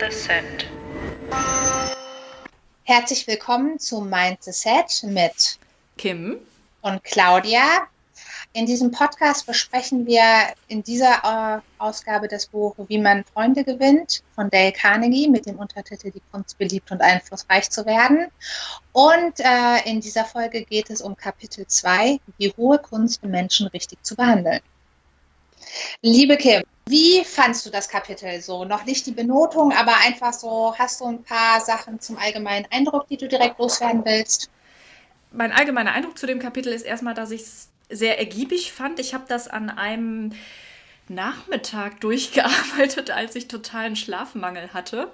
the Set. Herzlich willkommen zu Mind the Set mit Kim und Claudia. In diesem Podcast besprechen wir in dieser äh, Ausgabe das Buch Wie man Freunde gewinnt von Dale Carnegie mit dem Untertitel Die Kunst beliebt und einflussreich zu werden. Und äh, in dieser Folge geht es um Kapitel 2, die hohe Kunst, Menschen richtig zu behandeln. Liebe Kim, wie fandst du das Kapitel so? Noch nicht die Benotung, aber einfach so, hast du ein paar Sachen zum allgemeinen Eindruck, die du direkt loswerden willst? Mein allgemeiner Eindruck zu dem Kapitel ist erstmal, dass ich es sehr ergiebig fand. Ich habe das an einem Nachmittag durchgearbeitet, als ich totalen Schlafmangel hatte.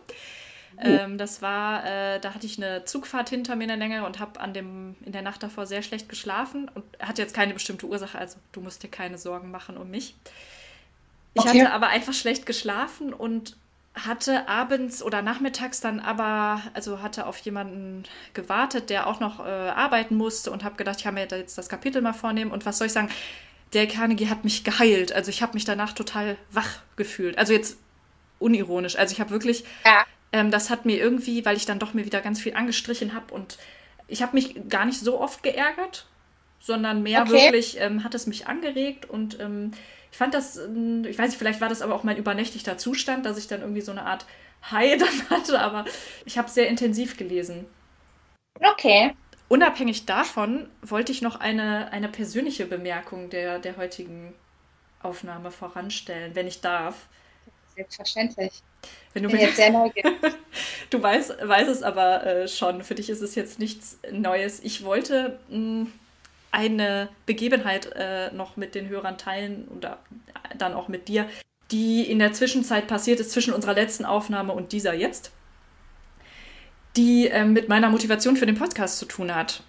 Oh. Ähm, das war, äh, da hatte ich eine Zugfahrt hinter mir eine längere und habe an dem in der Nacht davor sehr schlecht geschlafen und hatte jetzt keine bestimmte Ursache, also du musst dir keine Sorgen machen um mich. Ich okay. hatte aber einfach schlecht geschlafen und hatte abends oder nachmittags dann aber, also hatte auf jemanden gewartet, der auch noch äh, arbeiten musste und habe gedacht, ich kann mir jetzt das Kapitel mal vornehmen und was soll ich sagen, der Carnegie hat mich geheilt. Also ich habe mich danach total wach gefühlt. Also jetzt unironisch. Also ich habe wirklich, ja. ähm, das hat mir irgendwie, weil ich dann doch mir wieder ganz viel angestrichen habe und ich habe mich gar nicht so oft geärgert, sondern mehr okay. wirklich ähm, hat es mich angeregt und ähm, ich fand das, ähm, ich weiß nicht, vielleicht war das aber auch mein übernächtigter Zustand, dass ich dann irgendwie so eine Art High dann hatte, aber ich habe sehr intensiv gelesen. Okay. Unabhängig davon wollte ich noch eine, eine persönliche Bemerkung der, der heutigen Aufnahme voranstellen, wenn ich darf. Selbstverständlich. Wenn du ich bin jetzt sehr neugierig. du weißt, weißt es aber äh, schon, für dich ist es jetzt nichts Neues. Ich wollte mh, hm, eine Begebenheit äh, noch mit den Hörern teilen oder dann auch mit dir, die in der Zwischenzeit passiert ist zwischen unserer letzten Aufnahme und dieser jetzt, die äh, mit meiner Motivation für den Podcast zu tun hat.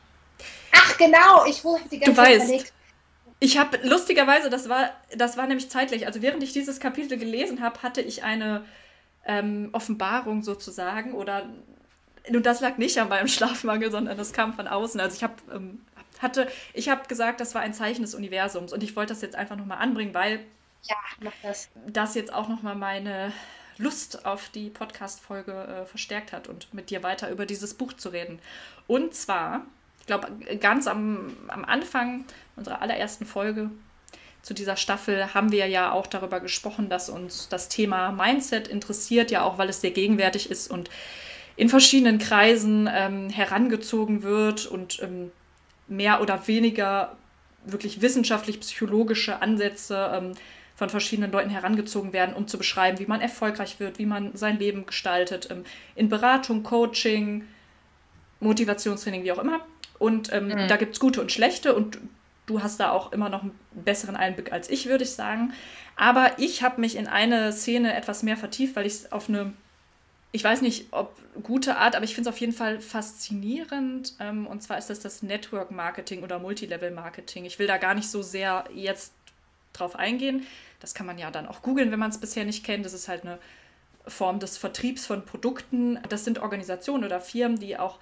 Ach genau, ich wusste die ganze du Zeit weißt, überlegt. Ich habe lustigerweise, das war, das war nämlich zeitlich, also während ich dieses Kapitel gelesen habe, hatte ich eine ähm, Offenbarung sozusagen oder und das lag nicht an meinem Schlafmangel, sondern das kam von außen. Also ich habe ähm, hatte, ich habe gesagt, das war ein Zeichen des Universums und ich wollte das jetzt einfach nochmal anbringen, weil ja, mach das. das jetzt auch nochmal meine Lust auf die Podcast-Folge äh, verstärkt hat und mit dir weiter über dieses Buch zu reden. Und zwar, ich glaube, ganz am, am Anfang unserer allerersten Folge zu dieser Staffel haben wir ja auch darüber gesprochen, dass uns das Thema Mindset interessiert, ja auch weil es sehr gegenwärtig ist und in verschiedenen Kreisen ähm, herangezogen wird und ähm, mehr oder weniger wirklich wissenschaftlich-psychologische Ansätze ähm, von verschiedenen Leuten herangezogen werden, um zu beschreiben, wie man erfolgreich wird, wie man sein Leben gestaltet, ähm, in Beratung, Coaching, Motivationstraining, wie auch immer. Und ähm, mhm. da gibt es gute und schlechte und du hast da auch immer noch einen besseren Einblick als ich, würde ich sagen. Aber ich habe mich in eine Szene etwas mehr vertieft, weil ich es auf eine ich weiß nicht, ob gute Art, aber ich finde es auf jeden Fall faszinierend. Ähm, und zwar ist das das Network Marketing oder Multilevel Marketing. Ich will da gar nicht so sehr jetzt drauf eingehen. Das kann man ja dann auch googeln, wenn man es bisher nicht kennt. Das ist halt eine Form des Vertriebs von Produkten. Das sind Organisationen oder Firmen, die auch,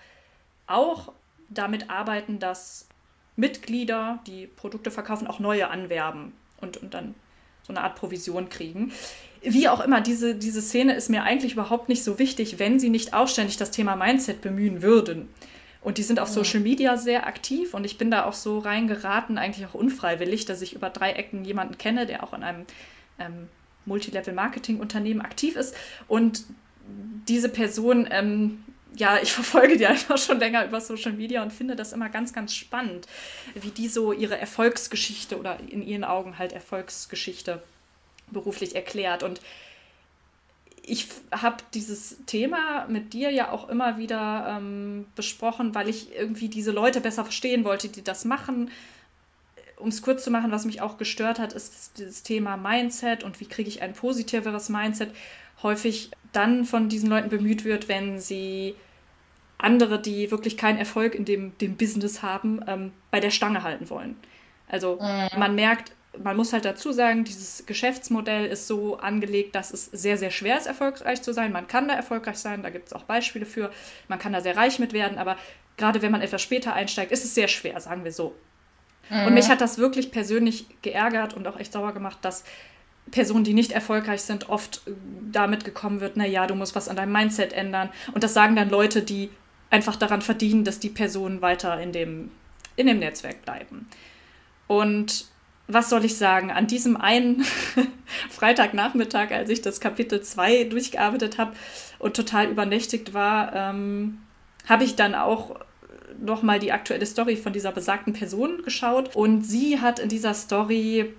auch damit arbeiten, dass Mitglieder, die Produkte verkaufen, auch neue anwerben und, und dann so eine Art Provision kriegen wie auch immer, diese, diese Szene ist mir eigentlich überhaupt nicht so wichtig, wenn sie nicht aufständig das Thema Mindset bemühen würden. Und die sind auf Social Media sehr aktiv und ich bin da auch so reingeraten, eigentlich auch unfreiwillig, dass ich über drei Ecken jemanden kenne, der auch in einem ähm, Multilevel-Marketing-Unternehmen aktiv ist. Und diese Person, ähm, ja, ich verfolge die einfach schon länger über Social Media und finde das immer ganz, ganz spannend, wie die so ihre Erfolgsgeschichte oder in ihren Augen halt Erfolgsgeschichte beruflich erklärt. Und ich habe dieses Thema mit dir ja auch immer wieder ähm, besprochen, weil ich irgendwie diese Leute besser verstehen wollte, die das machen. Um es kurz zu machen, was mich auch gestört hat, ist dieses Thema Mindset und wie kriege ich ein positiveres Mindset häufig dann von diesen Leuten bemüht wird, wenn sie andere, die wirklich keinen Erfolg in dem, dem Business haben, ähm, bei der Stange halten wollen. Also mhm. man merkt, man muss halt dazu sagen, dieses Geschäftsmodell ist so angelegt, dass es sehr, sehr schwer ist, erfolgreich zu sein. Man kann da erfolgreich sein, da gibt es auch Beispiele für. Man kann da sehr reich mit werden, aber gerade wenn man etwas später einsteigt, ist es sehr schwer, sagen wir so. Mhm. Und mich hat das wirklich persönlich geärgert und auch echt sauer gemacht, dass Personen, die nicht erfolgreich sind, oft damit gekommen wird, naja, du musst was an deinem Mindset ändern. Und das sagen dann Leute, die einfach daran verdienen, dass die Personen weiter in dem, in dem Netzwerk bleiben. Und was soll ich sagen, an diesem einen Freitagnachmittag, als ich das Kapitel 2 durchgearbeitet habe und total übernächtigt war, ähm, habe ich dann auch nochmal die aktuelle Story von dieser besagten Person geschaut. Und sie hat in dieser Story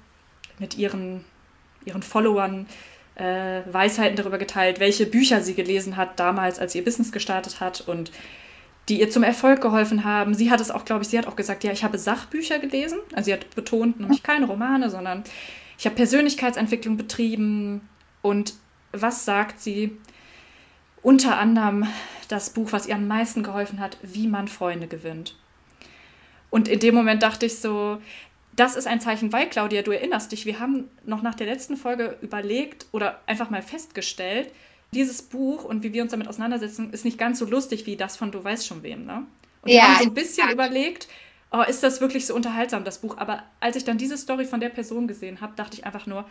mit ihren, ihren Followern äh, Weisheiten darüber geteilt, welche Bücher sie gelesen hat damals, als sie ihr Business gestartet hat und die ihr zum Erfolg geholfen haben. Sie hat es auch, glaube ich, sie hat auch gesagt, ja, ich habe Sachbücher gelesen. Also sie hat betont, nämlich keine Romane, sondern ich habe Persönlichkeitsentwicklung betrieben. Und was sagt sie? Unter anderem das Buch, was ihr am meisten geholfen hat, wie man Freunde gewinnt. Und in dem Moment dachte ich so, das ist ein Zeichen, weil Claudia, du erinnerst dich, wir haben noch nach der letzten Folge überlegt oder einfach mal festgestellt, dieses Buch und wie wir uns damit auseinandersetzen, ist nicht ganz so lustig wie das von Du weißt schon wem, ne? Und ja, wir haben so ein bisschen überlegt, oh, ist das wirklich so unterhaltsam, das Buch? Aber als ich dann diese Story von der Person gesehen habe, dachte ich einfach nur,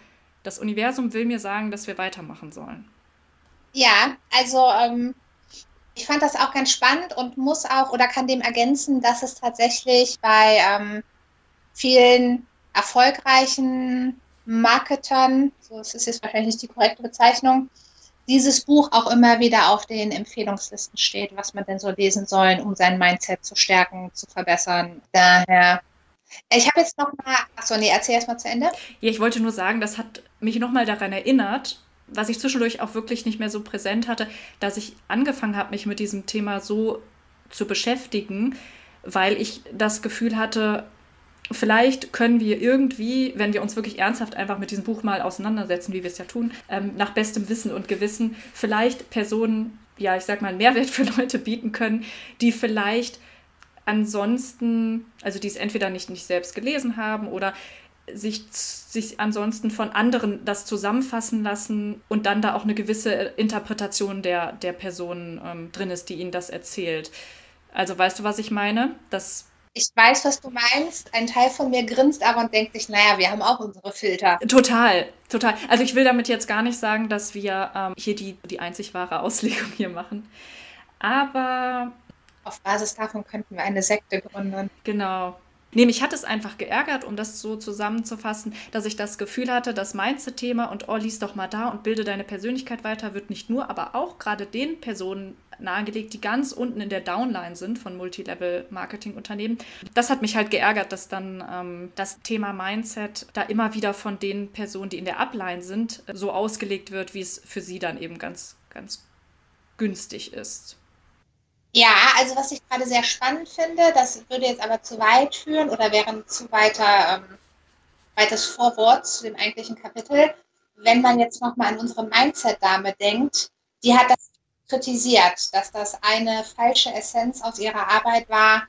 das Universum will mir sagen, dass wir weitermachen sollen. Ja, also ähm, ich fand das auch ganz spannend und muss auch oder kann dem ergänzen, dass es tatsächlich bei ähm, vielen erfolgreichen Marketern, so ist es jetzt wahrscheinlich nicht die korrekte Bezeichnung, dieses Buch auch immer wieder auf den Empfehlungslisten steht, was man denn so lesen soll, um sein Mindset zu stärken, zu verbessern. Daher ich habe jetzt noch mal, achso, nee, erzähl erst mal zu Ende. Ja, ich wollte nur sagen, das hat mich noch mal daran erinnert, was ich zwischendurch auch wirklich nicht mehr so präsent hatte, dass ich angefangen habe, mich mit diesem Thema so zu beschäftigen, weil ich das Gefühl hatte, vielleicht können wir irgendwie, wenn wir uns wirklich ernsthaft einfach mit diesem Buch mal auseinandersetzen, wie wir es ja tun, ähm, nach bestem Wissen und Gewissen vielleicht Personen, ja, ich sag mal, einen Mehrwert für Leute bieten können, die vielleicht ansonsten, also die es entweder nicht, nicht selbst gelesen haben oder sich, sich ansonsten von anderen das zusammenfassen lassen und dann da auch eine gewisse Interpretation der, der Person ähm, drin ist, die ihnen das erzählt. Also weißt du, was ich meine? Das ich weiß, was du meinst. Ein Teil von mir grinst aber und denkt sich, naja, wir haben auch unsere Filter. Total, total. Also ich will damit jetzt gar nicht sagen, dass wir ähm, hier die, die einzig wahre Auslegung hier machen. Aber. Auf Basis davon könnten wir eine Sekte gründen. Genau. Nee, mich hat es einfach geärgert, um das so zusammenzufassen, dass ich das Gefühl hatte, das Mindset-Thema und oh, lies doch mal da und bilde deine Persönlichkeit weiter, wird nicht nur, aber auch gerade den Personen nahegelegt, die ganz unten in der Downline sind von Multilevel-Marketing-Unternehmen. Das hat mich halt geärgert, dass dann ähm, das Thema Mindset da immer wieder von den Personen, die in der Upline sind, so ausgelegt wird, wie es für sie dann eben ganz, ganz günstig ist. Ja, also was ich gerade sehr spannend finde, das würde jetzt aber zu weit führen oder wäre ein zu weiter, ähm, weites Vorwort zu dem eigentlichen Kapitel. Wenn man jetzt nochmal an unsere Mindset-Dame denkt, die hat das kritisiert, dass das eine falsche Essenz aus ihrer Arbeit war,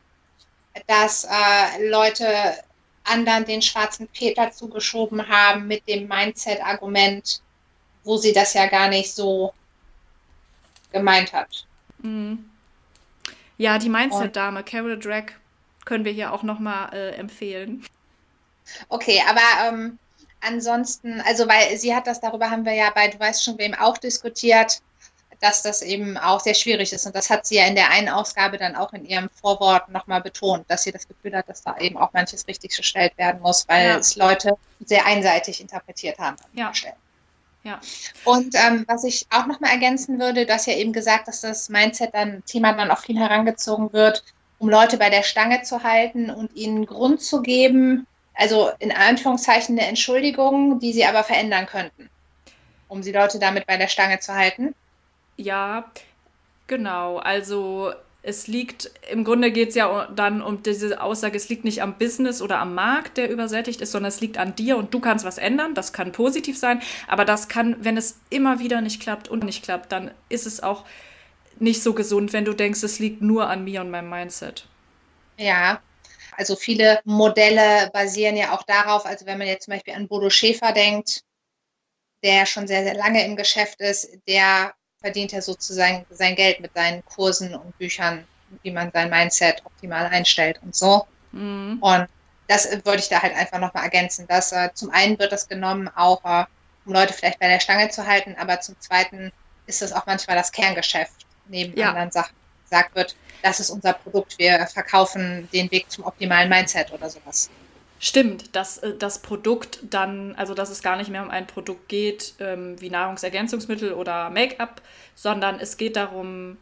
dass äh, Leute anderen den schwarzen Peter zugeschoben haben mit dem Mindset-Argument, wo sie das ja gar nicht so gemeint hat. Mhm. Ja, die Mindset-Dame, Carol Drake, können wir hier auch nochmal äh, empfehlen. Okay, aber ähm, ansonsten, also weil sie hat das, darüber haben wir ja bei, du weißt schon, wem auch diskutiert, dass das eben auch sehr schwierig ist. Und das hat sie ja in der einen Ausgabe dann auch in ihrem Vorwort nochmal betont, dass sie das Gefühl hat, dass da eben auch manches richtig gestellt werden muss, weil ja. es Leute sehr einseitig interpretiert haben. Ja. Stellen. Ja. Und ähm, was ich auch nochmal ergänzen würde, du hast ja eben gesagt, dass das Mindset dann Thema dann auch viel herangezogen wird, um Leute bei der Stange zu halten und ihnen Grund zu geben, also in Anführungszeichen eine Entschuldigung, die sie aber verändern könnten, um die Leute damit bei der Stange zu halten. Ja, genau. Also es liegt, im Grunde geht es ja dann um diese Aussage, es liegt nicht am Business oder am Markt, der übersättigt ist, sondern es liegt an dir und du kannst was ändern. Das kann positiv sein, aber das kann, wenn es immer wieder nicht klappt und nicht klappt, dann ist es auch nicht so gesund, wenn du denkst, es liegt nur an mir und meinem Mindset. Ja, also viele Modelle basieren ja auch darauf, also wenn man jetzt zum Beispiel an Bodo Schäfer denkt, der schon sehr, sehr lange im Geschäft ist, der verdient er sozusagen sein Geld mit seinen Kursen und Büchern, wie man sein Mindset optimal einstellt und so. Mhm. Und das würde ich da halt einfach nochmal ergänzen, dass äh, zum einen wird das genommen auch, äh, um Leute vielleicht bei der Stange zu halten, aber zum Zweiten ist das auch manchmal das Kerngeschäft neben ja. anderen Sachen. Gesagt wird, das ist unser Produkt, wir verkaufen den Weg zum optimalen Mindset oder sowas. Stimmt, dass äh, das Produkt dann, also dass es gar nicht mehr um ein Produkt geht ähm, wie Nahrungsergänzungsmittel oder Make-up, sondern es geht darum,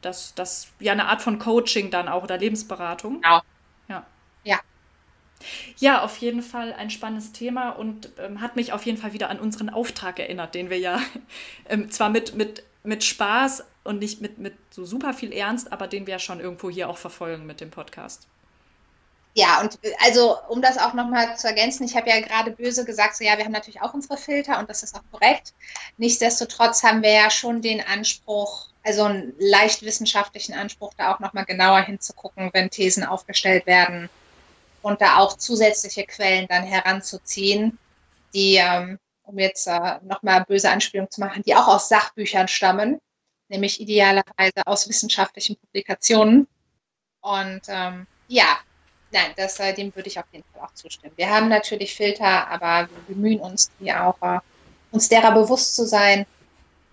dass das ja eine Art von Coaching dann auch oder Lebensberatung. Genau. Ja. Ja. Ja, auf jeden Fall ein spannendes Thema und ähm, hat mich auf jeden Fall wieder an unseren Auftrag erinnert, den wir ja ähm, zwar mit, mit, mit Spaß und nicht mit, mit so super viel Ernst, aber den wir ja schon irgendwo hier auch verfolgen mit dem Podcast. Ja, und also um das auch nochmal zu ergänzen, ich habe ja gerade böse gesagt, so ja, wir haben natürlich auch unsere Filter und das ist auch korrekt. Nichtsdestotrotz haben wir ja schon den Anspruch, also einen leicht wissenschaftlichen Anspruch, da auch nochmal genauer hinzugucken, wenn Thesen aufgestellt werden und da auch zusätzliche Quellen dann heranzuziehen, die, ähm, um jetzt äh, nochmal böse Anspielungen zu machen, die auch aus Sachbüchern stammen, nämlich idealerweise aus wissenschaftlichen Publikationen. Und ähm, ja, Nein, das, äh, dem würde ich auf jeden Fall auch zustimmen. Wir haben natürlich Filter, aber wir bemühen uns, die auch, äh, uns derer bewusst zu sein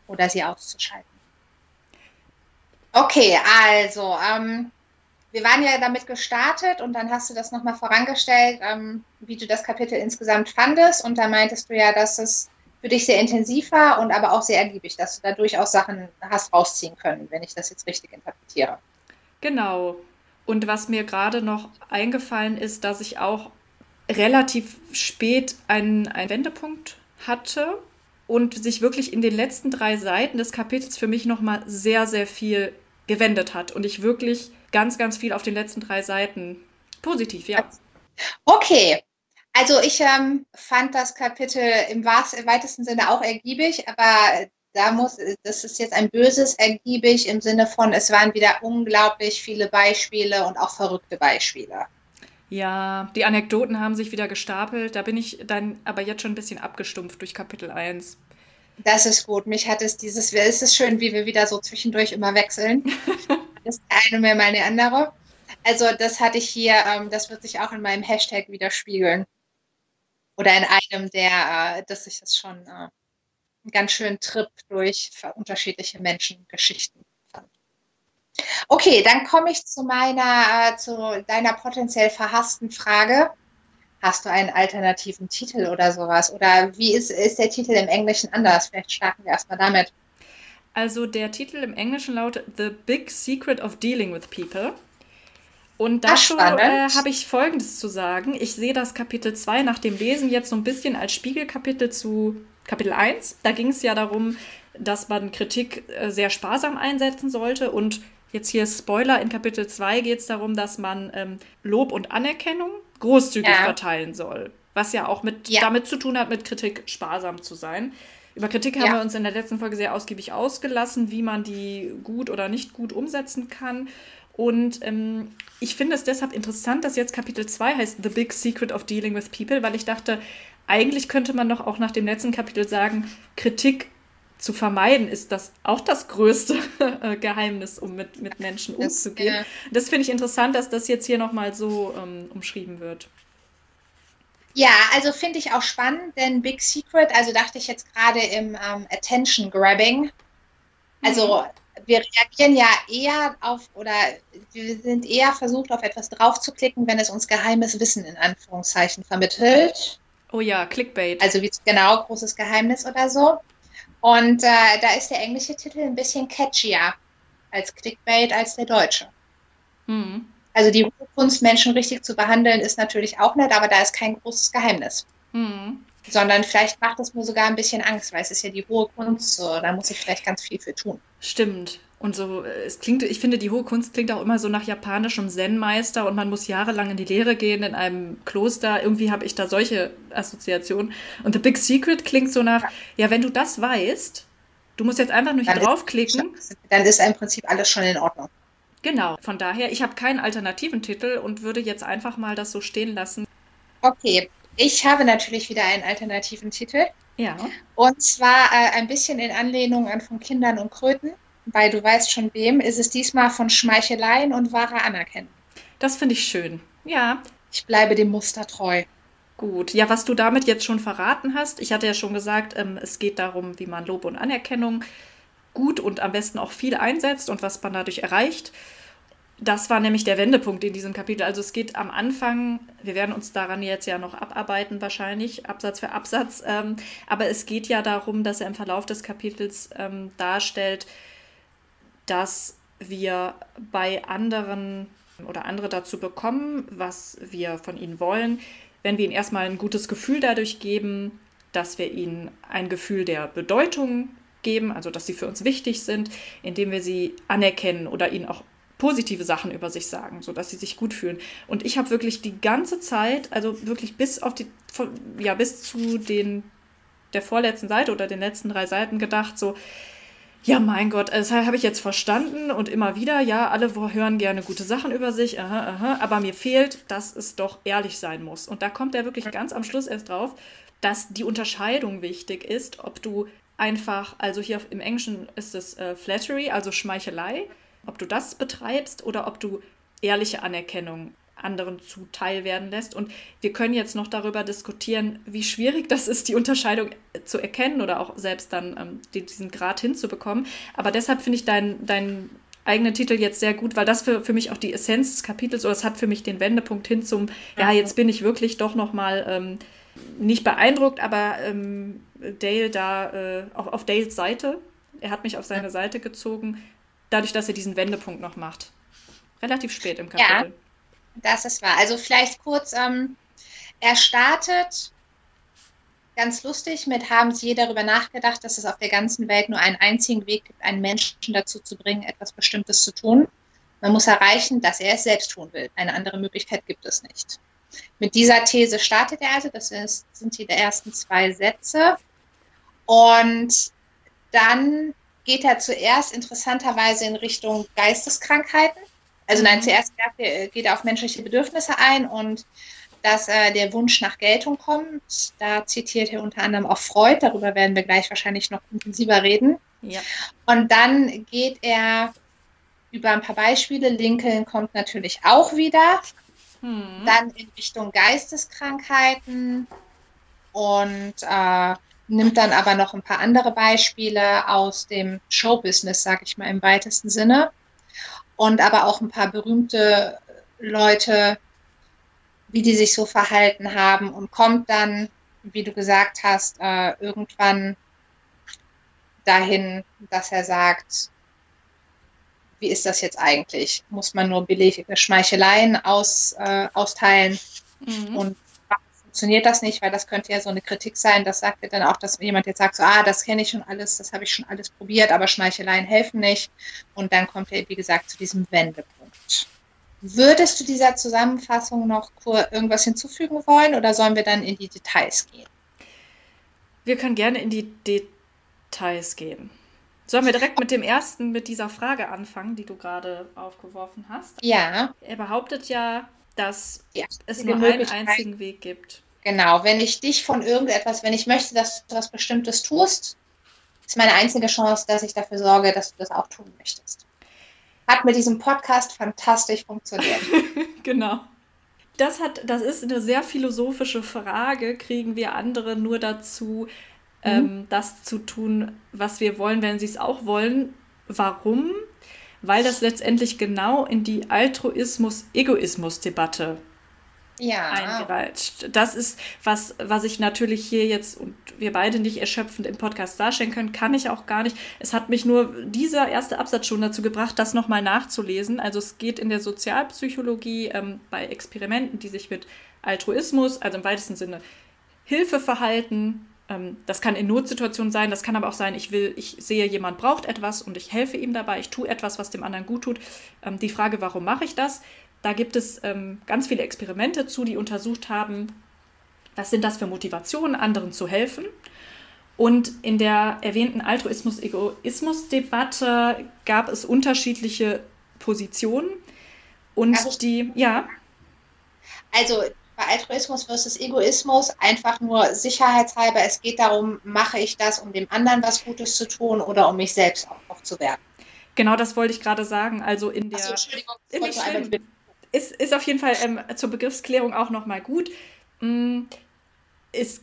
oder sie auszuschalten. Okay, also, ähm, wir waren ja damit gestartet und dann hast du das nochmal vorangestellt, ähm, wie du das Kapitel insgesamt fandest. Und da meintest du ja, dass es für dich sehr intensiv war und aber auch sehr ergiebig, dass du da durchaus Sachen hast rausziehen können, wenn ich das jetzt richtig interpretiere. Genau, und was mir gerade noch eingefallen ist, dass ich auch relativ spät einen, einen Wendepunkt hatte und sich wirklich in den letzten drei Seiten des Kapitels für mich nochmal sehr, sehr viel gewendet hat. Und ich wirklich ganz, ganz viel auf den letzten drei Seiten positiv, ja. Okay. Also ich ähm, fand das Kapitel im, weitesten Sinne auch ergiebig, aber da muss, das ist jetzt ein böses ergiebig im Sinne von, es waren wieder unglaublich viele Beispiele und auch verrückte Beispiele. Ja, die Anekdoten haben sich wieder gestapelt. Da bin ich dann aber jetzt schon ein bisschen abgestumpft durch Kapitel 1. Das ist gut. Mich hat es dieses, es ist schön, wie wir wieder so zwischendurch immer wechseln. das eine mehr, mal eine andere. Also das hatte ich hier, ähm, das wird sich auch in meinem Hashtag widerspiegeln. Oder in einem der, äh, dass ich das schon äh, einen ganz schönen Trip durch unterschiedliche Menschengeschichten. Okay, dann komme ich zu meiner, äh, zu deiner potenziell verhassten Frage. Hast du einen alternativen Titel oder sowas? Oder wie ist, ist der Titel im Englischen anders? Vielleicht starten wir erstmal damit. Also der Titel im Englischen lautet The Big Secret of Dealing with People. Und dazu äh, habe ich Folgendes zu sagen. Ich sehe das Kapitel 2 nach dem Lesen jetzt so ein bisschen als Spiegelkapitel zu Kapitel 1. Da ging es ja darum, dass man Kritik äh, sehr sparsam einsetzen sollte. Und jetzt hier Spoiler, in Kapitel 2 geht es darum, dass man ähm, Lob und Anerkennung großzügig ja. verteilen soll. Was ja auch mit, ja. damit zu tun hat, mit Kritik sparsam zu sein. Über Kritik ja. haben wir uns in der letzten Folge sehr ausgiebig ausgelassen, wie man die gut oder nicht gut umsetzen kann. Und ähm, ich finde es deshalb interessant, dass jetzt Kapitel 2 heißt The Big Secret of Dealing with People, weil ich dachte, eigentlich könnte man doch auch nach dem letzten Kapitel sagen, Kritik zu vermeiden ist das auch das größte äh, Geheimnis, um mit, mit Menschen umzugehen. Das, äh, das finde ich interessant, dass das jetzt hier nochmal so ähm, umschrieben wird. Ja, also finde ich auch spannend, denn Big Secret, also dachte ich jetzt gerade im ähm, Attention Grabbing. Also mhm. wir reagieren ja eher auf oder wir sind eher versucht, auf etwas draufzuklicken, wenn es uns geheimes Wissen in Anführungszeichen vermittelt. Oh ja, Clickbait. Also wie genau, großes Geheimnis oder so. Und äh, da ist der englische Titel ein bisschen catchier als Clickbait als der deutsche. Mhm. Also die Kunst, Menschen richtig zu behandeln, ist natürlich auch nett, aber da ist kein großes Geheimnis. Mhm. Sondern vielleicht macht es mir sogar ein bisschen Angst, weil es ist ja die hohe Kunst, so, da muss ich vielleicht ganz viel für tun. Stimmt. Und so, es klingt, ich finde, die hohe Kunst klingt auch immer so nach japanischem Zen-Meister und man muss jahrelang in die Lehre gehen in einem Kloster. Irgendwie habe ich da solche Assoziationen. Und The Big Secret klingt so nach, ja, wenn du das weißt, du musst jetzt einfach nur hier draufklicken. dann ist im Prinzip alles schon in Ordnung. Genau, von daher, ich habe keinen alternativen Titel und würde jetzt einfach mal das so stehen lassen. Okay, ich habe natürlich wieder einen alternativen Titel. Ja. Und zwar äh, ein bisschen in Anlehnung an von Kindern und Kröten bei du weißt schon wem, ist es diesmal von Schmeicheleien und wahrer Anerkennung. Das finde ich schön. Ja. Ich bleibe dem Muster treu. Gut, ja, was du damit jetzt schon verraten hast, ich hatte ja schon gesagt, ähm, es geht darum, wie man Lob und Anerkennung gut und am besten auch viel einsetzt und was man dadurch erreicht. Das war nämlich der Wendepunkt in diesem Kapitel. Also es geht am Anfang, wir werden uns daran jetzt ja noch abarbeiten wahrscheinlich, Absatz für Absatz, ähm, aber es geht ja darum, dass er im Verlauf des Kapitels ähm, darstellt, dass wir bei anderen oder andere dazu bekommen, was wir von ihnen wollen, wenn wir ihnen erstmal ein gutes Gefühl dadurch geben, dass wir ihnen ein Gefühl der Bedeutung geben, also dass sie für uns wichtig sind, indem wir sie anerkennen oder ihnen auch positive Sachen über sich sagen, sodass sie sich gut fühlen. Und ich habe wirklich die ganze Zeit, also wirklich bis auf die, ja, bis zu den der vorletzten Seite oder den letzten drei Seiten gedacht, so, ja, mein Gott, das habe ich jetzt verstanden und immer wieder, ja, alle hören gerne gute Sachen über sich, aha, aha, aber mir fehlt, dass es doch ehrlich sein muss. Und da kommt er wirklich ganz am Schluss erst drauf, dass die Unterscheidung wichtig ist, ob du einfach, also hier im Englischen ist es äh, Flattery, also Schmeichelei, ob du das betreibst oder ob du ehrliche Anerkennung anderen zuteil werden lässt. Und wir können jetzt noch darüber diskutieren, wie schwierig das ist, die Unterscheidung zu erkennen oder auch selbst dann ähm, diesen Grad hinzubekommen. Aber deshalb finde ich deinen dein eigenen Titel jetzt sehr gut, weil das für, für mich auch die Essenz des Kapitels oder es hat für mich den Wendepunkt hin zum, ja, jetzt bin ich wirklich doch nochmal ähm, nicht beeindruckt, aber ähm, Dale da, äh, auch auf Dales Seite, er hat mich auf seine Seite gezogen, dadurch, dass er diesen Wendepunkt noch macht. Relativ spät im Kapitel. Ja. Das ist wahr. Also vielleicht kurz, ähm, er startet ganz lustig mit, haben Sie je darüber nachgedacht, dass es auf der ganzen Welt nur einen einzigen Weg gibt, einen Menschen dazu zu bringen, etwas Bestimmtes zu tun. Man muss erreichen, dass er es selbst tun will. Eine andere Möglichkeit gibt es nicht. Mit dieser These startet er also, das ist, sind die ersten zwei Sätze. Und dann geht er zuerst interessanterweise in Richtung Geisteskrankheiten. Also nein, mhm. zuerst geht er auf menschliche Bedürfnisse ein und dass äh, der Wunsch nach Geltung kommt. Da zitiert er unter anderem auch Freud, darüber werden wir gleich wahrscheinlich noch intensiver reden. Ja. Und dann geht er über ein paar Beispiele. Lincoln kommt natürlich auch wieder. Hm. Dann in Richtung Geisteskrankheiten und äh, nimmt dann aber noch ein paar andere Beispiele aus dem Showbusiness, sage ich mal im weitesten Sinne und aber auch ein paar berühmte Leute, wie die sich so verhalten haben und kommt dann, wie du gesagt hast, äh, irgendwann dahin, dass er sagt, wie ist das jetzt eigentlich? Muss man nur beliebige Schmeicheleien aus, äh, austeilen mhm. und funktioniert das nicht, weil das könnte ja so eine Kritik sein. Das sagt er dann auch, dass jemand jetzt sagt, so, ah, das kenne ich schon alles, das habe ich schon alles probiert, aber Schmeicheleien helfen nicht. Und dann kommt er, wie gesagt, zu diesem Wendepunkt. Würdest du dieser Zusammenfassung noch irgendwas hinzufügen wollen oder sollen wir dann in die Details gehen? Wir können gerne in die Details gehen. Sollen wir direkt mit dem ersten, mit dieser Frage anfangen, die du gerade aufgeworfen hast? Ja. Er behauptet ja, dass ja, es nur einen einzigen Weg gibt. Genau, wenn ich dich von irgendetwas, wenn ich möchte, dass du was Bestimmtes tust, ist meine einzige Chance, dass ich dafür sorge, dass du das auch tun möchtest. Hat mit diesem Podcast fantastisch funktioniert. genau. Das, hat, das ist eine sehr philosophische Frage. Kriegen wir andere nur dazu, mhm. ähm, das zu tun, was wir wollen, wenn sie es auch wollen? Warum? weil das letztendlich genau in die Altruismus-Egoismus-Debatte ja. eingreift. Das ist was, was ich natürlich hier jetzt und wir beide nicht erschöpfend im Podcast darstellen können, kann ich auch gar nicht. Es hat mich nur dieser erste Absatz schon dazu gebracht, das nochmal nachzulesen. Also es geht in der Sozialpsychologie ähm, bei Experimenten, die sich mit Altruismus, also im weitesten Sinne Hilfeverhalten, ähm, das kann in Notsituationen sein, das kann aber auch sein, ich will, ich sehe, jemand braucht etwas und ich helfe ihm dabei, ich tue etwas, was dem anderen gut tut. Ähm, die Frage, warum mache ich das? Da gibt es ähm, ganz viele Experimente zu, die untersucht haben, was sind das für Motivationen, anderen zu helfen. Und in der erwähnten Altruismus-Egoismus-Debatte gab es unterschiedliche Positionen. Und also, die, ja. Also bei Altruismus versus Egoismus einfach nur sicherheitshalber. Es geht darum, mache ich das, um dem anderen was Gutes zu tun oder um mich selbst auch noch zu werden. Genau, das wollte ich gerade sagen. Also in der. Achso, Entschuldigung, ist, ist auf jeden Fall ähm, zur Begriffsklärung auch nochmal gut. Mm, es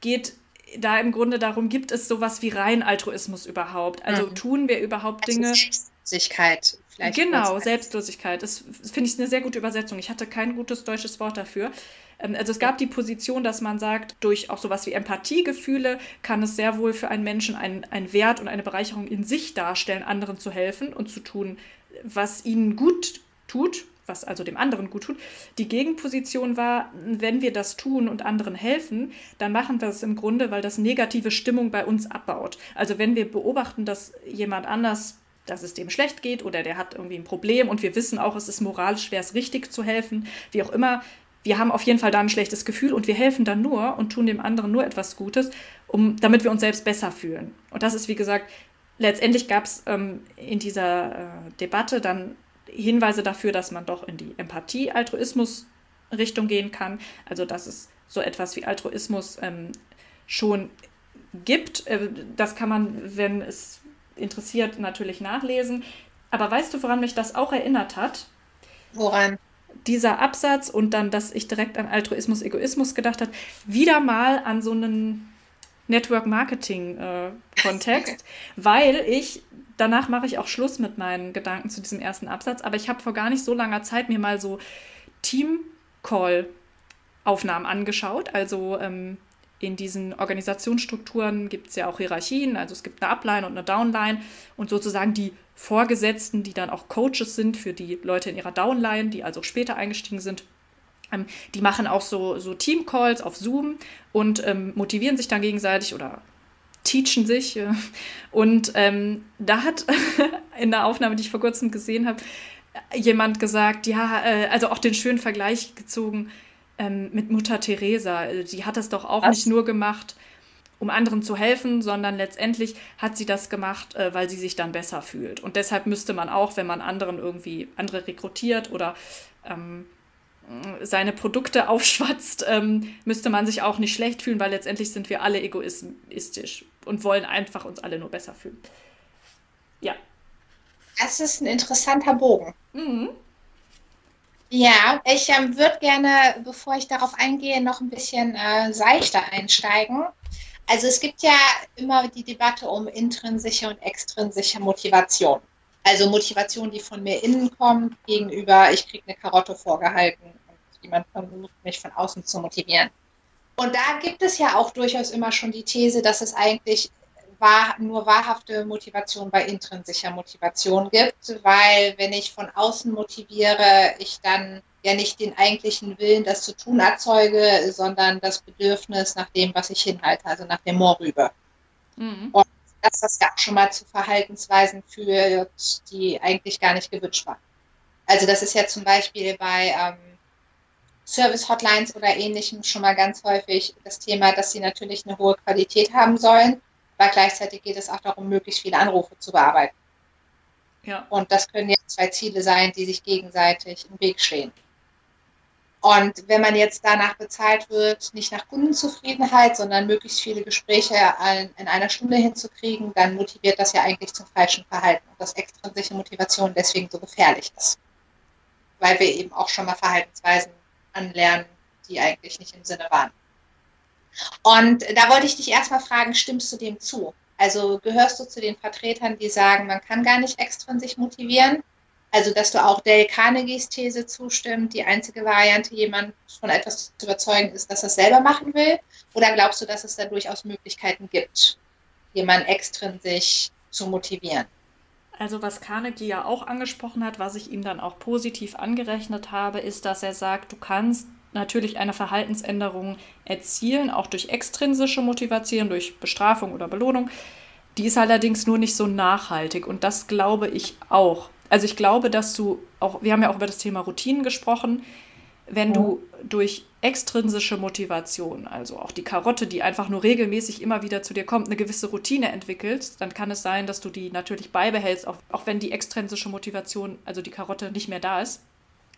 geht da im Grunde darum, gibt es sowas wie rein Altruismus überhaupt? Also mhm. tun wir überhaupt also Dinge. Selbstlosigkeit vielleicht. Genau, Selbstlosigkeit. Das finde ich eine sehr gute Übersetzung. Ich hatte kein gutes deutsches Wort dafür. Ähm, also es gab die Position, dass man sagt, durch auch sowas wie Empathiegefühle kann es sehr wohl für einen Menschen einen, einen Wert und eine Bereicherung in sich darstellen, anderen zu helfen und zu tun, was ihnen gut tut, was also dem anderen gut tut. Die Gegenposition war, wenn wir das tun und anderen helfen, dann machen wir es im Grunde, weil das negative Stimmung bei uns abbaut. Also wenn wir beobachten, dass jemand anders dass es dem schlecht geht oder der hat irgendwie ein Problem und wir wissen auch, es ist moralisch schwer, es richtig zu helfen, wie auch immer. Wir haben auf jeden Fall da ein schlechtes Gefühl und wir helfen dann nur und tun dem anderen nur etwas Gutes, um, damit wir uns selbst besser fühlen. Und das ist, wie gesagt, letztendlich gab es ähm, in dieser äh, Debatte dann Hinweise dafür, dass man doch in die Empathie-Altruismus-Richtung gehen kann. Also dass es so etwas wie Altruismus ähm, schon gibt. Äh, das kann man, wenn es interessiert, natürlich nachlesen. Aber weißt du, woran mich das auch erinnert hat? Woran? Dieser Absatz und dann, dass ich direkt an Altruismus, Egoismus gedacht habe, wieder mal an so einen Network Marketing äh, Kontext, weil ich danach mache ich auch Schluss mit meinen Gedanken zu diesem ersten Absatz, aber ich habe vor gar nicht so langer Zeit mir mal so Team Call Aufnahmen angeschaut, also ähm, in diesen Organisationsstrukturen gibt es ja auch Hierarchien, also es gibt eine Upline und eine Downline und sozusagen die Vorgesetzten, die dann auch Coaches sind für die Leute in ihrer Downline, die also später eingestiegen sind. Ähm, die machen auch so, so Team-Calls auf Zoom und ähm, motivieren sich dann gegenseitig oder teachen sich. Äh, und ähm, da hat in der Aufnahme, die ich vor kurzem gesehen habe, jemand gesagt, ja, äh, also auch den schönen Vergleich gezogen, ähm, mit Mutter Teresa. Äh, die hat das doch auch Was? nicht nur gemacht, um anderen zu helfen, sondern letztendlich hat sie das gemacht, äh, weil sie sich dann besser fühlt. Und deshalb müsste man auch, wenn man anderen irgendwie andere rekrutiert oder ähm, seine Produkte aufschwatzt, ähm, müsste man sich auch nicht schlecht fühlen, weil letztendlich sind wir alle egoistisch und wollen einfach uns alle nur besser fühlen. Ja. Das ist ein interessanter Bogen. Mhm. Ja, ich ähm, würde gerne, bevor ich darauf eingehe, noch ein bisschen äh, seichter einsteigen. Also es gibt ja immer die Debatte um intrinsische und extrinsische Motivation. Also Motivation, die von mir innen kommt, gegenüber, ich kriege eine Karotte vorgehalten und jemand versucht mich von außen zu motivieren. Und da gibt es ja auch durchaus immer schon die These, dass es eigentlich wahr, nur wahrhafte Motivation bei intrinsischer Motivation gibt, weil wenn ich von außen motiviere, ich dann ja nicht den eigentlichen Willen, das zu tun erzeuge, sondern das Bedürfnis nach dem, was ich hinhalte, also nach dem Moorrübe. Mhm. Und dass das ja auch schon mal zu Verhaltensweisen führt, die eigentlich gar nicht gewünscht waren. Also das ist ja zum Beispiel bei ähm, Service-Hotlines oder ähnlichem schon mal ganz häufig das Thema, dass sie natürlich eine hohe Qualität haben sollen aber gleichzeitig geht es auch darum, möglichst viele Anrufe zu bearbeiten. Ja. Und das können ja zwei Ziele sein, die sich gegenseitig im Weg stehen. Und wenn man jetzt danach bezahlt wird, nicht nach Kundenzufriedenheit, sondern möglichst viele Gespräche in einer Stunde hinzukriegen, dann motiviert das ja eigentlich zum falschen Verhalten. Und das extrinsische Motivation deswegen so gefährlich ist. Weil wir eben auch schon mal Verhaltensweisen anlernen, die eigentlich nicht im Sinne waren. Und da wollte ich dich erstmal fragen, stimmst du dem zu? Also gehörst du zu den Vertretern, die sagen, man kann gar nicht extrinsisch motivieren? Also, dass du auch Dale Carnegies These zustimmt, die einzige Variante, jemand von etwas zu überzeugen, ist, dass er es selber machen will? Oder glaubst du, dass es da durchaus Möglichkeiten gibt, jemanden extrinsisch zu motivieren? Also was Carnegie ja auch angesprochen hat, was ich ihm dann auch positiv angerechnet habe, ist, dass er sagt, du kannst natürlich eine Verhaltensänderung erzielen, auch durch extrinsische Motivation, durch Bestrafung oder Belohnung. Die ist allerdings nur nicht so nachhaltig und das glaube ich auch. Also ich glaube, dass du auch, wir haben ja auch über das Thema Routinen gesprochen, wenn ja. du durch extrinsische Motivation, also auch die Karotte, die einfach nur regelmäßig immer wieder zu dir kommt, eine gewisse Routine entwickelst, dann kann es sein, dass du die natürlich beibehältst, auch, auch wenn die extrinsische Motivation, also die Karotte, nicht mehr da ist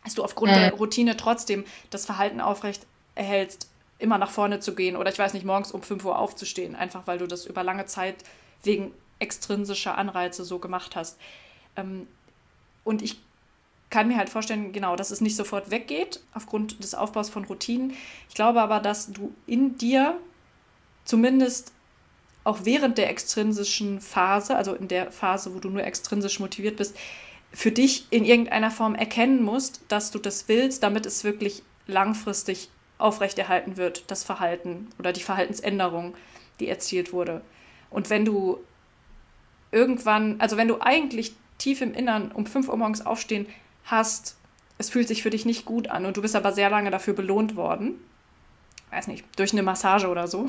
dass du aufgrund mhm. der Routine trotzdem das Verhalten aufrecht erhältst, immer nach vorne zu gehen oder ich weiß nicht, morgens um 5 Uhr aufzustehen, einfach weil du das über lange Zeit wegen extrinsischer Anreize so gemacht hast. Ähm, und ich kann mir halt vorstellen, genau, dass es nicht sofort weggeht aufgrund des Aufbaus von Routinen. Ich glaube aber, dass du in dir zumindest auch während der extrinsischen Phase, also in der Phase, wo du nur extrinsisch motiviert bist, für dich in irgendeiner Form erkennen musst, dass du das willst, damit es wirklich langfristig aufrechterhalten wird, das Verhalten oder die Verhaltensänderung, die erzielt wurde. Und wenn du irgendwann, also wenn du eigentlich tief im Innern um 5 Uhr morgens aufstehen hast, es fühlt sich für dich nicht gut an und du bist aber sehr lange dafür belohnt worden, weiß nicht, durch eine Massage oder so.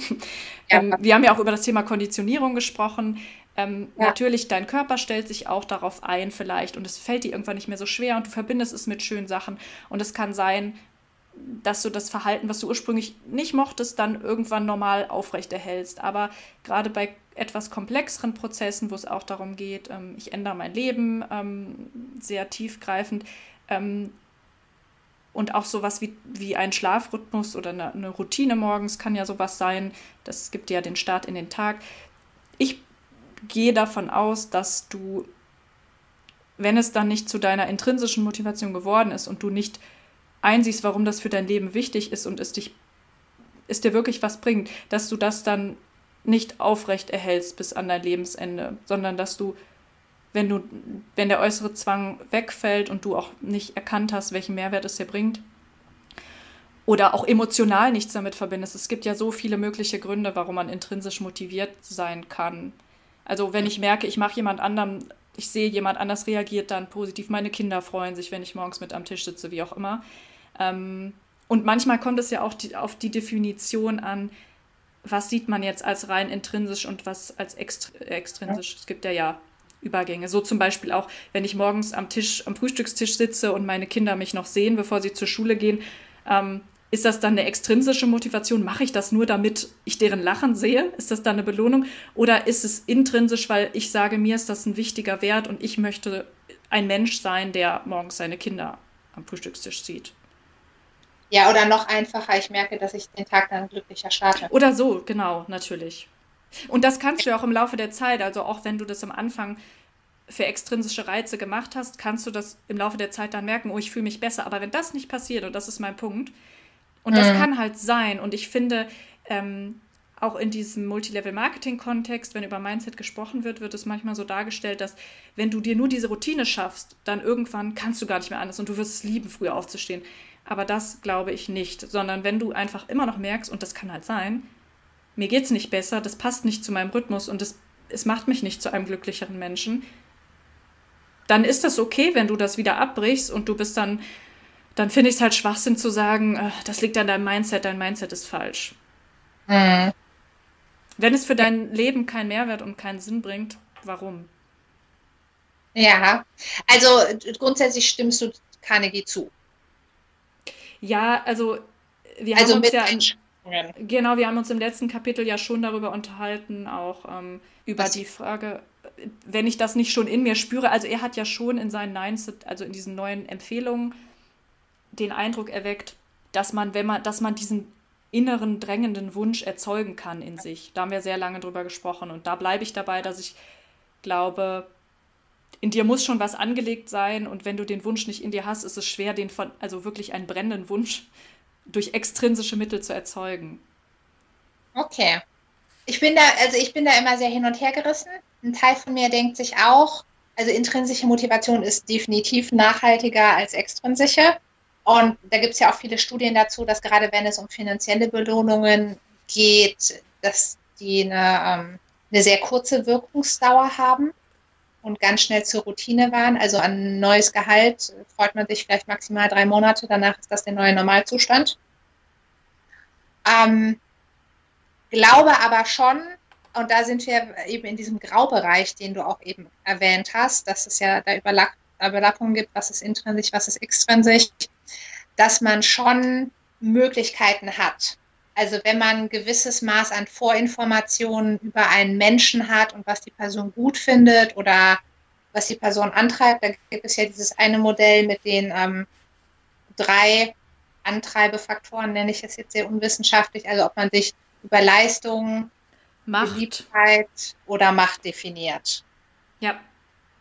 Ja. Ähm, wir haben ja auch über das Thema Konditionierung gesprochen. Ähm, ja. Natürlich, dein Körper stellt sich auch darauf ein vielleicht und es fällt dir irgendwann nicht mehr so schwer und du verbindest es mit schönen Sachen. Und es kann sein, dass du das Verhalten, was du ursprünglich nicht mochtest, dann irgendwann normal aufrechterhältst. Aber gerade bei etwas komplexeren Prozessen, wo es auch darum geht, ähm, ich ändere mein Leben ähm, sehr tiefgreifend ähm, und auch sowas wie, wie ein Schlafrhythmus oder eine, eine, Routine morgens kann ja sowas sein. Das gibt ja den Start in den Tag. Ich gehe davon aus, dass du, wenn es dann nicht zu deiner intrinsischen Motivation geworden ist und du nicht einsiehst, warum das für dein Leben wichtig ist und es dich es dir wirklich was bringt, dass du das dann nicht aufrecht erhältst bis an dein Lebensende, sondern dass du, wenn du, wenn der äußere Zwang wegfällt und du auch nicht erkannt hast, welchen Mehrwert es dir bringt, oder auch emotional nichts damit verbindest. Es gibt ja so viele mögliche Gründe, warum man intrinsisch motiviert sein kann. Also wenn ich merke, ich mache jemand anderem, ich sehe, jemand anders reagiert dann positiv, meine Kinder freuen sich, wenn ich morgens mit am Tisch sitze, wie auch immer, ähm, und manchmal kommt es ja auch die, auf die Definition an, was sieht man jetzt als rein intrinsisch und was als extrinsisch. Es gibt ja ja Übergänge. So zum Beispiel auch, wenn ich morgens am Tisch, am Frühstückstisch sitze und meine Kinder mich noch sehen, bevor sie zur Schule gehen, ähm, ist das dann eine extrinsische Motivation? Mache ich das nur, damit ich deren Lachen sehe? Ist das dann eine Belohnung? Oder ist es intrinsisch, weil ich sage, mir ist das ein wichtiger Wert und ich möchte ein Mensch sein, der morgens seine Kinder am Frühstückstisch sieht? Ja, oder noch einfacher, ich merke, dass ich den Tag dann glücklicher starte. Oder so, genau, natürlich. Und das kannst du ja auch im Laufe der Zeit, also auch wenn du das am Anfang für extrinsische Reize gemacht hast, kannst du das im Laufe der Zeit dann merken, oh, ich fühle mich besser. Aber wenn das nicht passiert, und das ist mein Punkt, und das mhm. kann halt sein, und ich finde, ähm, auch in diesem Multilevel-Marketing-Kontext, wenn über Mindset gesprochen wird, wird es manchmal so dargestellt, dass wenn du dir nur diese Routine schaffst, dann irgendwann kannst du gar nicht mehr anders und du wirst es lieben, früher aufzustehen. Aber das glaube ich nicht, sondern wenn du einfach immer noch merkst, und das kann halt sein, mir geht es nicht besser, das passt nicht zu meinem Rhythmus und es, es macht mich nicht zu einem glücklicheren Menschen, dann ist das okay, wenn du das wieder abbrichst und du bist dann, dann finde ich es halt Schwachsinn zu sagen, äh, das liegt an deinem Mindset, dein Mindset ist falsch. Mhm. Wenn es für dein Leben keinen Mehrwert und keinen Sinn bringt, warum? Ja, also grundsätzlich stimmst du Carnegie zu. Ja, also wir also haben uns ja in, genau, wir haben uns im letzten Kapitel ja schon darüber unterhalten, auch ähm, über Was? die Frage, wenn ich das nicht schon in mir spüre. Also er hat ja schon in seinen Nines, also in diesen neuen Empfehlungen, den Eindruck erweckt, dass man, wenn man, dass man diesen inneren drängenden Wunsch erzeugen kann in sich. Da haben wir sehr lange drüber gesprochen und da bleibe ich dabei, dass ich glaube, in dir muss schon was angelegt sein und wenn du den Wunsch nicht in dir hast, ist es schwer, den von, also wirklich einen brennenden Wunsch durch extrinsische Mittel zu erzeugen. Okay. Ich bin da, also ich bin da immer sehr hin und her gerissen. Ein Teil von mir denkt sich auch, also intrinsische Motivation ist definitiv nachhaltiger als extrinsische. Und da gibt es ja auch viele Studien dazu, dass gerade wenn es um finanzielle Belohnungen geht, dass die eine, ähm, eine sehr kurze Wirkungsdauer haben und ganz schnell zur Routine waren. Also an neues Gehalt freut man sich vielleicht maximal drei Monate, danach ist das der neue Normalzustand. Ähm, glaube aber schon, und da sind wir eben in diesem Graubereich, den du auch eben erwähnt hast, dass es ja da Überlappungen gibt, was ist intrinsisch, was ist extrinsisch, dass man schon Möglichkeiten hat. Also wenn man ein gewisses Maß an Vorinformationen über einen Menschen hat und was die Person gut findet oder was die Person antreibt, da gibt es ja dieses eine Modell mit den ähm, drei Antreibefaktoren, nenne ich es jetzt sehr unwissenschaftlich, also ob man sich über Leistung, Macht. Beliebtheit oder Macht definiert. Ja.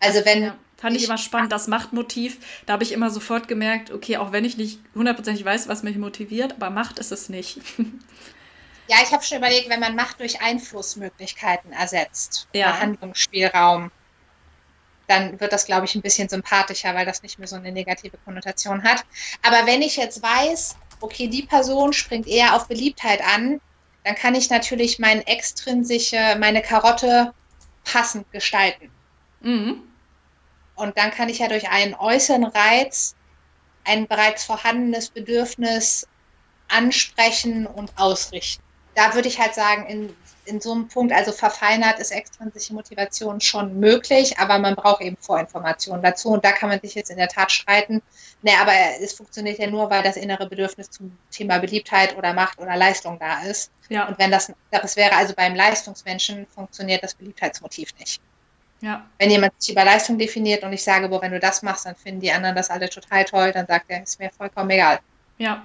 Also wenn, ja. Fand ich, ich immer spannend, das Machtmotiv. Da habe ich immer sofort gemerkt, okay, auch wenn ich nicht hundertprozentig weiß, was mich motiviert, aber Macht ist es nicht. Ja, ich habe schon überlegt, wenn man Macht durch Einflussmöglichkeiten ersetzt, ja. Handlungsspielraum, dann wird das, glaube ich, ein bisschen sympathischer, weil das nicht mehr so eine negative Konnotation hat. Aber wenn ich jetzt weiß, okay, die Person springt eher auf Beliebtheit an, dann kann ich natürlich meine extrinsische, meine Karotte passend gestalten. Mhm. Und dann kann ich ja durch einen äußeren Reiz ein bereits vorhandenes Bedürfnis ansprechen und ausrichten. Da würde ich halt sagen, in in so einem Punkt, also verfeinert ist extrinsische Motivation schon möglich, aber man braucht eben Vorinformationen dazu. Und da kann man sich jetzt in der Tat streiten. Ne, aber es funktioniert ja nur, weil das innere Bedürfnis zum Thema Beliebtheit oder Macht oder Leistung da ist. Ja. Und wenn das das wäre, also beim Leistungsmenschen funktioniert das Beliebtheitsmotiv nicht. Ja. Wenn jemand sich über Leistung definiert und ich sage, wo wenn du das machst, dann finden die anderen das alle total toll, dann sagt er, ist mir vollkommen egal. Ja,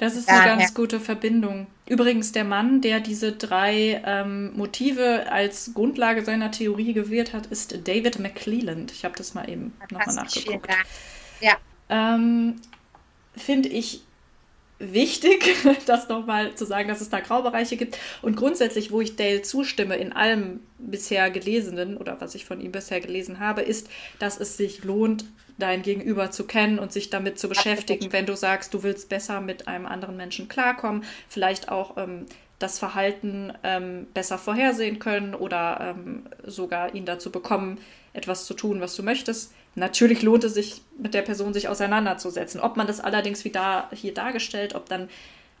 das ist eine ganz gute Verbindung. Übrigens, der Mann, der diese drei ähm, Motive als Grundlage seiner Theorie gewählt hat, ist David McClelland. Ich habe das mal eben nochmal nachgeguckt. Ja. Ähm, Finde ich wichtig, das nochmal zu sagen, dass es da Graubereiche gibt. Und grundsätzlich, wo ich Dale zustimme in allem bisher Gelesenen oder was ich von ihm bisher gelesen habe, ist, dass es sich lohnt, dein Gegenüber zu kennen und sich damit zu beschäftigen, wenn du sagst, du willst besser mit einem anderen Menschen klarkommen, vielleicht auch ähm, das Verhalten ähm, besser vorhersehen können oder ähm, sogar ihn dazu bekommen, etwas zu tun, was du möchtest Natürlich lohnt es sich, mit der Person sich auseinanderzusetzen. Ob man das allerdings wie da, hier dargestellt, ob dann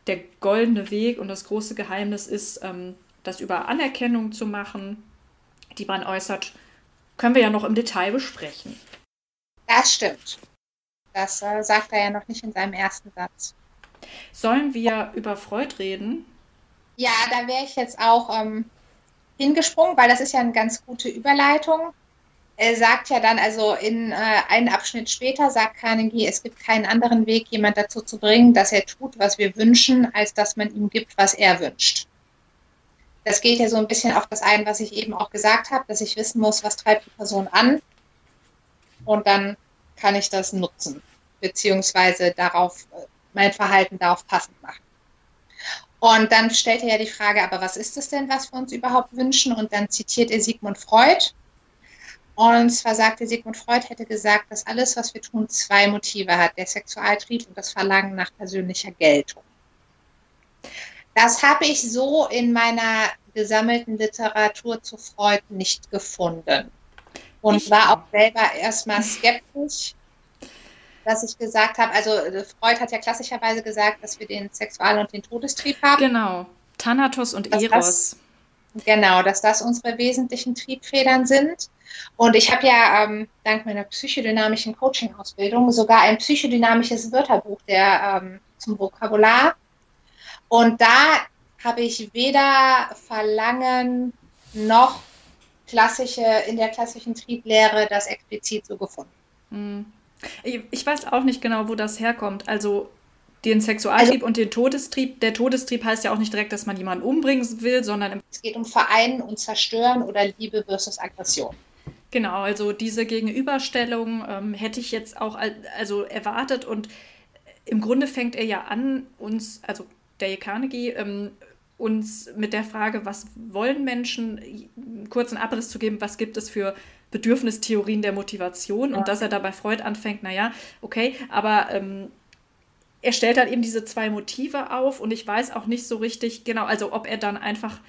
der goldene Weg und das große Geheimnis ist, ähm, das über Anerkennung zu machen, die man äußert, können wir ja noch im Detail besprechen. Das stimmt. Das äh, sagt er ja noch nicht in seinem ersten Satz. Sollen wir über Freud reden? Ja, da wäre ich jetzt auch ähm, hingesprungen, weil das ist ja eine ganz gute Überleitung er sagt ja dann, also in äh, einen Abschnitt später sagt Carnegie, es gibt keinen anderen Weg, jemand dazu zu bringen, dass er tut, was wir wünschen, als dass man ihm gibt, was er wünscht. Das geht ja so ein bisschen auf das ein, was ich eben auch gesagt habe, dass ich wissen muss, was treibt die Person an. Und dann kann ich das nutzen, beziehungsweise darauf, äh, mein Verhalten darauf passend machen. Und dann stellt er ja die Frage, aber was ist es denn, was wir uns überhaupt wünschen? Und dann zitiert er Sigmund Freud und zwar sagte Sigmund Freud, hätte gesagt, dass alles, was wir tun, zwei Motive hat, der Sexualtrieb und das Verlangen nach persönlicher Geltung. Das habe ich so in meiner gesammelten Literatur zu Freud nicht gefunden. Und ich war auch selber erstmal skeptisch, dass ich gesagt habe, also äh, Freud hat ja klassischerweise gesagt, dass wir den Sexual- und den Todestrieb haben. Genau, Thanatos und Eros. Das, genau, dass das unsere wesentlichen Triebfedern sind. Und ich habe ja ähm, dank meiner psychodynamischen Coaching-Ausbildung sogar ein psychodynamisches Wörterbuch der, ähm, zum Vokabular. Und da habe ich weder Verlangen noch klassische, in der klassischen Trieblehre das explizit so gefunden. Hm. Ich weiß auch nicht genau, wo das herkommt. Also den Sexualtrieb also, und den Todestrieb. Der Todestrieb heißt ja auch nicht direkt, dass man jemanden umbringen will, sondern es geht um Vereinen und Zerstören oder Liebe versus Aggression. Genau, also diese Gegenüberstellung ähm, hätte ich jetzt auch also erwartet und im Grunde fängt er ja an, uns, also Dale Carnegie, ähm, uns mit der Frage, was wollen Menschen, einen kurzen Abriss zu geben, was gibt es für Bedürfnistheorien der Motivation ja. und dass er dabei Freud anfängt, naja, okay, aber ähm, er stellt dann eben diese zwei Motive auf und ich weiß auch nicht so richtig genau, also ob er dann einfach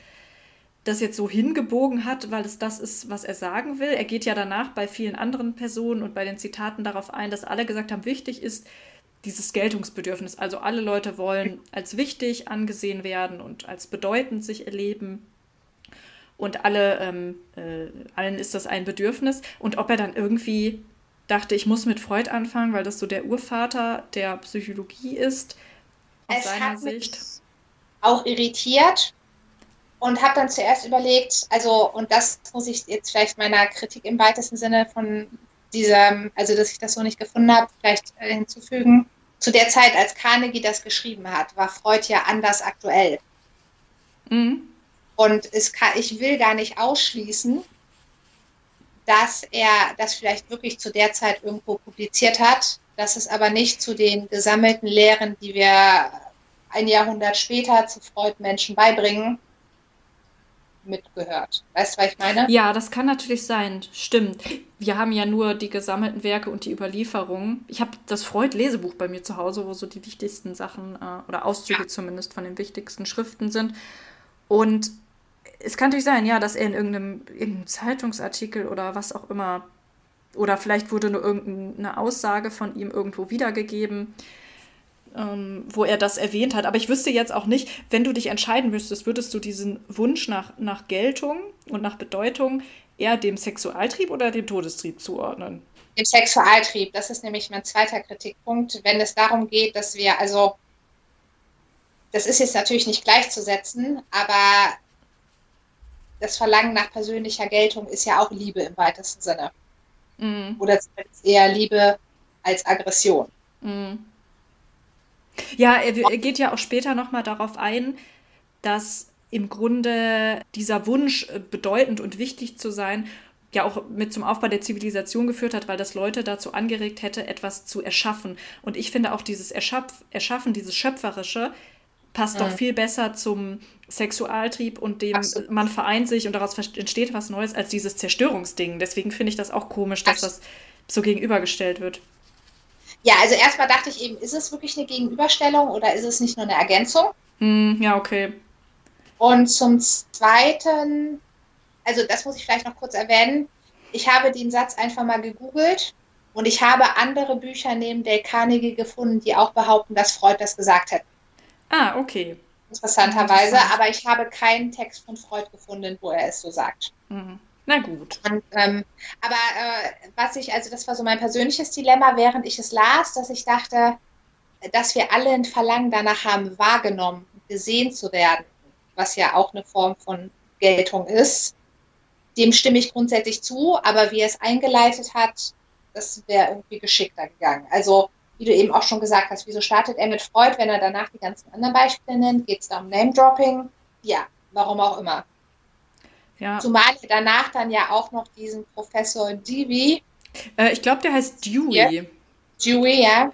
das jetzt so hingebogen hat, weil es das ist, was er sagen will. Er geht ja danach bei vielen anderen Personen und bei den Zitaten darauf ein, dass alle gesagt haben, wichtig ist dieses Geltungsbedürfnis. Also alle Leute wollen als wichtig angesehen werden und als bedeutend sich erleben. Und alle, ähm, äh, allen ist das ein Bedürfnis. Und ob er dann irgendwie dachte, ich muss mit Freud anfangen, weil das so der Urvater der Psychologie ist, aus es seiner Sicht. auch irritiert, und habe dann zuerst überlegt, also, und das muss ich jetzt vielleicht meiner Kritik im weitesten Sinne von diesem, also dass ich das so nicht gefunden habe, vielleicht äh, hinzufügen. Zu der Zeit, als Carnegie das geschrieben hat, war Freud ja anders aktuell. Mhm. Und es kann, ich will gar nicht ausschließen, dass er das vielleicht wirklich zu der Zeit irgendwo publiziert hat, dass es aber nicht zu den gesammelten Lehren, die wir ein Jahrhundert später zu Freud Menschen beibringen, mitgehört. Weißt du, was ich meine? Ja, das kann natürlich sein. Stimmt. Wir haben ja nur die gesammelten Werke und die Überlieferungen. Ich habe das Freud-Lesebuch bei mir zu Hause, wo so die wichtigsten Sachen äh, oder Auszüge ja. zumindest von den wichtigsten Schriften sind. Und es kann natürlich sein, ja, dass er in irgendeinem, irgendeinem Zeitungsartikel oder was auch immer, oder vielleicht wurde nur irgendeine Aussage von ihm irgendwo wiedergegeben ähm, wo er das erwähnt hat. Aber ich wüsste jetzt auch nicht, wenn du dich entscheiden müsstest, würdest du diesen Wunsch nach, nach Geltung und nach Bedeutung eher dem Sexualtrieb oder dem Todestrieb zuordnen? Dem Sexualtrieb, das ist nämlich mein zweiter Kritikpunkt, wenn es darum geht, dass wir, also, das ist jetzt natürlich nicht gleichzusetzen, aber das Verlangen nach persönlicher Geltung ist ja auch Liebe im weitesten Sinne. Mm. Oder eher Liebe als Aggression. Mm. Ja, er, er geht ja auch später nochmal darauf ein, dass im Grunde dieser Wunsch, äh, bedeutend und wichtig zu sein, ja auch mit zum Aufbau der Zivilisation geführt hat, weil das Leute dazu angeregt hätte, etwas zu erschaffen. Und ich finde auch dieses Erschaff, Erschaffen, dieses Schöpferische, passt mhm. doch viel besser zum Sexualtrieb und dem Absolut. man vereint sich und daraus entsteht was Neues als dieses Zerstörungsding. Deswegen finde ich das auch komisch, dass Absolut. das so gegenübergestellt wird. Ja, also erstmal dachte ich eben, ist es wirklich eine Gegenüberstellung oder ist es nicht nur eine Ergänzung? Mm, ja, okay. Und zum Zweiten, also das muss ich vielleicht noch kurz erwähnen, ich habe den Satz einfach mal gegoogelt und ich habe andere Bücher neben Dale Carnegie gefunden, die auch behaupten, dass Freud das gesagt hätte. Ah, okay. Interessanterweise, aber ich habe keinen Text von Freud gefunden, wo er es so sagt. Mhm. Na gut. Und, ähm, aber äh, was ich, also das war so mein persönliches Dilemma, während ich es las, dass ich dachte, dass wir alle ein Verlangen danach haben, wahrgenommen, gesehen zu werden, was ja auch eine Form von Geltung ist. Dem stimme ich grundsätzlich zu, aber wie er es eingeleitet hat, das wäre irgendwie geschickter gegangen. Also, wie du eben auch schon gesagt hast, wieso startet er mit Freud, wenn er danach die ganzen anderen Beispiele nennt? Geht es da um Name-Dropping? Ja, warum auch immer. Ja. Zumal danach dann ja auch noch diesen Professor Dewey. Äh, ich glaube, der heißt Dewey. Dewey, ja.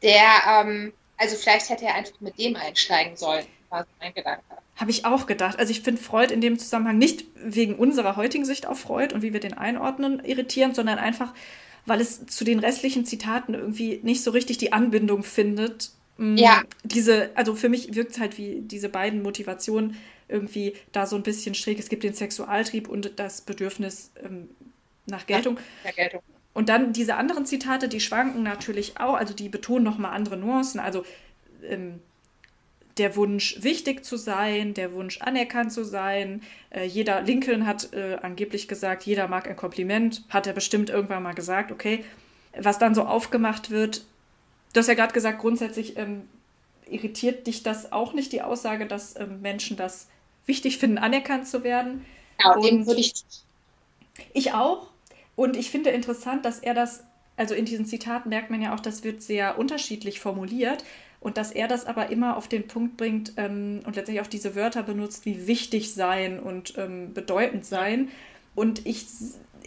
Der, ähm, also vielleicht hätte er einfach mit dem einsteigen sollen, war so mein Gedanke. Habe ich auch gedacht. Also ich finde Freud in dem Zusammenhang nicht wegen unserer heutigen Sicht auf Freud und wie wir den einordnen irritierend, sondern einfach, weil es zu den restlichen Zitaten irgendwie nicht so richtig die Anbindung findet. Mm, ja. Diese, also für mich wirkt es halt wie diese beiden Motivationen irgendwie da so ein bisschen schräg. Es gibt den Sexualtrieb und das Bedürfnis ähm, nach Geltung. Ja, Geltung. Und dann diese anderen Zitate, die schwanken natürlich auch, also die betonen nochmal andere Nuancen. Also ähm, der Wunsch, wichtig zu sein, der Wunsch, anerkannt zu sein. Äh, jeder, Lincoln hat äh, angeblich gesagt, jeder mag ein Kompliment, hat er bestimmt irgendwann mal gesagt, okay. Was dann so aufgemacht wird, du hast ja gerade gesagt, grundsätzlich ähm, irritiert dich das auch nicht, die Aussage, dass ähm, Menschen das wichtig finden, anerkannt zu werden. Ja, und dem würde ich. Ich auch. Und ich finde interessant, dass er das, also in diesen Zitaten merkt man ja auch, das wird sehr unterschiedlich formuliert und dass er das aber immer auf den Punkt bringt ähm, und letztlich auch diese Wörter benutzt wie wichtig sein und ähm, bedeutend sein. Und ich,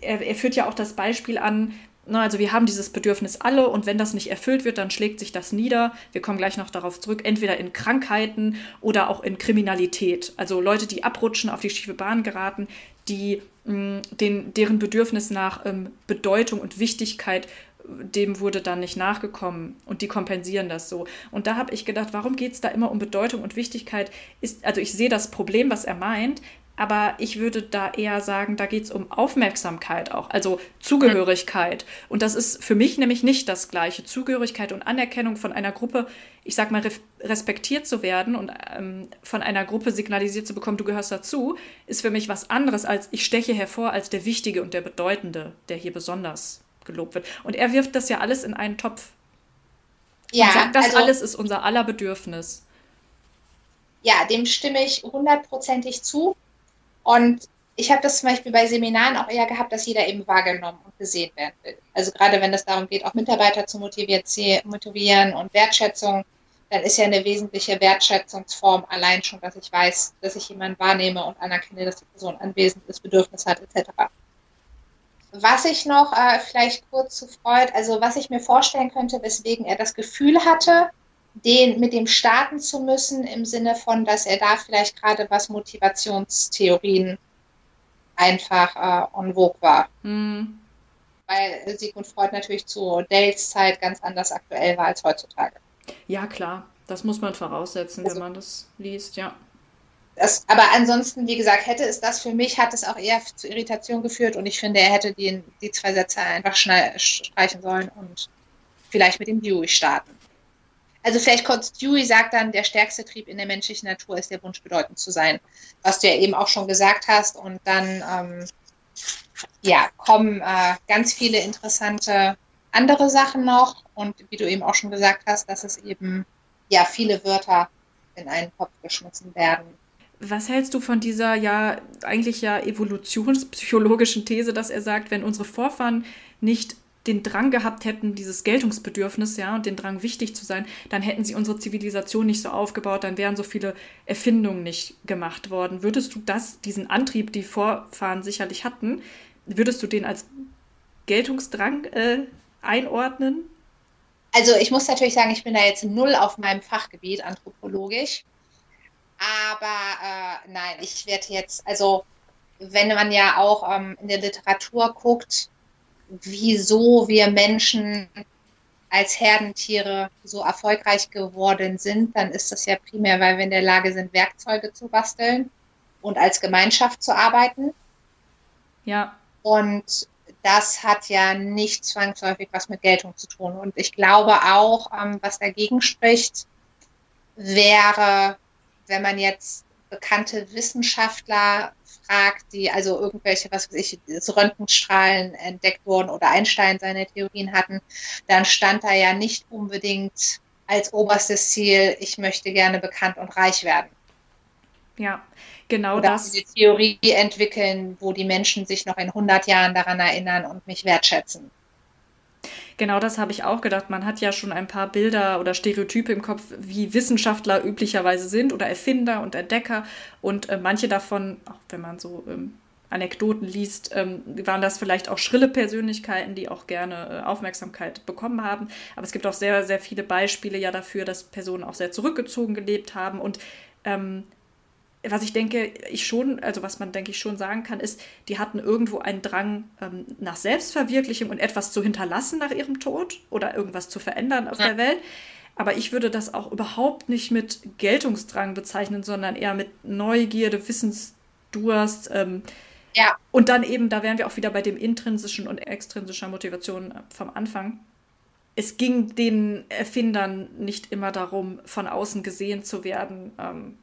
er, er führt ja auch das Beispiel an, also wir haben dieses Bedürfnis alle und wenn das nicht erfüllt wird, dann schlägt sich das nieder. Wir kommen gleich noch darauf zurück, entweder in Krankheiten oder auch in Kriminalität. Also Leute, die abrutschen, auf die schiefe Bahn geraten, die mh, den, deren Bedürfnis nach ähm, Bedeutung und Wichtigkeit dem wurde dann nicht nachgekommen und die kompensieren das so. Und da habe ich gedacht, warum geht es da immer um Bedeutung und Wichtigkeit? Ist, also ich sehe das Problem, was er meint, aber ich würde da eher sagen, da geht es um Aufmerksamkeit auch, also Zugehörigkeit. Und das ist für mich nämlich nicht das Gleiche. Zugehörigkeit und Anerkennung von einer Gruppe, ich sag mal, respektiert zu werden und ähm, von einer Gruppe signalisiert zu bekommen, du gehörst dazu, ist für mich was anderes als ich steche hervor als der Wichtige und der Bedeutende, der hier besonders gelobt wird. Und er wirft das ja alles in einen Topf. Ja, und sagt, das also, alles ist unser aller Bedürfnis. Ja, dem stimme ich hundertprozentig zu. Und ich habe das zum Beispiel bei Seminaren auch eher gehabt, dass jeder eben wahrgenommen und gesehen werden will. Also gerade wenn es darum geht, auch Mitarbeiter zu motivieren und Wertschätzung, dann ist ja eine wesentliche Wertschätzungsform allein schon, dass ich weiß, dass ich jemanden wahrnehme und anerkenne, dass die Person anwesend ist, Bedürfnis hat, etc. was ich noch äh, vielleicht kurz zu Freud, also was ich mir vorstellen könnte, weswegen er das Gefühl hatte, den mit dem starten zu müssen, im Sinne von, dass er da vielleicht gerade was Motivationstheorien einfach äh, en vogue war. Mhm. Weil Sigmund Freud natürlich zu Dales Zeit ganz anders aktuell war als heutzutage. Ja, klar. Das muss man voraussetzen, also, wenn man das liest, ja. Das, aber ansonsten, wie gesagt, hätte es das für mich, hat es auch eher zu Irritation geführt und ich finde, er hätte die, die zwei Sätze einfach streichen sollen und vielleicht mit dem Dewey starten. Also vielleicht kurz, Dewey sagt dann, der stärkste Trieb in der menschlichen Natur ist der Wunsch, bedeutend zu sein, was du ja eben auch schon gesagt hast. Und dann, ähm, ja, kommen äh, ganz viele interessante andere Sachen noch. Und wie du eben auch schon gesagt hast, dass es eben, ja, viele Wörter in einen Kopf geschmissen werden. Was hältst du von dieser ja eigentlich ja evolutionspsychologischen These, dass er sagt, wenn unsere Vorfahren nicht den Drang gehabt hätten, dieses Geltungsbedürfnis, ja, und den Drang wichtig zu sein, dann hätten sie unsere Zivilisation nicht so aufgebaut, dann wären so viele Erfindungen nicht gemacht worden. Würdest du das, diesen Antrieb, die Vorfahren sicherlich hatten, würdest du den als Geltungsdrang äh, einordnen? Also ich muss natürlich sagen, ich bin da jetzt null auf meinem Fachgebiet anthropologisch. Aber äh, nein, ich werde jetzt, also wenn man ja auch ähm, in der Literatur guckt, wieso wir Menschen als Herdentiere so erfolgreich geworden sind, dann ist das ja primär, weil wir in der Lage sind, Werkzeuge zu basteln und als Gemeinschaft zu arbeiten. Ja. Und das hat ja nicht zwangsläufig was mit Geltung zu tun. Und ich glaube auch, ähm, was dagegen spricht, wäre, wenn man jetzt bekannte Wissenschaftler fragt, die also irgendwelche, was weiß ich, Röntgenstrahlen entdeckt wurden oder Einstein seine Theorien hatten, dann stand da ja nicht unbedingt als oberstes Ziel, ich möchte gerne bekannt und reich werden. Ja, genau oder das. Eine Theorie entwickeln, wo die Menschen sich noch in 100 Jahren daran erinnern und mich wertschätzen. Genau das habe ich auch gedacht. Man hat ja schon ein paar Bilder oder Stereotype im Kopf, wie Wissenschaftler üblicherweise sind oder Erfinder und Entdecker. Und äh, manche davon, auch wenn man so ähm, Anekdoten liest, ähm, waren das vielleicht auch schrille Persönlichkeiten, die auch gerne äh, Aufmerksamkeit bekommen haben. Aber es gibt auch sehr, sehr viele Beispiele ja dafür, dass Personen auch sehr zurückgezogen gelebt haben und ähm, was ich denke, ich schon, also was man, denke ich, schon sagen kann, ist, die hatten irgendwo einen Drang ähm, nach Selbstverwirklichung und etwas zu hinterlassen nach ihrem Tod oder irgendwas zu verändern auf ja. der Welt. Aber ich würde das auch überhaupt nicht mit Geltungsdrang bezeichnen, sondern eher mit Neugierde, Wissensdurst. Ähm, ja. Und dann eben, da wären wir auch wieder bei dem intrinsischen und extrinsischer Motivation äh, vom Anfang. Es ging den Erfindern nicht immer darum, von außen gesehen zu werden. Ähm,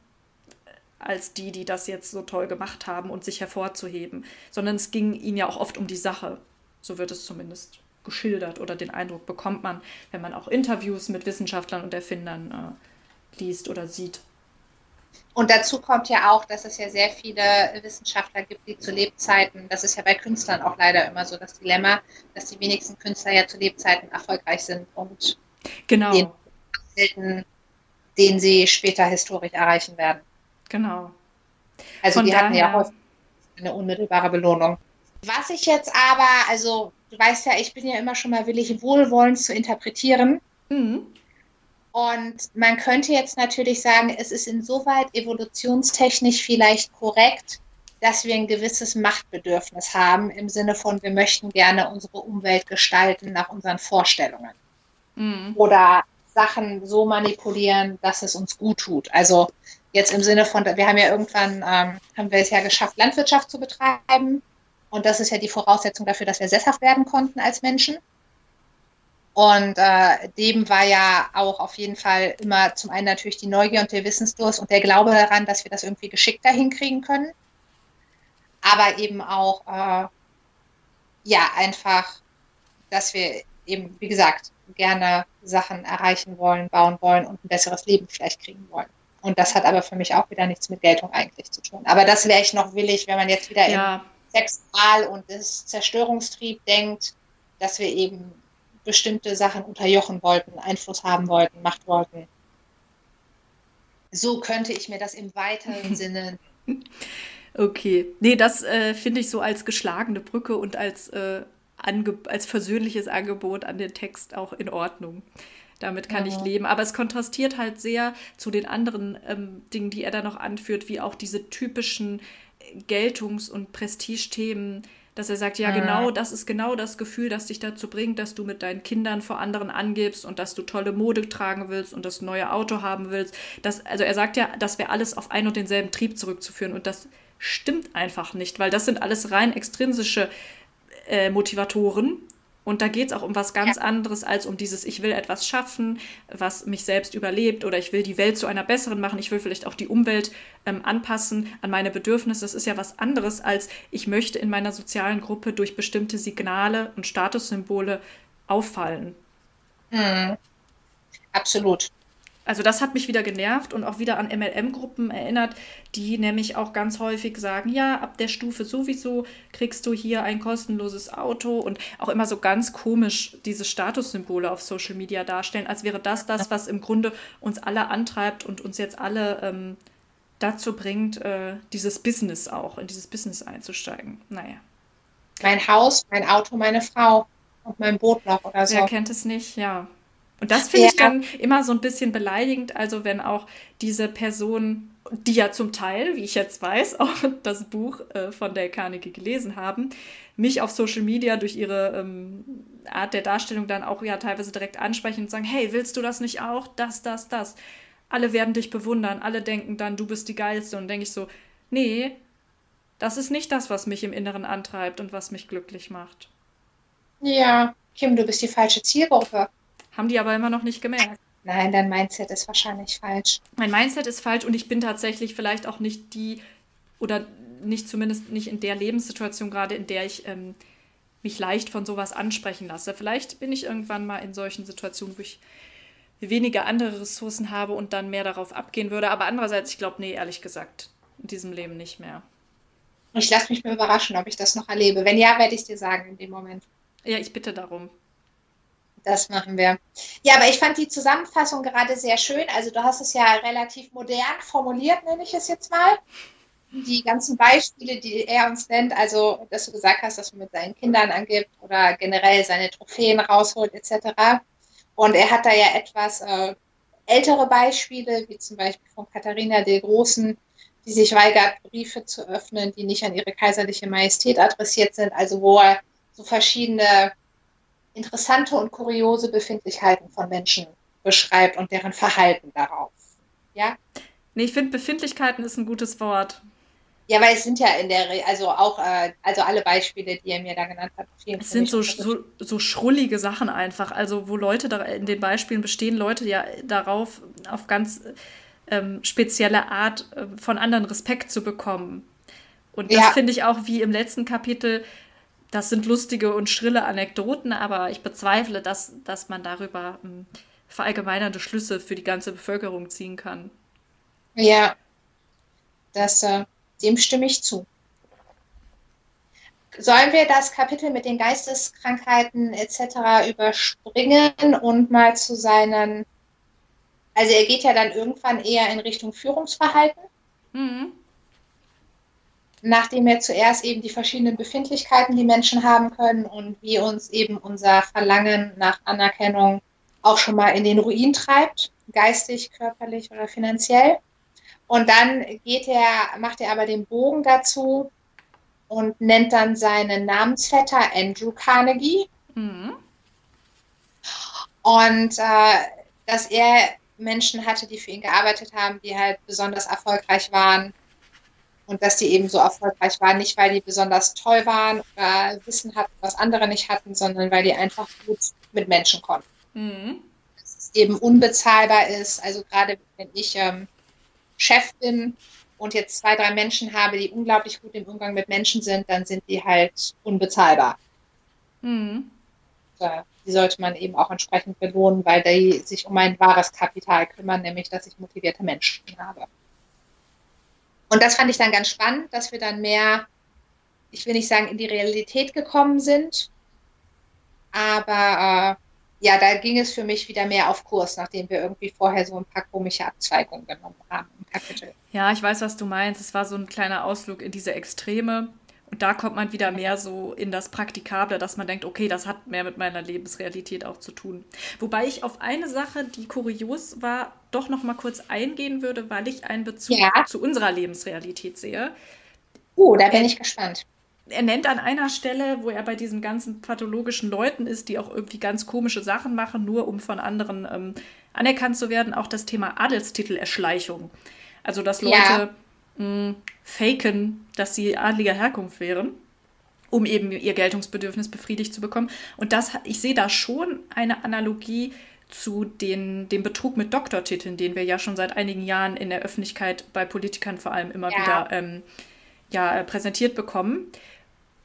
als die, die das jetzt so toll gemacht haben und sich hervorzuheben, sondern es ging ihnen ja auch oft um die Sache. So wird es zumindest geschildert oder den Eindruck bekommt man, wenn man auch Interviews mit Wissenschaftlern und Erfindern äh, liest oder sieht. Und dazu kommt ja auch, dass es ja sehr viele Wissenschaftler gibt, die zu Lebzeiten, das ist ja bei Künstlern auch leider immer so das Dilemma, dass die wenigsten Künstler ja zu Lebzeiten erfolgreich sind und genau. den, den, den sie später historisch erreichen werden. Genau. Also Von die daher... hatten ja häufig eine unmittelbare Belohnung. Was ich jetzt aber, also du weißt ja, ich bin ja immer schon mal willig, wohlwollend zu interpretieren. Mhm. Und man könnte jetzt natürlich sagen, es ist insoweit evolutionstechnisch vielleicht korrekt, dass wir ein gewisses Machtbedürfnis haben, im Sinne von, wir möchten gerne unsere Umwelt gestalten nach unseren Vorstellungen. Mhm. Oder Sachen so manipulieren, dass es uns gut tut. Also Jetzt im Sinne von, wir haben ja irgendwann, ähm, haben wir es ja geschafft, Landwirtschaft zu betreiben. Und das ist ja die Voraussetzung dafür, dass wir sesshaft werden konnten als Menschen. Und äh, dem war ja auch auf jeden Fall immer zum einen natürlich die Neugier und der Wissensdurst und der Glaube daran, dass wir das irgendwie geschickter hinkriegen können. Aber eben auch, äh, ja, einfach, dass wir eben, wie gesagt, gerne Sachen erreichen wollen, bauen wollen und ein besseres Leben vielleicht kriegen wollen. Und das hat aber für mich auch wieder nichts mit Geltung eigentlich zu tun. Aber das wäre ich noch willig, wenn man jetzt wieder ja. in Sexual und das Zerstörungstrieb denkt, dass wir eben bestimmte Sachen unterjochen wollten, Einfluss haben wollten, Macht wollten. So könnte ich mir das im weiteren Sinne Okay. Nee, das äh, finde ich so als geschlagene Brücke und als, äh, als versöhnliches Angebot an den Text auch in Ordnung. Damit kann ja. ich leben. Aber es kontrastiert halt sehr zu den anderen ähm, Dingen, die er da noch anführt, wie auch diese typischen Geltungs- und Prestigethemen, dass er sagt, ja, genau, das ist genau das Gefühl, das dich dazu bringt, dass du mit deinen Kindern vor anderen angibst und dass du tolle Mode tragen willst und das neue Auto haben willst. Das, also er sagt ja, das wäre alles auf ein und denselben Trieb zurückzuführen und das stimmt einfach nicht, weil das sind alles rein extrinsische äh, Motivatoren, und da geht es auch um was ganz anderes als um dieses, ich will etwas schaffen, was mich selbst überlebt oder ich will die Welt zu einer besseren machen, ich will vielleicht auch die Umwelt ähm, anpassen an meine Bedürfnisse. Das ist ja was anderes als ich möchte in meiner sozialen Gruppe durch bestimmte Signale und Statussymbole auffallen. Mhm. Absolut. Also das hat mich wieder genervt und auch wieder an MLM-Gruppen erinnert, die nämlich auch ganz häufig sagen, ja, ab der Stufe sowieso kriegst du hier ein kostenloses Auto und auch immer so ganz komisch diese Statussymbole auf Social Media darstellen, als wäre das das, was im Grunde uns alle antreibt und uns jetzt alle ähm, dazu bringt, äh, dieses Business auch, in dieses Business einzusteigen. Naja. Mein Haus, mein Auto, meine Frau und mein Boot noch oder so. Wer kennt es nicht, ja. Und das finde ja. ich dann immer so ein bisschen beleidigend, also wenn auch diese Person, die ja zum Teil, wie ich jetzt weiß, auch das Buch äh, von Dale Carnegie gelesen haben, mich auf Social Media durch ihre ähm, Art der Darstellung dann auch ja teilweise direkt ansprechen und sagen, hey, willst du das nicht auch? Das, das, das. Alle werden dich bewundern, alle denken dann, du bist die Geilste. Und denke ich so, nee, das ist nicht das, was mich im Inneren antreibt und was mich glücklich macht. Ja, Kim, du bist die falsche Zielgruppe. Haben die aber immer noch nicht gemerkt. Nein, dein Mindset ist wahrscheinlich falsch. Mein Mindset ist falsch und ich bin tatsächlich vielleicht auch nicht die oder nicht zumindest nicht in der Lebenssituation gerade, in der ich ähm, mich leicht von sowas ansprechen lasse. Vielleicht bin ich irgendwann mal in solchen Situationen, wo ich weniger andere Ressourcen habe und dann mehr darauf abgehen würde. Aber andererseits, ich glaube, nee, ehrlich gesagt, in diesem Leben nicht mehr. Ich lasse mich mal überraschen, ob ich das noch erlebe. Wenn ja, werde ich dir sagen in dem Moment. Ja, ich bitte darum. Das machen wir. Ja, aber ich fand die Zusammenfassung gerade sehr schön. Also du hast es ja relativ modern formuliert, nenne ich es jetzt mal. Die ganzen Beispiele, die er uns nennt, also dass du gesagt hast, dass man mit seinen Kindern angibt oder generell seine Trophäen rausholt etc. Und er hat da ja etwas äh, ältere Beispiele, wie zum Beispiel von Katharina der Großen, die sich weigert, Briefe zu öffnen, die nicht an ihre kaiserliche Majestät adressiert sind, also wo er so verschiedene interessante und kuriose Befindlichkeiten von Menschen beschreibt und deren Verhalten darauf. Ja? Nee, ich finde, Befindlichkeiten ist ein gutes Wort. Ja, weil es sind ja in der, Re also auch, äh, also alle Beispiele, die er mir da genannt hat. Es sind so, so, so schrullige Sachen einfach, also wo Leute da, in den Beispielen bestehen Leute ja darauf, auf ganz ähm, spezielle Art äh, von anderen Respekt zu bekommen. Und das ja. finde ich auch wie im letzten Kapitel, das sind lustige und schrille Anekdoten, aber ich bezweifle, dass, dass man darüber ähm, verallgemeinernde Schlüsse für die ganze Bevölkerung ziehen kann. Ja, das, äh, dem stimme ich zu. Sollen wir das Kapitel mit den Geisteskrankheiten etc. überspringen und mal zu seinen, also er geht ja dann irgendwann eher in Richtung Führungsverhalten. Mhm nachdem wir zuerst eben die verschiedenen Befindlichkeiten, die Menschen haben können und wie uns eben unser Verlangen nach Anerkennung auch schon mal in den Ruin treibt, geistig, körperlich oder finanziell. Und dann geht er, macht er aber den Bogen dazu und nennt dann seinen Namensvetter Andrew Carnegie. Mhm. Und äh, dass er Menschen hatte, die für ihn gearbeitet haben, die halt besonders erfolgreich waren, und dass die eben so erfolgreich waren, nicht weil die besonders toll waren oder Wissen hatten, was andere nicht hatten, sondern weil die einfach gut mit Menschen konnten. Mhm. Dass es eben unbezahlbar ist. Also gerade wenn ich ähm, Chef bin und jetzt zwei, drei Menschen habe, die unglaublich gut im Umgang mit Menschen sind, dann sind die halt unbezahlbar. Mhm. Die sollte man eben auch entsprechend belohnen, weil die sich um ein wahres Kapital kümmern, nämlich dass ich motivierte Menschen habe. Und das fand ich dann ganz spannend, dass wir dann mehr, ich will nicht sagen, in die Realität gekommen sind, aber ja, da ging es für mich wieder mehr auf Kurs, nachdem wir irgendwie vorher so ein paar komische Abzweigungen genommen haben im Kapitel. Ja, ich weiß, was du meinst. Es war so ein kleiner Ausflug in diese Extreme. Und da kommt man wieder mehr so in das Praktikable, dass man denkt, okay, das hat mehr mit meiner Lebensrealität auch zu tun. Wobei ich auf eine Sache, die kurios war, doch noch mal kurz eingehen würde, weil ich einen Bezug ja. zu unserer Lebensrealität sehe. Oh, uh, da bin ich gespannt er nennt an einer Stelle, wo er bei diesen ganzen pathologischen Leuten ist, die auch irgendwie ganz komische Sachen machen, nur um von anderen ähm, anerkannt zu werden, auch das Thema Adelstitelerschleichung. Also, dass Leute ja. Mh, faken, dass sie adliger Herkunft wären, um eben ihr Geltungsbedürfnis befriedigt zu bekommen. Und das, ich sehe da schon eine Analogie zu den, dem Betrug mit Doktortiteln, den wir ja schon seit einigen Jahren in der Öffentlichkeit bei Politikern vor allem immer ja. wieder ähm, ja, präsentiert bekommen.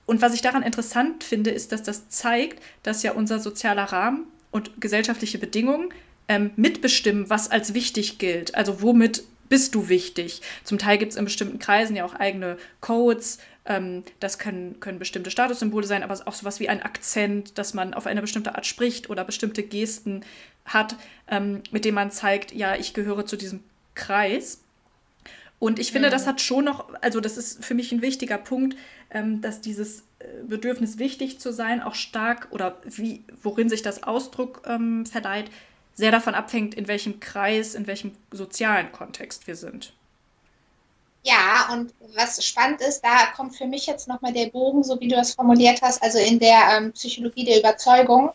Und was ich daran interessant finde, ist, dass das zeigt, dass ja unser sozialer Rahmen und gesellschaftliche Bedingungen ähm, mitbestimmen, was als wichtig gilt. Also womit bist du wichtig? Zum Teil gibt es in bestimmten Kreisen ja auch eigene Codes. Ähm, das können, können bestimmte Statussymbole sein, aber auch sowas wie ein Akzent, dass man auf eine bestimmte Art spricht oder bestimmte Gesten hat, ähm, mit dem man zeigt, ja, ich gehöre zu diesem Kreis. Und ich finde, mhm. das hat schon noch, also das ist für mich ein wichtiger Punkt, ähm, dass dieses äh, Bedürfnis, wichtig zu sein, auch stark oder wie, worin sich das Ausdruck ähm, verleiht, sehr davon abhängt, in welchem Kreis, in welchem sozialen Kontext wir sind. Ja, und was spannend ist, da kommt für mich jetzt nochmal der Bogen, so wie du das formuliert hast, also in der ähm, Psychologie der Überzeugung.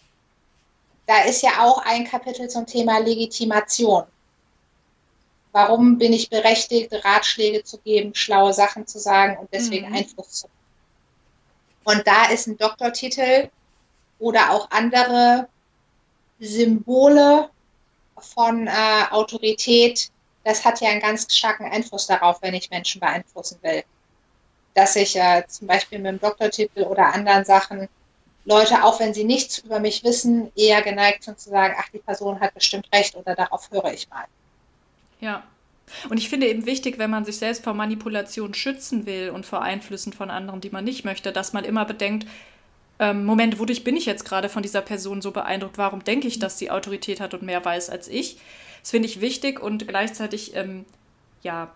Da ist ja auch ein Kapitel zum Thema Legitimation. Warum bin ich berechtigt, Ratschläge zu geben, schlaue Sachen zu sagen und deswegen mhm. Einfluss zu nehmen? Und da ist ein Doktortitel oder auch andere Symbole von äh, Autorität, das hat ja einen ganz starken Einfluss darauf, wenn ich Menschen beeinflussen will. Dass ich äh, zum Beispiel mit dem Doktortitel oder anderen Sachen Leute, auch wenn sie nichts über mich wissen, eher geneigt sind zu sagen, ach, die Person hat bestimmt recht oder darauf höre ich mal. Ja. Und ich finde eben wichtig, wenn man sich selbst vor Manipulation schützen will und vor Einflüssen von anderen, die man nicht möchte, dass man immer bedenkt, ähm, Moment, wodurch bin ich jetzt gerade von dieser Person so beeindruckt? Warum denke ich, dass sie Autorität hat und mehr weiß als ich? Das finde ich wichtig und gleichzeitig, ähm, ja,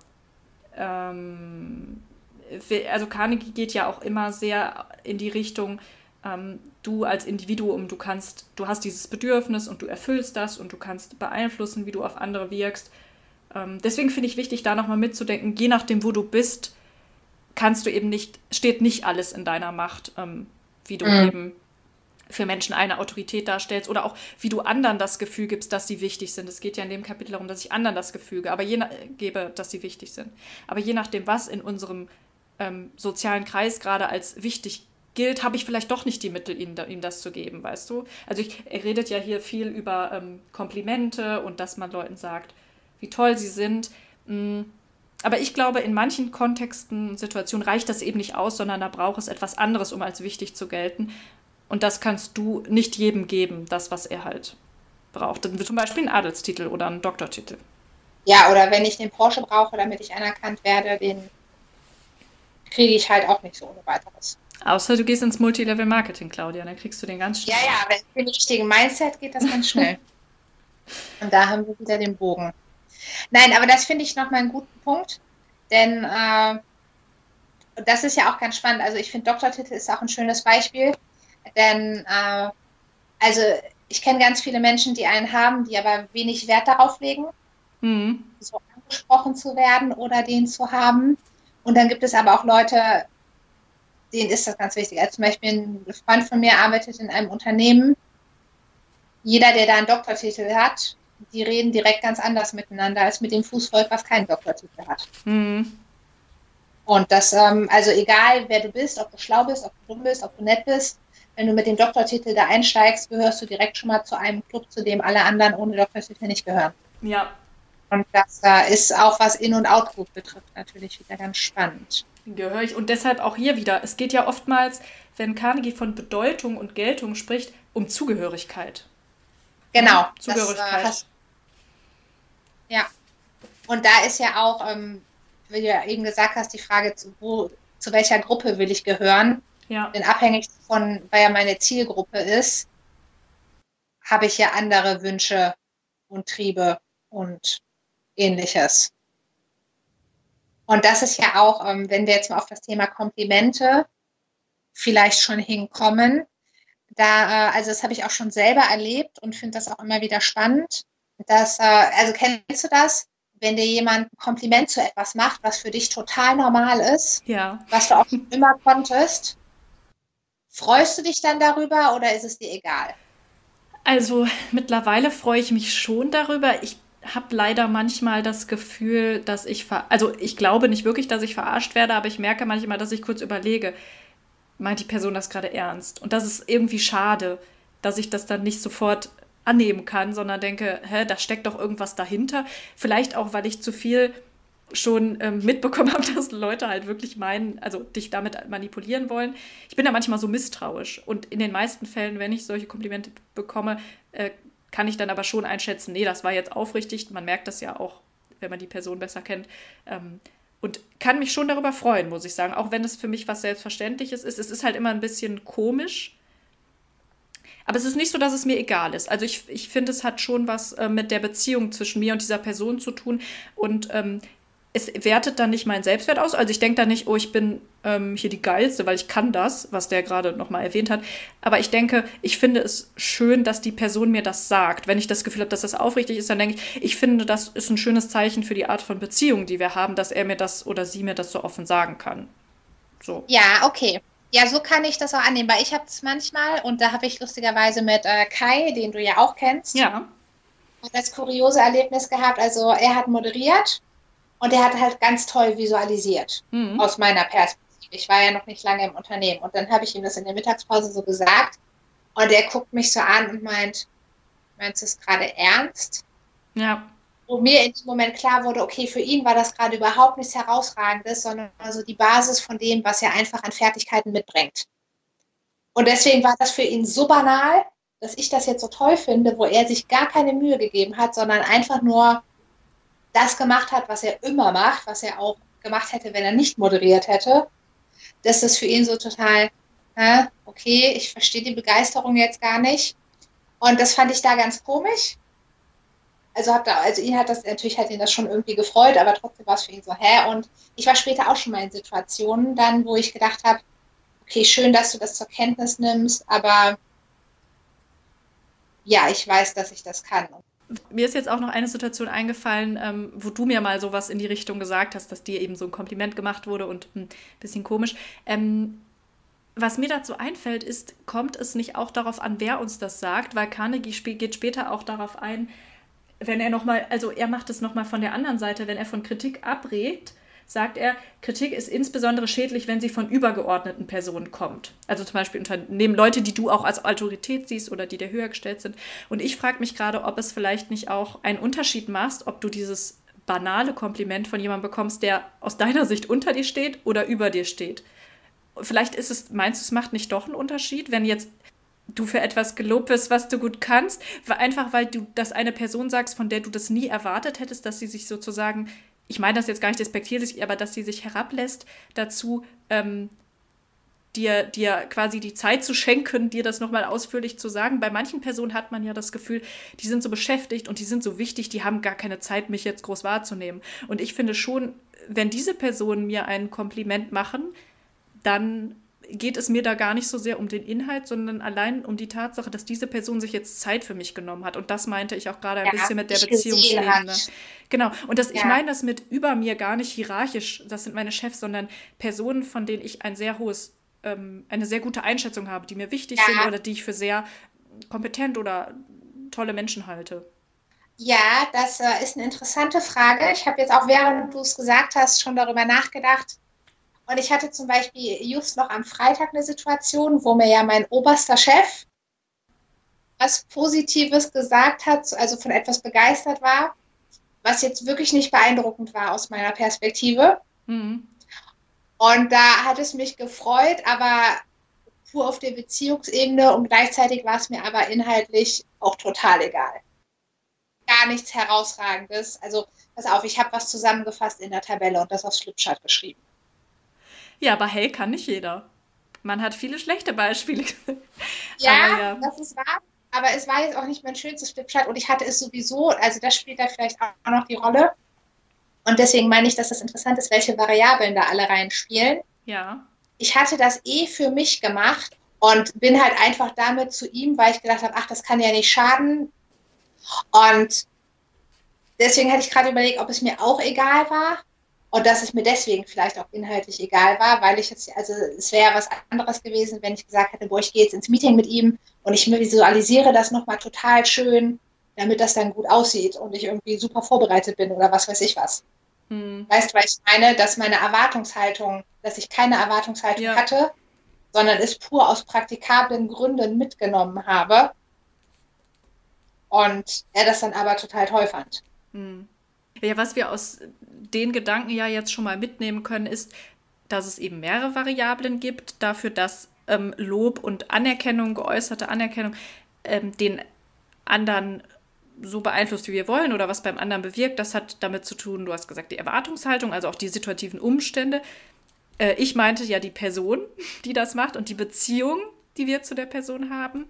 ähm, also Carnegie geht ja auch immer sehr in die Richtung, ähm, du als Individuum, du kannst, du hast dieses Bedürfnis und du erfüllst das und du kannst beeinflussen, wie du auf andere wirkst ähm, deswegen finde ich wichtig, da nochmal mitzudenken, je nachdem, wo du bist, kannst du eben nicht, steht nicht alles in deiner Macht, ähm, wie du mhm. eben für Menschen eine Autorität darstellst oder auch wie du anderen das Gefühl gibst, dass sie wichtig sind. Es geht ja in dem Kapitel darum, dass ich anderen das Gefühl gebe, aber je gebe, dass sie wichtig sind. Aber je nachdem, was in unserem ähm, sozialen Kreis gerade als wichtig gilt, habe ich vielleicht doch nicht die Mittel, ihm, ihm das zu geben, weißt du? Also ich, er redet ja hier viel über ähm, Komplimente und dass man Leuten sagt, wie toll sie sind. Mm, aber ich glaube, in manchen Kontexten und Situationen reicht das eben nicht aus, sondern da braucht es etwas anderes, um als wichtig zu gelten. Und das kannst du nicht jedem geben, das, was er halt braucht. Zum Beispiel einen Adelstitel oder einen Doktortitel. Ja, oder wenn ich den Porsche brauche, damit ich anerkannt werde, den kriege ich halt auch nicht so ohne weiteres. Außer du gehst ins Multilevel-Marketing, Claudia, dann kriegst du den ganz schnell. Ja, ja, wenn ich den richtigen Mindset geht das ganz schnell. Und da haben wir wieder den Bogen. Nein, aber das finde ich nochmal einen guten Punkt, denn äh, das ist ja auch ganz spannend. Also ich finde, Doktortitel ist auch ein schönes Beispiel, denn äh, also ich kenne ganz viele Menschen, die einen haben, die aber wenig Wert darauf legen, mhm. so angesprochen zu werden oder den zu haben. Und dann gibt es aber auch Leute, denen ist das ganz wichtig. Also zum Beispiel ein Freund von mir arbeitet in einem Unternehmen. Jeder, der da einen Doktortitel hat, die reden direkt ganz anders miteinander als mit dem Fußvolk, was keinen Doktortitel hat. Mhm. Und das, ähm, also egal wer du bist, ob du schlau bist, ob du dumm bist, ob du nett bist, wenn du mit dem Doktortitel da einsteigst, gehörst du direkt schon mal zu einem Club, zu dem alle anderen ohne Doktortitel nicht gehören. Ja. Und das äh, ist auch, was In- und Outgroup betrifft, natürlich wieder ganz spannend. Gehöre ich. Und deshalb auch hier wieder. Es geht ja oftmals, wenn Carnegie von Bedeutung und Geltung spricht, um Zugehörigkeit. Genau. Zugehörigkeit. Das, äh, ja. Und da ist ja auch, ähm, wie du ja eben gesagt hast, die Frage, zu, wo, zu welcher Gruppe will ich gehören? Ja. Denn abhängig von, wer ja meine Zielgruppe ist, habe ich ja andere Wünsche und Triebe und ähnliches. Und das ist ja auch, ähm, wenn wir jetzt mal auf das Thema Komplimente vielleicht schon hinkommen, da, äh, also das habe ich auch schon selber erlebt und finde das auch immer wieder spannend. Dass, äh, also kennst du das? Wenn dir jemand ein Kompliment zu etwas macht, was für dich total normal ist, ja. was du auch schon immer konntest, freust du dich dann darüber oder ist es dir egal? Also mittlerweile freue ich mich schon darüber. Ich habe leider manchmal das Gefühl, dass ich, also ich glaube nicht wirklich, dass ich verarscht werde, aber ich merke manchmal, dass ich kurz überlege, meint die Person das gerade ernst? Und das ist irgendwie schade, dass ich das dann nicht sofort annehmen kann, sondern denke, hä, da steckt doch irgendwas dahinter. Vielleicht auch, weil ich zu viel schon ähm, mitbekommen habe, dass Leute halt wirklich meinen, also dich damit manipulieren wollen. Ich bin da manchmal so misstrauisch. Und in den meisten Fällen, wenn ich solche Komplimente bekomme, äh, kann ich dann aber schon einschätzen, nee, das war jetzt aufrichtig. Man merkt das ja auch, wenn man die Person besser kennt. Ähm, und kann mich schon darüber freuen, muss ich sagen. Auch wenn es für mich was Selbstverständliches ist. Es ist halt immer ein bisschen komisch. Aber es ist nicht so, dass es mir egal ist. Also ich, ich finde, es hat schon was äh, mit der Beziehung zwischen mir und dieser Person zu tun. Und ähm, es wertet dann nicht meinen Selbstwert aus. Also ich denke da nicht, oh, ich bin ähm, hier die Geilste, weil ich kann das, was der gerade nochmal erwähnt hat. Aber ich denke, ich finde es schön, dass die Person mir das sagt. Wenn ich das Gefühl habe, dass das aufrichtig ist, dann denke ich, ich finde, das ist ein schönes Zeichen für die Art von Beziehung, die wir haben, dass er mir das oder sie mir das so offen sagen kann. So. Ja, okay. Ja, so kann ich das auch annehmen, weil ich habe es manchmal, und da habe ich lustigerweise mit äh, Kai, den du ja auch kennst, ja. das kuriose Erlebnis gehabt. Also er hat moderiert und er hat halt ganz toll visualisiert, mhm. aus meiner Perspektive. Ich war ja noch nicht lange im Unternehmen. Und dann habe ich ihm das in der Mittagspause so gesagt. Und er guckt mich so an und meint, meinst du es gerade ernst? Ja. Wo mir in dem Moment klar wurde, okay, für ihn war das gerade überhaupt nichts Herausragendes, sondern also die Basis von dem, was er einfach an Fertigkeiten mitbringt. Und deswegen war das für ihn so banal, dass ich das jetzt so toll finde, wo er sich gar keine Mühe gegeben hat, sondern einfach nur das gemacht hat, was er immer macht, was er auch gemacht hätte, wenn er nicht moderiert hätte, dass das für ihn so total, äh, okay, ich verstehe die Begeisterung jetzt gar nicht. Und das fand ich da ganz komisch. Also, hab da, also ihn hat das, natürlich hat ihn das schon irgendwie gefreut, aber trotzdem war es für ihn so, hä? Und ich war später auch schon mal in Situationen dann, wo ich gedacht habe, okay, schön, dass du das zur Kenntnis nimmst, aber ja, ich weiß, dass ich das kann. Mir ist jetzt auch noch eine Situation eingefallen, ähm, wo du mir mal sowas in die Richtung gesagt hast, dass dir eben so ein Kompliment gemacht wurde und ein hm, bisschen komisch. Ähm, was mir dazu einfällt, ist, kommt es nicht auch darauf an, wer uns das sagt, weil Carnegie geht später auch darauf ein, wenn er nochmal, also er macht es nochmal von der anderen Seite, wenn er von Kritik abrät, sagt er, Kritik ist insbesondere schädlich, wenn sie von übergeordneten Personen kommt. Also zum Beispiel Unternehmen, Leute, die du auch als Autorität siehst oder die dir höher gestellt sind. Und ich frage mich gerade, ob es vielleicht nicht auch einen Unterschied machst, ob du dieses banale Kompliment von jemandem bekommst, der aus deiner Sicht unter dir steht oder über dir steht. Vielleicht ist es, meinst du, es macht nicht doch einen Unterschied, wenn jetzt du für etwas gelobt wirst, was du gut kannst, einfach weil du das eine Person sagst, von der du das nie erwartet hättest, dass sie sich sozusagen ich meine das jetzt gar nicht despektierlich, aber dass sie sich herablässt dazu, ähm, dir, dir quasi die Zeit zu schenken, dir das nochmal ausführlich zu sagen. Bei manchen Personen hat man ja das Gefühl, die sind so beschäftigt und die sind so wichtig, die haben gar keine Zeit, mich jetzt groß wahrzunehmen. Und ich finde schon, wenn diese Personen mir ein Kompliment machen, dann geht es mir da gar nicht so sehr um den Inhalt, sondern allein um die Tatsache, dass diese Person sich jetzt Zeit für mich genommen hat. Und das meinte ich auch gerade ein ja, bisschen mit der Beziehungsebene. Genau. Und das, ja. ich meine das mit über mir gar nicht hierarchisch, das sind meine Chefs, sondern Personen, von denen ich ein sehr hohes, ähm, eine sehr gute Einschätzung habe, die mir wichtig ja. sind oder die ich für sehr kompetent oder tolle Menschen halte. Ja, das äh, ist eine interessante Frage. Ich habe jetzt auch, während du es gesagt hast, schon darüber nachgedacht, und ich hatte zum Beispiel just noch am Freitag eine Situation, wo mir ja mein oberster Chef was Positives gesagt hat, also von etwas begeistert war, was jetzt wirklich nicht beeindruckend war aus meiner Perspektive. Mhm. Und da hat es mich gefreut, aber pur auf der Beziehungsebene und gleichzeitig war es mir aber inhaltlich auch total egal. Gar nichts herausragendes. Also, pass auf, ich habe was zusammengefasst in der Tabelle und das auf Flipchart geschrieben. Ja, aber hey, kann nicht jeder. Man hat viele schlechte Beispiele. Ja, ja, das ist wahr. aber es war jetzt auch nicht mein schönstes Flipchart und ich hatte es sowieso, also das spielt da vielleicht auch noch die Rolle. Und deswegen meine ich, dass das interessant ist, welche Variablen da alle reinspielen. Ja. Ich hatte das eh für mich gemacht und bin halt einfach damit zu ihm, weil ich gedacht habe, ach, das kann ja nicht schaden. Und deswegen hatte ich gerade überlegt, ob es mir auch egal war und dass es mir deswegen vielleicht auch inhaltlich egal war, weil ich jetzt, also es wäre was anderes gewesen, wenn ich gesagt hätte, boah, ich gehe jetzt ins Meeting mit ihm und ich visualisiere das nochmal total schön, damit das dann gut aussieht und ich irgendwie super vorbereitet bin oder was weiß ich was. Hm. Weißt du, weil ich meine, dass meine Erwartungshaltung, dass ich keine Erwartungshaltung ja. hatte, sondern es pur aus praktikablen Gründen mitgenommen habe und er das dann aber total toll fand. Hm. Ja, was wir aus den Gedanken ja jetzt schon mal mitnehmen können, ist, dass es eben mehrere Variablen gibt dafür, dass ähm, Lob und Anerkennung, geäußerte Anerkennung, ähm, den anderen so beeinflusst, wie wir wollen oder was beim anderen bewirkt. Das hat damit zu tun, du hast gesagt, die Erwartungshaltung, also auch die situativen Umstände. Äh, ich meinte ja die Person, die das macht und die Beziehung, die wir zu der Person haben.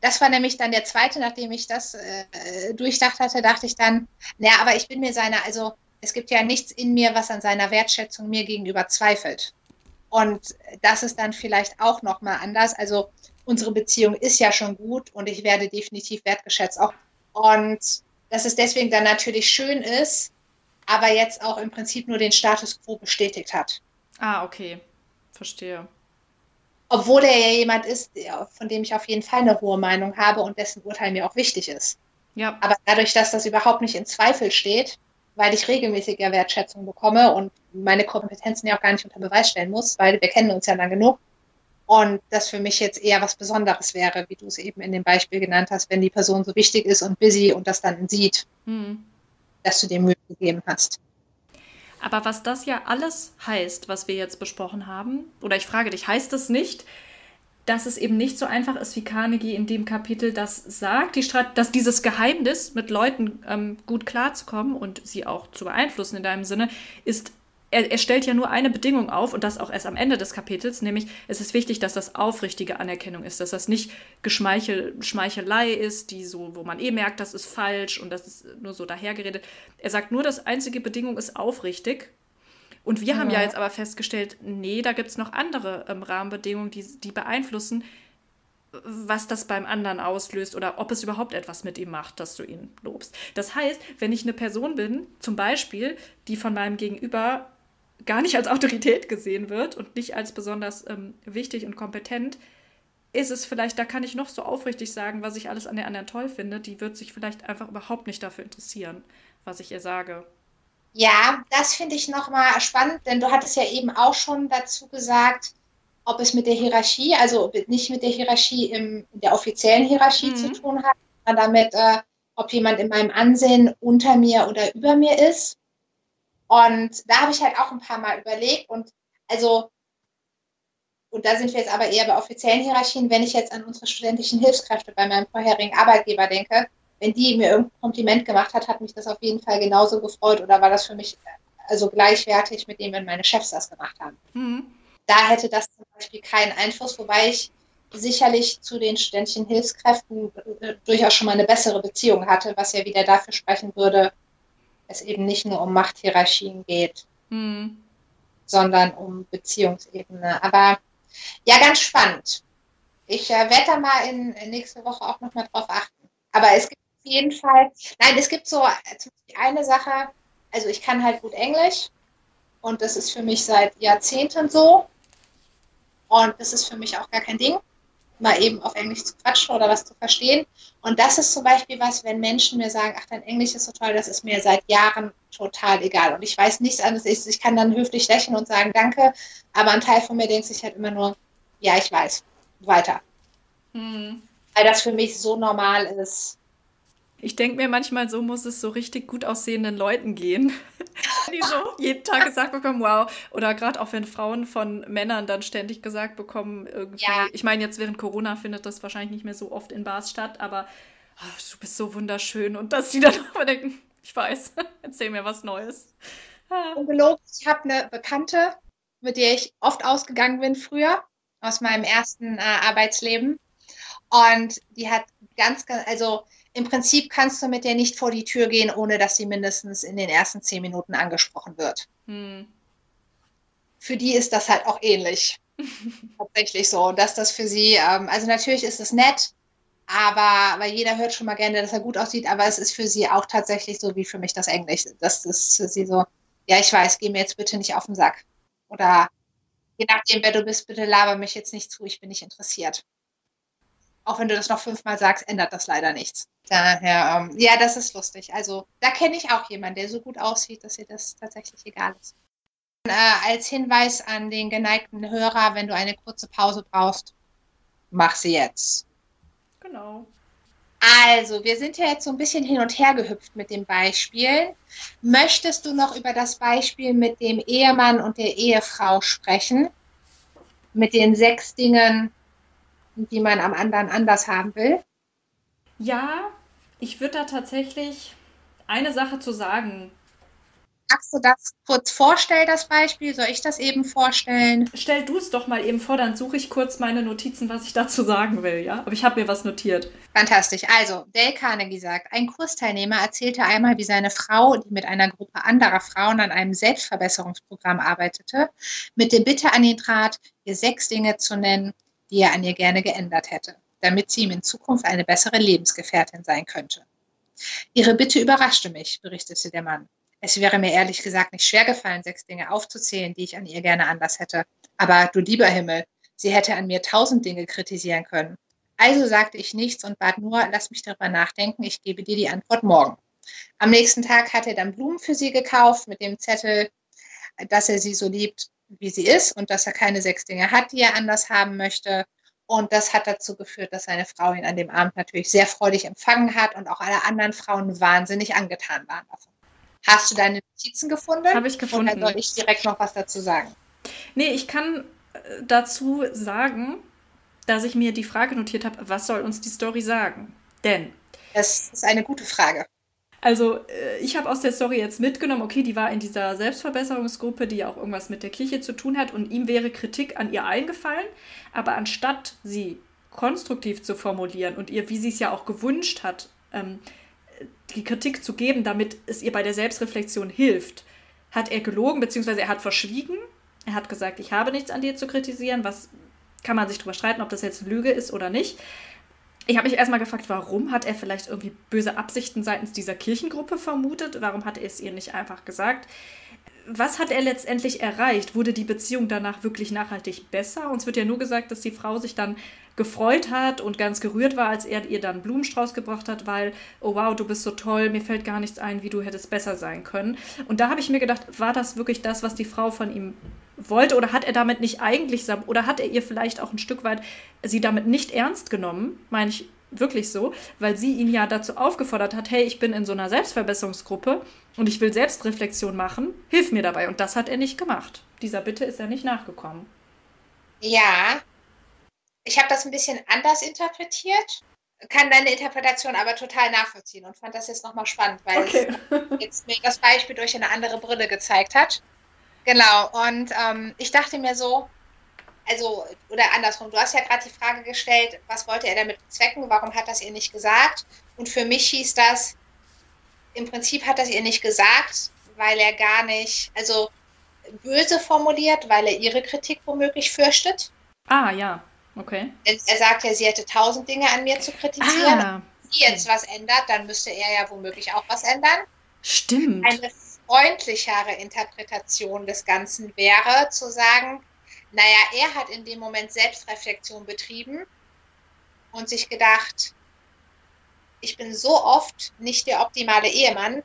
Das war nämlich dann der zweite, nachdem ich das äh, durchdacht hatte, dachte ich dann, naja, aber ich bin mir seiner, also es gibt ja nichts in mir, was an seiner Wertschätzung mir gegenüber zweifelt. Und das ist dann vielleicht auch nochmal anders. Also unsere Beziehung ist ja schon gut und ich werde definitiv wertgeschätzt. Auch. Und dass es deswegen dann natürlich schön ist, aber jetzt auch im Prinzip nur den Status quo bestätigt hat. Ah, okay. Verstehe. Obwohl er ja jemand ist, von dem ich auf jeden Fall eine hohe Meinung habe und dessen Urteil mir auch wichtig ist. Ja. Aber dadurch, dass das überhaupt nicht in Zweifel steht, weil ich regelmäßig ja Wertschätzung bekomme und meine Kompetenzen ja auch gar nicht unter Beweis stellen muss, weil wir kennen uns ja lang genug. Und das für mich jetzt eher was Besonderes wäre, wie du es eben in dem Beispiel genannt hast, wenn die Person so wichtig ist und busy und das dann sieht, mhm. dass du dir Mühe gegeben hast. Aber was das ja alles heißt, was wir jetzt besprochen haben, oder ich frage dich, heißt das nicht, dass es eben nicht so einfach ist, wie Carnegie in dem Kapitel das sagt, die dass dieses Geheimnis, mit Leuten ähm, gut klarzukommen und sie auch zu beeinflussen in deinem Sinne, ist, er, er, stellt ja nur eine Bedingung auf und das auch erst am Ende des Kapitels, nämlich es ist wichtig, dass das aufrichtige Anerkennung ist, dass das nicht Geschmeichel, Schmeichelei ist, die so, wo man eh merkt, das ist falsch und das ist nur so dahergeredet. Er sagt nur, das einzige Bedingung ist aufrichtig und wir ja. haben ja jetzt aber festgestellt, nee, da gibt es noch andere ähm, Rahmenbedingungen, die, die beeinflussen, was das beim anderen auslöst oder ob es überhaupt etwas mit ihm macht, dass du ihn lobst. Das heißt, wenn ich eine Person bin, zum Beispiel, die von meinem Gegenüber gar nicht als Autorität gesehen wird und nicht als besonders ähm, wichtig und kompetent, ist es vielleicht, da kann ich noch so aufrichtig sagen, was ich alles an der anderen toll finde, die wird sich vielleicht einfach überhaupt nicht dafür interessieren, was ich ihr sage. Ja, das finde ich nochmal spannend, denn du hattest ja eben auch schon dazu gesagt, ob es mit der Hierarchie, also nicht mit der Hierarchie im, in der offiziellen Hierarchie mhm. zu tun hat, sondern damit, äh, ob jemand in meinem Ansehen unter mir oder über mir ist. Und da habe ich halt auch ein paar Mal überlegt und also, und da sind wir jetzt aber eher bei offiziellen Hierarchien, wenn ich jetzt an unsere studentischen Hilfskräfte bei meinem vorherigen Arbeitgeber denke, wenn die mir irgendein Kompliment gemacht hat, hat mich das auf jeden Fall genauso gefreut oder war das für mich also gleichwertig mit dem, wenn meine Chefs das gemacht haben. Mhm. Da hätte das zum Beispiel keinen Einfluss, wobei ich sicherlich zu den studentischen Hilfskräften äh, durchaus schon mal eine bessere Beziehung hatte, was ja wieder dafür sprechen würde, es eben nicht nur um Machthierarchien geht, mhm. sondern um Beziehungsebene. Aber ja, ganz spannend. Ich äh, werde da mal in, in nächste Woche auch nochmal drauf achten. Aber es gibt jeden Fall. Nein, es gibt so eine Sache, also ich kann halt gut Englisch und das ist für mich seit Jahrzehnten so. Und das ist für mich auch gar kein Ding, mal eben auf Englisch zu quatschen oder was zu verstehen. Und das ist zum Beispiel was, wenn Menschen mir sagen, ach, dein Englisch ist so toll, das ist mir seit Jahren total egal. Und ich weiß nichts anderes. Ich kann dann höflich lächeln und sagen, danke. Aber ein Teil von mir denkt sich halt immer nur, ja, ich weiß. Weiter. Hm. Weil das für mich so normal ist. Ich denke mir manchmal, so muss es so richtig gut aussehenden Leuten gehen, die so jeden Tag gesagt bekommen, wow. Oder gerade auch wenn Frauen von Männern dann ständig gesagt bekommen, irgendwie, ja. ich meine, jetzt während Corona findet das wahrscheinlich nicht mehr so oft in Bars statt, aber oh, du bist so wunderschön. Und dass die dann auch denken, ich weiß, erzähl mir was Neues. Ungelogen, ich habe eine Bekannte, mit der ich oft ausgegangen bin früher, aus meinem ersten äh, Arbeitsleben. Und die hat ganz, ganz, also im Prinzip kannst du mit der nicht vor die Tür gehen, ohne dass sie mindestens in den ersten zehn Minuten angesprochen wird. Hm. Für die ist das halt auch ähnlich. Tatsächlich so, dass das für sie, ähm, also natürlich ist es nett, aber weil jeder hört schon mal gerne, dass er gut aussieht, aber es ist für sie auch tatsächlich so wie für mich das Englisch. Das ist für sie so, ja, ich weiß, geh mir jetzt bitte nicht auf den Sack. Oder je nachdem, wer du bist, bitte laber mich jetzt nicht zu, ich bin nicht interessiert. Auch wenn du das noch fünfmal sagst, ändert das leider nichts. Daher, ähm, ja, das ist lustig. Also da kenne ich auch jemanden, der so gut aussieht, dass ihr das tatsächlich egal ist. Äh, als Hinweis an den geneigten Hörer, wenn du eine kurze Pause brauchst, mach sie jetzt. Genau. Also, wir sind ja jetzt so ein bisschen hin und her gehüpft mit den Beispielen. Möchtest du noch über das Beispiel mit dem Ehemann und der Ehefrau sprechen? Mit den sechs Dingen, die man am anderen anders haben will? Ja, ich würde da tatsächlich eine Sache zu sagen. Magst du das kurz vorstellen, das Beispiel? Soll ich das eben vorstellen? Stell du es doch mal eben vor, dann suche ich kurz meine Notizen, was ich dazu sagen will, ja? Aber ich habe mir was notiert. Fantastisch. Also, Dale Carnegie sagt, ein Kursteilnehmer erzählte einmal, wie seine Frau, die mit einer Gruppe anderer Frauen an einem Selbstverbesserungsprogramm arbeitete, mit der Bitte an ihn trat, ihr sechs Dinge zu nennen, die er an ihr gerne geändert hätte, damit sie ihm in Zukunft eine bessere Lebensgefährtin sein könnte. Ihre Bitte überraschte mich, berichtete der Mann. Es wäre mir ehrlich gesagt nicht schwer gefallen, sechs Dinge aufzuzählen, die ich an ihr gerne anders hätte. Aber du lieber Himmel, sie hätte an mir tausend Dinge kritisieren können. Also sagte ich nichts und bat nur, lass mich darüber nachdenken, ich gebe dir die Antwort morgen. Am nächsten Tag hat er dann Blumen für sie gekauft mit dem Zettel, dass er sie so liebt, wie sie ist und dass er keine sechs Dinge hat, die er anders haben möchte. Und das hat dazu geführt, dass seine Frau ihn an dem Abend natürlich sehr freudig empfangen hat und auch alle anderen Frauen wahnsinnig angetan waren davon. Hast du deine Notizen gefunden? Habe ich gefunden. Oder soll ich direkt noch was dazu sagen? Nee, ich kann äh, dazu sagen, dass ich mir die Frage notiert habe, was soll uns die Story sagen? Denn. Das ist eine gute Frage. Also, äh, ich habe aus der Story jetzt mitgenommen, okay, die war in dieser Selbstverbesserungsgruppe, die auch irgendwas mit der Kirche zu tun hat, und ihm wäre Kritik an ihr eingefallen, aber anstatt sie konstruktiv zu formulieren und ihr, wie sie es ja auch gewünscht hat, ähm, die Kritik zu geben, damit es ihr bei der Selbstreflexion hilft, hat er gelogen, beziehungsweise er hat verschwiegen. Er hat gesagt, ich habe nichts an dir zu kritisieren. Was kann man sich darüber streiten, ob das jetzt Lüge ist oder nicht. Ich habe mich erstmal gefragt, warum hat er vielleicht irgendwie böse Absichten seitens dieser Kirchengruppe vermutet? Warum hat er es ihr nicht einfach gesagt? Was hat er letztendlich erreicht? Wurde die Beziehung danach wirklich nachhaltig besser? Uns wird ja nur gesagt, dass die Frau sich dann gefreut hat und ganz gerührt war, als er ihr dann Blumenstrauß gebracht hat, weil, oh wow, du bist so toll, mir fällt gar nichts ein, wie du hättest besser sein können. Und da habe ich mir gedacht, war das wirklich das, was die Frau von ihm wollte oder hat er damit nicht eigentlich, oder hat er ihr vielleicht auch ein Stück weit sie damit nicht ernst genommen, meine ich wirklich so, weil sie ihn ja dazu aufgefordert hat, hey, ich bin in so einer Selbstverbesserungsgruppe und ich will Selbstreflexion machen, hilf mir dabei. Und das hat er nicht gemacht. Dieser Bitte ist er nicht nachgekommen. Ja, ich habe das ein bisschen anders interpretiert, kann deine Interpretation aber total nachvollziehen und fand das jetzt nochmal spannend, weil okay. es jetzt mir das Beispiel durch eine andere Brille gezeigt hat. Genau, und ähm, ich dachte mir so, also, oder andersrum, du hast ja gerade die Frage gestellt, was wollte er damit bezwecken, warum hat das ihr nicht gesagt? Und für mich hieß das, im Prinzip hat das ihr nicht gesagt, weil er gar nicht, also böse formuliert, weil er ihre Kritik womöglich fürchtet. Ah, ja. Okay. Er sagt ja, sie hätte tausend Dinge an mir zu kritisieren. Ah. Wenn sie jetzt was ändert, dann müsste er ja womöglich auch was ändern. Stimmt. Eine freundlichere Interpretation des Ganzen wäre zu sagen, naja, er hat in dem Moment Selbstreflexion betrieben und sich gedacht, ich bin so oft nicht der optimale Ehemann.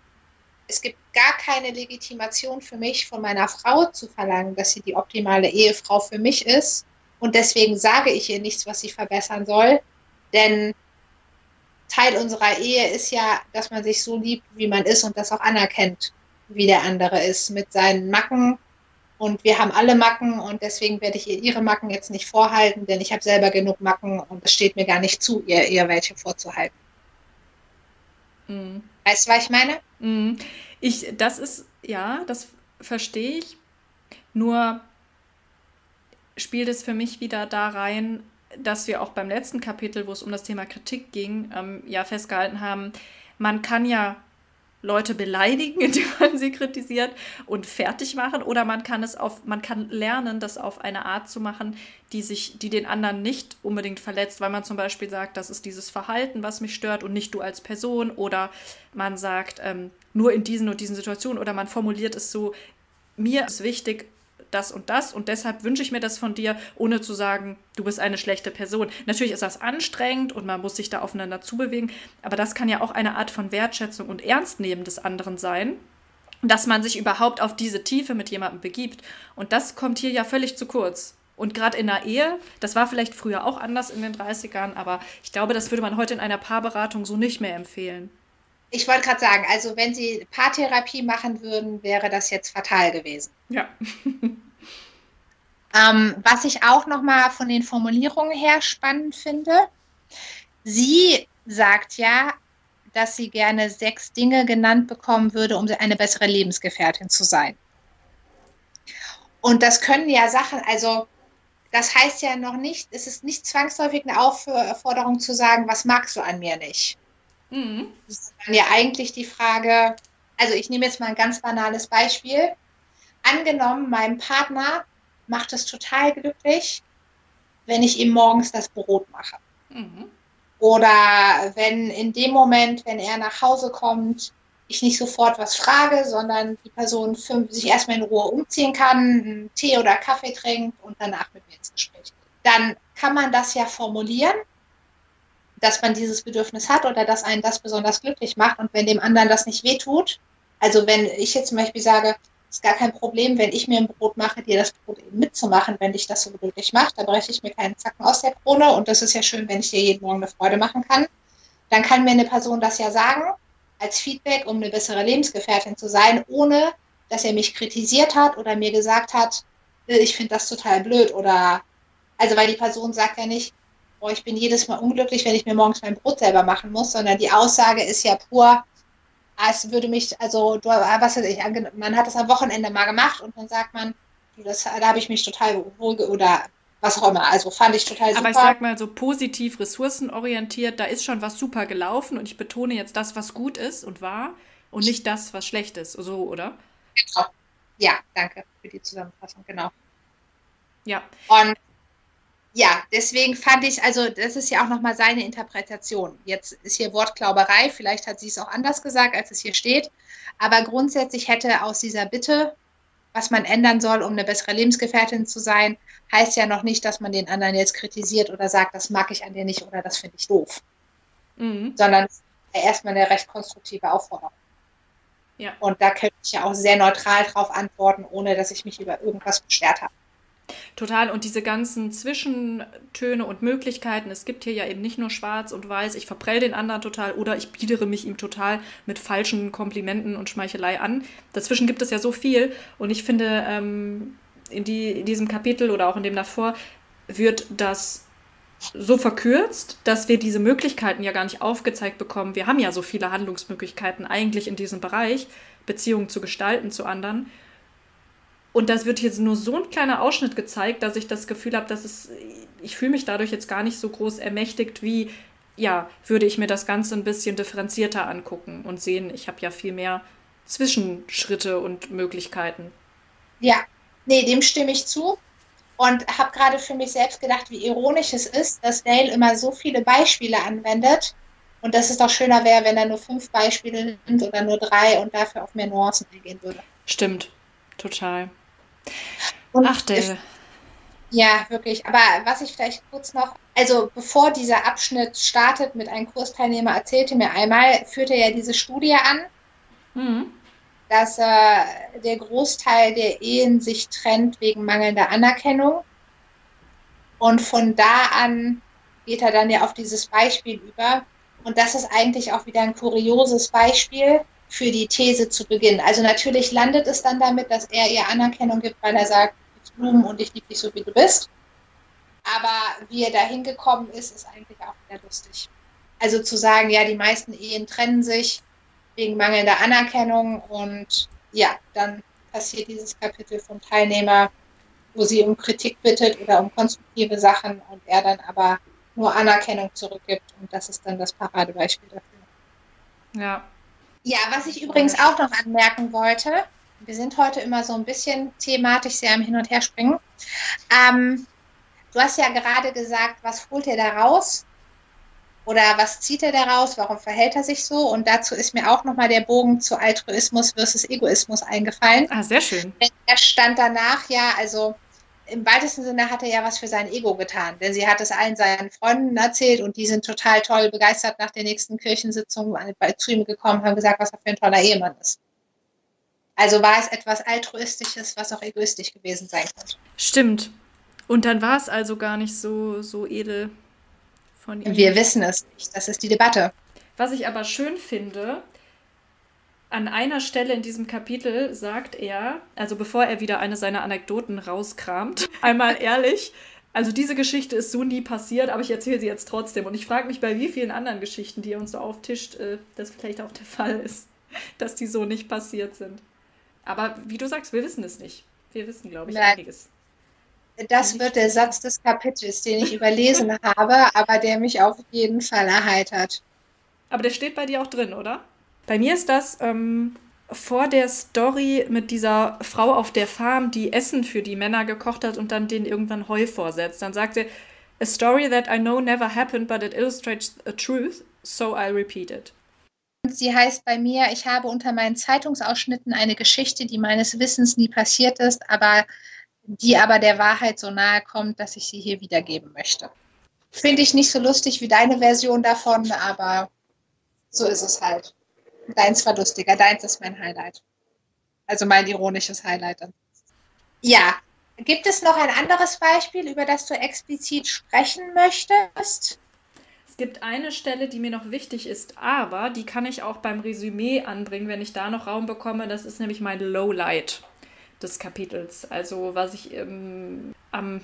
Es gibt gar keine Legitimation für mich, von meiner Frau zu verlangen, dass sie die optimale Ehefrau für mich ist. Und deswegen sage ich ihr nichts, was sie verbessern soll. Denn Teil unserer Ehe ist ja, dass man sich so liebt, wie man ist und das auch anerkennt, wie der andere ist, mit seinen Macken. Und wir haben alle Macken und deswegen werde ich ihr ihre Macken jetzt nicht vorhalten, denn ich habe selber genug Macken und es steht mir gar nicht zu, ihr, ihr welche vorzuhalten. Mhm. Weißt du, was ich meine? Mhm. Ich, das ist, ja, das verstehe ich. Nur spielt es für mich wieder da rein, dass wir auch beim letzten Kapitel, wo es um das Thema Kritik ging, ähm, ja festgehalten haben, man kann ja Leute beleidigen, indem man sie kritisiert und fertig machen, oder man kann es auf, man kann lernen, das auf eine Art zu machen, die sich, die den anderen nicht unbedingt verletzt, weil man zum Beispiel sagt, das ist dieses Verhalten, was mich stört und nicht du als Person, oder man sagt ähm, nur in diesen und diesen Situationen, oder man formuliert es so, mir ist wichtig, das und das und deshalb wünsche ich mir das von dir, ohne zu sagen, du bist eine schlechte Person. Natürlich ist das anstrengend und man muss sich da aufeinander zubewegen, aber das kann ja auch eine Art von Wertschätzung und Ernstnehmen des anderen sein, dass man sich überhaupt auf diese Tiefe mit jemandem begibt. Und das kommt hier ja völlig zu kurz. Und gerade in der Ehe, das war vielleicht früher auch anders in den 30ern, aber ich glaube, das würde man heute in einer Paarberatung so nicht mehr empfehlen. Ich wollte gerade sagen, also wenn Sie Paartherapie machen würden, wäre das jetzt fatal gewesen. Ja. ähm, was ich auch nochmal von den Formulierungen her spannend finde, sie sagt ja, dass sie gerne sechs Dinge genannt bekommen würde, um eine bessere Lebensgefährtin zu sein. Und das können ja Sachen, also das heißt ja noch nicht, es ist nicht zwangsläufig eine Aufforderung zu sagen, was magst du an mir nicht. Mhm. Das ist dann ja eigentlich die Frage, also ich nehme jetzt mal ein ganz banales Beispiel. Angenommen, mein Partner macht es total glücklich, wenn ich ihm morgens das Brot mache. Mhm. Oder wenn in dem Moment, wenn er nach Hause kommt, ich nicht sofort was frage, sondern die Person sich erstmal in Ruhe umziehen kann, einen Tee oder Kaffee trinkt und danach mit mir ins Gespräch geht. Dann kann man das ja formulieren dass man dieses Bedürfnis hat oder dass einen das besonders glücklich macht. Und wenn dem anderen das nicht wehtut, also wenn ich jetzt zum Beispiel sage, ist gar kein Problem, wenn ich mir ein Brot mache, dir das Brot eben mitzumachen, wenn dich das so glücklich macht, da breche ich mir keinen Zacken aus der Krone und das ist ja schön, wenn ich dir jeden Morgen eine Freude machen kann. Dann kann mir eine Person das ja sagen, als Feedback, um eine bessere Lebensgefährtin zu sein, ohne dass er mich kritisiert hat oder mir gesagt hat, äh, ich finde das total blöd oder also weil die Person sagt ja nicht, oh, ich bin jedes Mal unglücklich, wenn ich mir morgens mein Brot selber machen muss, sondern die Aussage ist ja pur, es würde mich, also, du, was weiß ich, man hat das am Wochenende mal gemacht und dann sagt man, das, da habe ich mich total wohl, oder was auch immer. Also fand ich total super. Aber ich sag mal so positiv ressourcenorientiert, da ist schon was super gelaufen und ich betone jetzt das, was gut ist und war und nicht das, was schlecht ist. So, oder? Genau. Ja, danke für die Zusammenfassung, genau. Ja. Und ja, deswegen fand ich, also das ist ja auch nochmal seine Interpretation. Jetzt ist hier Wortklauberei, vielleicht hat sie es auch anders gesagt, als es hier steht. Aber grundsätzlich hätte aus dieser Bitte, was man ändern soll, um eine bessere Lebensgefährtin zu sein, heißt ja noch nicht, dass man den anderen jetzt kritisiert oder sagt, das mag ich an dir nicht oder das finde ich doof. Mhm. Sondern erstmal eine recht konstruktive Aufforderung. Ja. Und da könnte ich ja auch sehr neutral drauf antworten, ohne dass ich mich über irgendwas beschwert habe. Total. Und diese ganzen Zwischentöne und Möglichkeiten, es gibt hier ja eben nicht nur schwarz und weiß, ich verprell den anderen total oder ich biedere mich ihm total mit falschen Komplimenten und Schmeichelei an. Dazwischen gibt es ja so viel. Und ich finde, ähm, in, die, in diesem Kapitel oder auch in dem davor wird das so verkürzt, dass wir diese Möglichkeiten ja gar nicht aufgezeigt bekommen. Wir haben ja so viele Handlungsmöglichkeiten eigentlich in diesem Bereich, Beziehungen zu gestalten zu anderen. Und das wird jetzt nur so ein kleiner Ausschnitt gezeigt, dass ich das Gefühl habe, dass es, ich fühle mich dadurch jetzt gar nicht so groß ermächtigt, wie, ja, würde ich mir das Ganze ein bisschen differenzierter angucken und sehen, ich habe ja viel mehr Zwischenschritte und Möglichkeiten. Ja, nee, dem stimme ich zu. Und habe gerade für mich selbst gedacht, wie ironisch es ist, dass Dale immer so viele Beispiele anwendet und dass es doch schöner wäre, wenn er nur fünf Beispiele nimmt oder nur drei und dafür auf mehr Nuancen eingehen würde. Stimmt, total. Und Ach, Dale. Ja, wirklich. Aber was ich vielleicht kurz noch, also bevor dieser Abschnitt startet mit einem Kursteilnehmer, erzählte mir einmal, führte er diese Studie an, mhm. dass äh, der Großteil der Ehen sich trennt wegen mangelnder Anerkennung. Und von da an geht er dann ja auf dieses Beispiel über. Und das ist eigentlich auch wieder ein kurioses Beispiel, für die These zu beginnen. Also natürlich landet es dann damit, dass er ihr Anerkennung gibt, weil er sagt, ich Blumen und ich liebe dich so, wie du bist. Aber wie er da hingekommen ist, ist eigentlich auch wieder lustig. Also zu sagen, ja, die meisten Ehen trennen sich wegen mangelnder Anerkennung und ja, dann passiert dieses Kapitel vom Teilnehmer, wo sie um Kritik bittet oder um konstruktive Sachen und er dann aber nur Anerkennung zurückgibt. Und das ist dann das Paradebeispiel dafür. Ja. Ja, was ich übrigens auch noch anmerken wollte, wir sind heute immer so ein bisschen thematisch sehr am Hin- und Herspringen. Ähm, du hast ja gerade gesagt, was holt er da raus? Oder was zieht er daraus? Warum verhält er sich so? Und dazu ist mir auch nochmal der Bogen zu Altruismus versus Egoismus eingefallen. Ah, sehr schön. Er stand danach ja, also im weitesten Sinne hat er ja was für sein Ego getan, denn sie hat es allen seinen Freunden erzählt und die sind total toll begeistert nach der nächsten Kirchensitzung zu ihm gekommen, haben gesagt, was er für ein toller Ehemann ist. Also war es etwas Altruistisches, was auch egoistisch gewesen sein könnte. Stimmt. Und dann war es also gar nicht so, so edel von ihm. Wir wissen es nicht. Das ist die Debatte. Was ich aber schön finde, an einer Stelle in diesem Kapitel sagt er, also bevor er wieder eine seiner Anekdoten rauskramt, einmal ehrlich, also diese Geschichte ist so nie passiert, aber ich erzähle sie jetzt trotzdem. Und ich frage mich, bei wie vielen anderen Geschichten, die er uns so auftischt, äh, das vielleicht auch der Fall ist, dass die so nicht passiert sind. Aber wie du sagst, wir wissen es nicht. Wir wissen, glaube ich, Nein. einiges. Das wird der Satz des Kapitels, den ich überlesen habe, aber der mich auf jeden Fall erheitert. Aber der steht bei dir auch drin, oder? Bei mir ist das ähm, vor der Story mit dieser Frau auf der Farm, die Essen für die Männer gekocht hat und dann denen irgendwann Heu vorsetzt. Dann sagt sie, A story that I know never happened, but it illustrates a truth, so I repeat it. Sie heißt bei mir, ich habe unter meinen Zeitungsausschnitten eine Geschichte, die meines Wissens nie passiert ist, aber die aber der Wahrheit so nahe kommt, dass ich sie hier wiedergeben möchte. Finde ich nicht so lustig wie deine Version davon, aber so ist es halt. Deins war lustiger, deins ist mein Highlight. Also mein ironisches Highlight. Ja, gibt es noch ein anderes Beispiel, über das du explizit sprechen möchtest? Es gibt eine Stelle, die mir noch wichtig ist, aber die kann ich auch beim Resümee anbringen, wenn ich da noch Raum bekomme. Das ist nämlich mein Lowlight des Kapitels. Also was ich ähm, am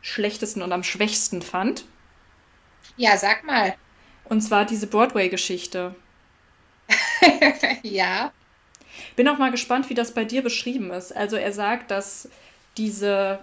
schlechtesten und am schwächsten fand. Ja, sag mal. Und zwar diese Broadway-Geschichte. ja. Bin auch mal gespannt, wie das bei dir beschrieben ist. Also er sagt, dass diese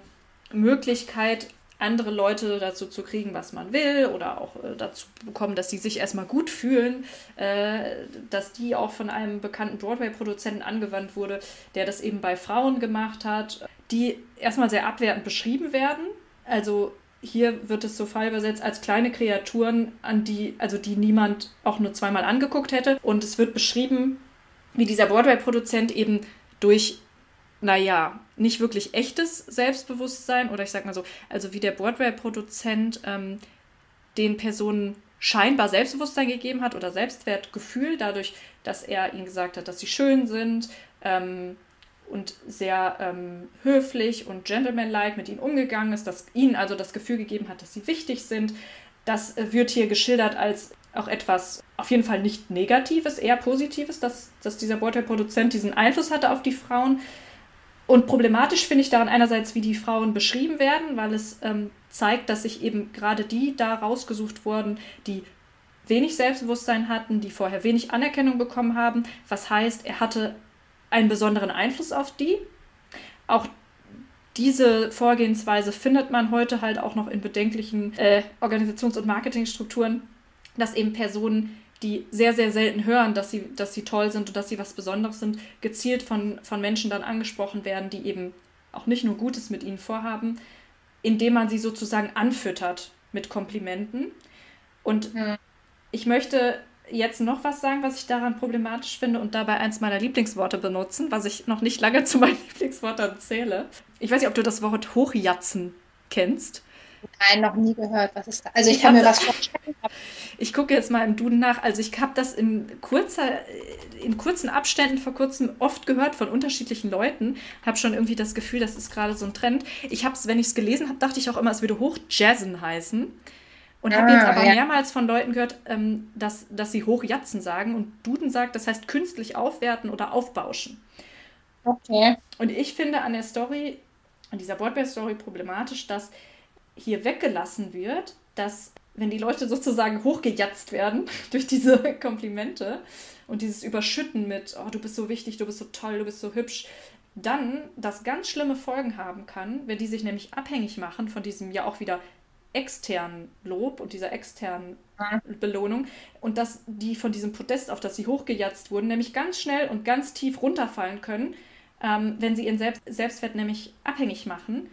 Möglichkeit, andere Leute dazu zu kriegen, was man will, oder auch äh, dazu bekommen, dass sie sich erstmal gut fühlen, äh, dass die auch von einem bekannten Broadway-Produzenten angewandt wurde, der das eben bei Frauen gemacht hat, die erstmal sehr abwertend beschrieben werden. Also hier wird es so frei übersetzt als kleine Kreaturen, an die, also die niemand auch nur zweimal angeguckt hätte. Und es wird beschrieben, wie dieser Broadway-Produzent eben durch naja, nicht wirklich echtes Selbstbewusstsein oder ich sag mal so, also wie der Broadway-Produzent ähm, den Personen scheinbar Selbstbewusstsein gegeben hat oder Selbstwertgefühl, dadurch, dass er ihnen gesagt hat, dass sie schön sind ähm, und sehr ähm, höflich und gentlemanlike mit ihnen umgegangen ist, dass ihnen also das Gefühl gegeben hat, dass sie wichtig sind. Das äh, wird hier geschildert als auch etwas auf jeden Fall nicht Negatives, eher Positives, dass, dass dieser Broadway-Produzent diesen Einfluss hatte auf die Frauen. Und problematisch finde ich daran einerseits, wie die Frauen beschrieben werden, weil es ähm, zeigt, dass sich eben gerade die da rausgesucht wurden, die wenig Selbstbewusstsein hatten, die vorher wenig Anerkennung bekommen haben. Was heißt, er hatte einen besonderen Einfluss auf die. Auch diese Vorgehensweise findet man heute halt auch noch in bedenklichen äh, Organisations- und Marketingstrukturen, dass eben Personen die sehr, sehr selten hören, dass sie, dass sie toll sind und dass sie was Besonderes sind, gezielt von, von Menschen dann angesprochen werden, die eben auch nicht nur Gutes mit ihnen vorhaben, indem man sie sozusagen anfüttert mit Komplimenten. Und ja. ich möchte jetzt noch was sagen, was ich daran problematisch finde und dabei eins meiner Lieblingsworte benutzen, was ich noch nicht lange zu meinen Lieblingsworten zähle. Ich weiß nicht, ob du das Wort Hochjatzen kennst. Nein, noch nie gehört. Was ist da? Also ich, ich kann mir was vorstellen. Ich gucke jetzt mal im Duden nach. Also ich habe das in kurzer, in kurzen Abständen vor kurzem oft gehört von unterschiedlichen Leuten. Habe schon irgendwie das Gefühl, das ist gerade so ein Trend. Ich habe es, wenn ich es gelesen habe, dachte ich auch immer, es würde Hochjazzen heißen. Und habe ah, jetzt aber ja. mehrmals von Leuten gehört, ähm, dass, dass sie Hochjatzen sagen. Und Duden sagt, das heißt künstlich aufwerten oder aufbauschen. Okay. Und ich finde an der Story, an dieser Broadway-Story problematisch, dass hier weggelassen wird, dass wenn die Leute sozusagen hochgejatzt werden durch diese Komplimente und dieses Überschütten mit, oh, du bist so wichtig, du bist so toll, du bist so hübsch, dann das ganz schlimme Folgen haben kann, wenn die sich nämlich abhängig machen von diesem ja auch wieder externen Lob und dieser externen Belohnung und dass die von diesem Podest, auf das sie hochgejatzt wurden, nämlich ganz schnell und ganz tief runterfallen können, ähm, wenn sie ihren Selbst Selbstwert nämlich abhängig machen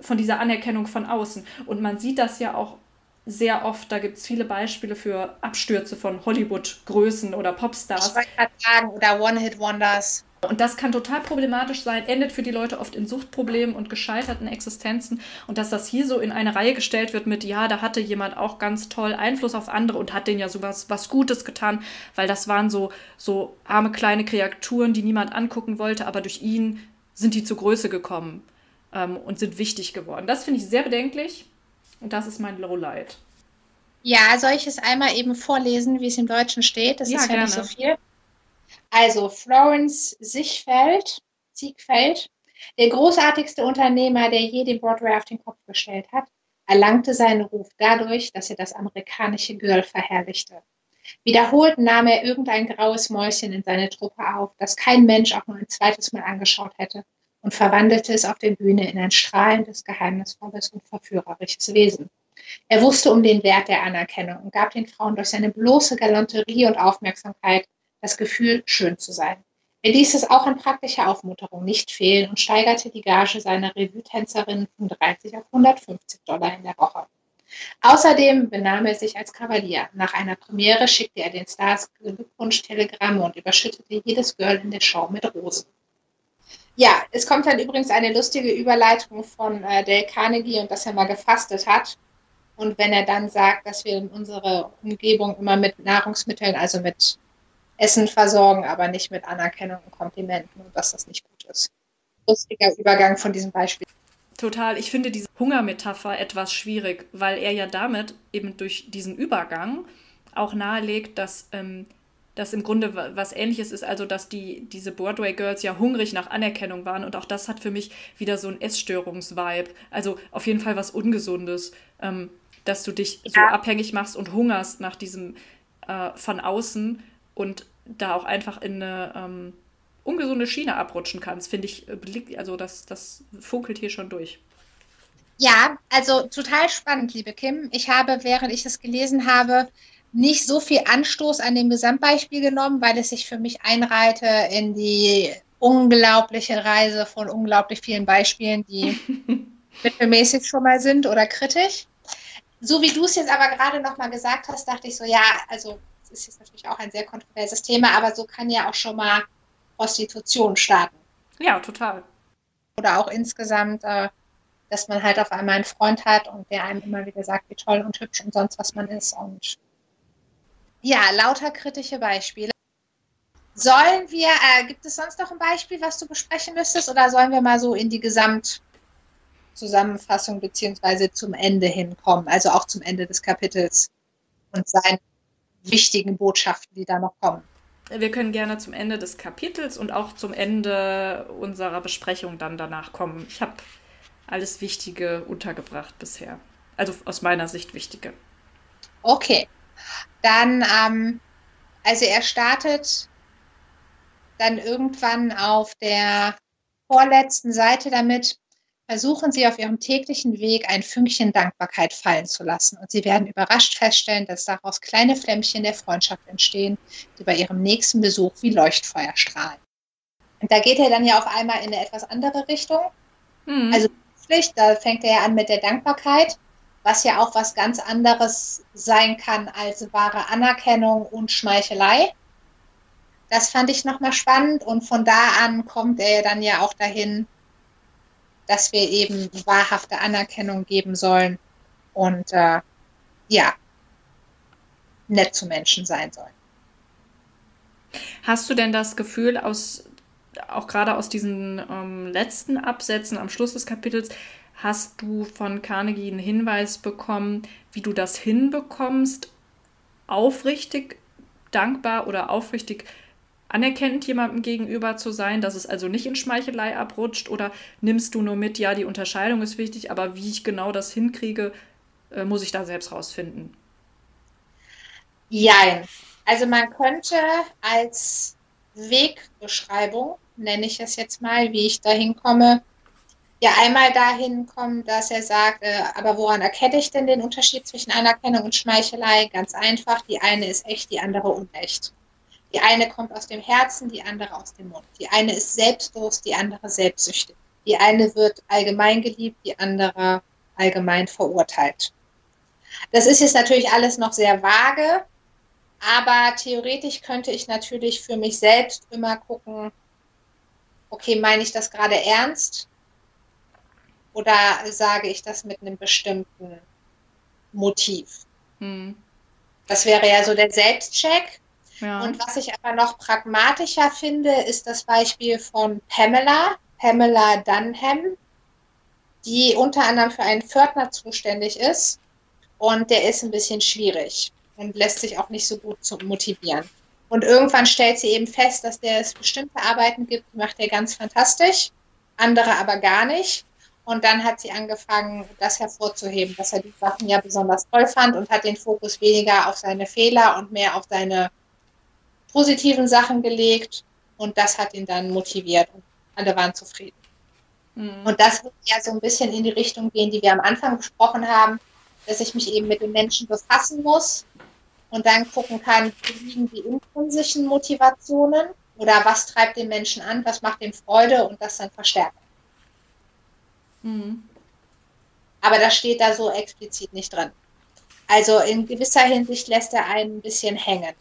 von dieser Anerkennung von außen. Und man sieht das ja auch sehr oft, da gibt es viele Beispiele für Abstürze von Hollywood-Größen oder Popstars. Ich wollte gerade sagen, oder One-Hit-Wonders. Und das kann total problematisch sein, endet für die Leute oft in Suchtproblemen und gescheiterten Existenzen. Und dass das hier so in eine Reihe gestellt wird mit, ja, da hatte jemand auch ganz toll Einfluss auf andere und hat denen ja sowas was Gutes getan, weil das waren so, so arme kleine Kreaturen, die niemand angucken wollte, aber durch ihn sind die zur Größe gekommen ähm, und sind wichtig geworden. Das finde ich sehr bedenklich und das ist mein Lowlight. Ja, soll ich es einmal eben vorlesen, wie es im Deutschen steht? Das ja, ist ja gerne. nicht so viel. Also Florence Sichfeld, Siegfeld, der großartigste Unternehmer, der je den Broadway auf den Kopf gestellt hat, erlangte seinen Ruf dadurch, dass er das amerikanische Girl verherrlichte. Wiederholt nahm er irgendein graues Mäuschen in seine Truppe auf, das kein Mensch auch nur ein zweites Mal angeschaut hätte, und verwandelte es auf der Bühne in ein strahlendes, geheimnisvolles und verführerisches Wesen. Er wusste um den Wert der Anerkennung und gab den Frauen durch seine bloße Galanterie und Aufmerksamkeit das Gefühl, schön zu sein. Er ließ es auch an praktischer Aufmunterung nicht fehlen und steigerte die Gage seiner Revue-Tänzerin von 30 auf 150 Dollar in der Woche. Außerdem benahm er sich als Kavalier. Nach einer Premiere schickte er den Stars Glückwunsch-Telegramme und überschüttete jedes Girl in der Show mit Rosen. Ja, es kommt dann übrigens eine lustige Überleitung von äh, Dale Carnegie und dass er mal gefastet hat. Und wenn er dann sagt, dass wir in unserer Umgebung immer mit Nahrungsmitteln, also mit Essen versorgen, aber nicht mit Anerkennung und Komplimenten und dass das nicht gut ist. Lustiger Übergang von diesem Beispiel. Total. Ich finde diese Hungermetapher etwas schwierig, weil er ja damit eben durch diesen Übergang auch nahelegt, dass ähm, das im Grunde was ähnliches ist, also dass die, diese Broadway Girls ja hungrig nach Anerkennung waren und auch das hat für mich wieder so ein Essstörungsvibe. Also auf jeden Fall was Ungesundes, ähm, dass du dich ja. so abhängig machst und hungerst nach diesem äh, von außen und da auch einfach in eine ähm, ungesunde Schiene abrutschen kannst, finde ich, äh, also das, das funkelt hier schon durch. Ja, also total spannend, liebe Kim. Ich habe, während ich das gelesen habe, nicht so viel Anstoß an dem Gesamtbeispiel genommen, weil es sich für mich einreihte in die unglaubliche Reise von unglaublich vielen Beispielen, die mittelmäßig schon mal sind oder kritisch. So wie du es jetzt aber gerade nochmal gesagt hast, dachte ich so, ja, also ist jetzt natürlich auch ein sehr kontroverses Thema, aber so kann ja auch schon mal Prostitution starten. Ja, total. Oder auch insgesamt, äh, dass man halt auf einmal einen Freund hat und der einem immer wieder sagt, wie toll und hübsch und sonst was man ist. Und ja, lauter kritische Beispiele. Sollen wir, äh, gibt es sonst noch ein Beispiel, was du besprechen müsstest, oder sollen wir mal so in die Gesamtzusammenfassung beziehungsweise zum Ende hinkommen, also auch zum Ende des Kapitels und sein wichtigen Botschaften, die da noch kommen. Wir können gerne zum Ende des Kapitels und auch zum Ende unserer Besprechung dann danach kommen. Ich habe alles Wichtige untergebracht bisher. Also aus meiner Sicht Wichtige. Okay. Dann, ähm, also er startet dann irgendwann auf der vorletzten Seite damit, versuchen Sie auf Ihrem täglichen Weg ein Fünkchen Dankbarkeit fallen zu lassen. Und Sie werden überrascht feststellen, dass daraus kleine Flämmchen der Freundschaft entstehen, die bei Ihrem nächsten Besuch wie Leuchtfeuer strahlen. Und da geht er dann ja auf einmal in eine etwas andere Richtung. Mhm. Also Pflicht, da fängt er ja an mit der Dankbarkeit, was ja auch was ganz anderes sein kann als wahre Anerkennung und Schmeichelei. Das fand ich nochmal spannend und von da an kommt er dann ja auch dahin, dass wir eben wahrhafte Anerkennung geben sollen und äh, ja, nett zu Menschen sein sollen. Hast du denn das Gefühl, aus, auch gerade aus diesen ähm, letzten Absätzen am Schluss des Kapitels, hast du von Carnegie einen Hinweis bekommen, wie du das hinbekommst, aufrichtig dankbar oder aufrichtig anerkennend jemandem gegenüber zu sein, dass es also nicht in Schmeichelei abrutscht oder nimmst du nur mit, ja, die Unterscheidung ist wichtig, aber wie ich genau das hinkriege, äh, muss ich da selbst rausfinden? Jein. Also man könnte als Wegbeschreibung nenne ich es jetzt mal, wie ich dahin komme. Ja, einmal dahin kommen, dass er sagt, äh, aber woran erkenne ich denn den Unterschied zwischen Anerkennung und Schmeichelei? Ganz einfach, die eine ist echt, die andere unecht. Die eine kommt aus dem Herzen, die andere aus dem Mund. Die eine ist selbstlos, die andere selbstsüchtig. Die eine wird allgemein geliebt, die andere allgemein verurteilt. Das ist jetzt natürlich alles noch sehr vage, aber theoretisch könnte ich natürlich für mich selbst immer gucken, okay, meine ich das gerade ernst? Oder sage ich das mit einem bestimmten Motiv? Hm. Das wäre ja so der Selbstcheck. Ja. Und was ich aber noch pragmatischer finde, ist das Beispiel von Pamela, Pamela Dunham, die unter anderem für einen Pförtner zuständig ist. Und der ist ein bisschen schwierig und lässt sich auch nicht so gut motivieren. Und irgendwann stellt sie eben fest, dass der es bestimmte Arbeiten gibt, die macht er ganz fantastisch, andere aber gar nicht. Und dann hat sie angefangen, das hervorzuheben, dass er die Sachen ja besonders toll fand und hat den Fokus weniger auf seine Fehler und mehr auf seine positiven Sachen gelegt. Und das hat ihn dann motiviert und alle waren zufrieden. Mhm. Und das wird ja so ein bisschen in die Richtung gehen, die wir am Anfang besprochen haben, dass ich mich eben mit den Menschen befassen muss und dann gucken kann, wie liegen die intrinsischen Motivationen oder was treibt den Menschen an, was macht ihm Freude und das dann verstärken. Mhm. Aber das steht da so explizit nicht drin. Also in gewisser Hinsicht lässt er einen ein bisschen hängen.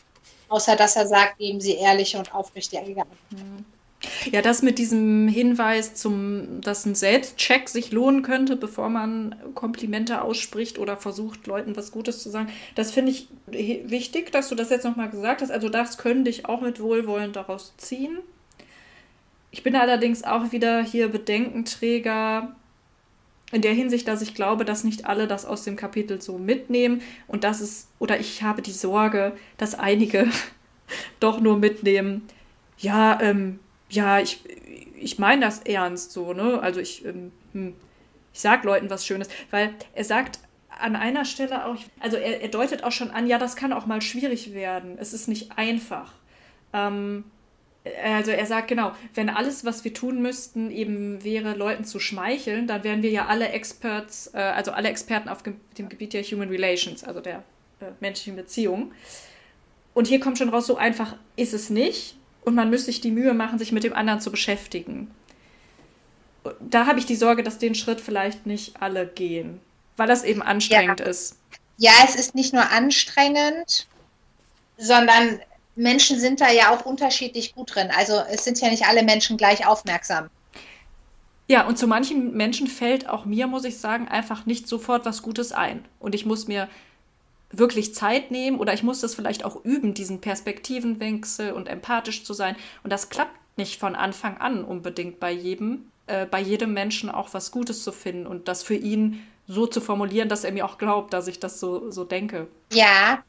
Außer dass er sagt, geben Sie ehrliche und aufrichtige Antworten. Ja, das mit diesem Hinweis, zum, dass ein Selbstcheck sich lohnen könnte, bevor man Komplimente ausspricht oder versucht, Leuten was Gutes zu sagen, das finde ich wichtig, dass du das jetzt nochmal gesagt hast. Also das könnte ich auch mit Wohlwollen daraus ziehen. Ich bin allerdings auch wieder hier Bedenkenträger in der Hinsicht, dass ich glaube, dass nicht alle das aus dem Kapitel so mitnehmen und dass es, oder ich habe die Sorge, dass einige doch nur mitnehmen, ja, ähm, ja, ich, ich meine das ernst so, ne? Also ich, ähm, hm, ich sag Leuten was Schönes, weil er sagt an einer Stelle auch, also er, er deutet auch schon an, ja, das kann auch mal schwierig werden. Es ist nicht einfach. Ähm, also er sagt genau, wenn alles, was wir tun müssten, eben wäre, Leuten zu schmeicheln, dann wären wir ja alle Experts, äh, also alle Experten auf dem Gebiet der Human Relations, also der äh, menschlichen Beziehungen. Und hier kommt schon raus, so einfach ist es nicht und man müsste sich die Mühe machen, sich mit dem anderen zu beschäftigen. Da habe ich die Sorge, dass den Schritt vielleicht nicht alle gehen, weil das eben anstrengend ja. ist. Ja, es ist nicht nur anstrengend, sondern Menschen sind da ja auch unterschiedlich gut drin. Also es sind ja nicht alle Menschen gleich aufmerksam. Ja, und zu manchen Menschen fällt auch mir, muss ich sagen, einfach nicht sofort was Gutes ein. Und ich muss mir wirklich Zeit nehmen oder ich muss das vielleicht auch üben, diesen Perspektivenwechsel und empathisch zu sein. Und das klappt nicht von Anfang an unbedingt bei jedem, äh, bei jedem Menschen auch was Gutes zu finden und das für ihn so zu formulieren, dass er mir auch glaubt, dass ich das so, so denke. Ja,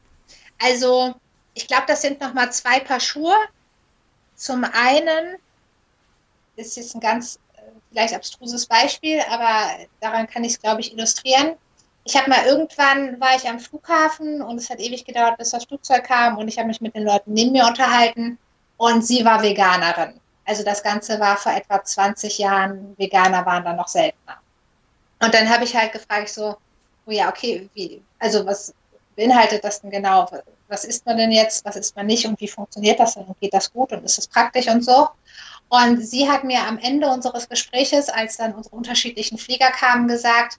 also ich glaube, das sind nochmal zwei Paar Schuhe. Zum einen ist jetzt ein ganz äh, vielleicht abstruses Beispiel, aber daran kann ich es, glaube ich, illustrieren ich habe mal irgendwann war ich am Flughafen und es hat ewig gedauert, bis das Flugzeug kam und ich habe mich mit den Leuten neben mir unterhalten und sie war Veganerin. Also das Ganze war vor etwa 20 Jahren, Veganer waren dann noch seltener. Und dann habe ich halt gefragt, so, oh ja, okay, wie, also was beinhaltet das denn genau? Was isst man denn jetzt, was isst man nicht und wie funktioniert das denn und geht das gut und ist es praktisch und so? Und sie hat mir am Ende unseres Gespräches, als dann unsere unterschiedlichen Flieger kamen, gesagt,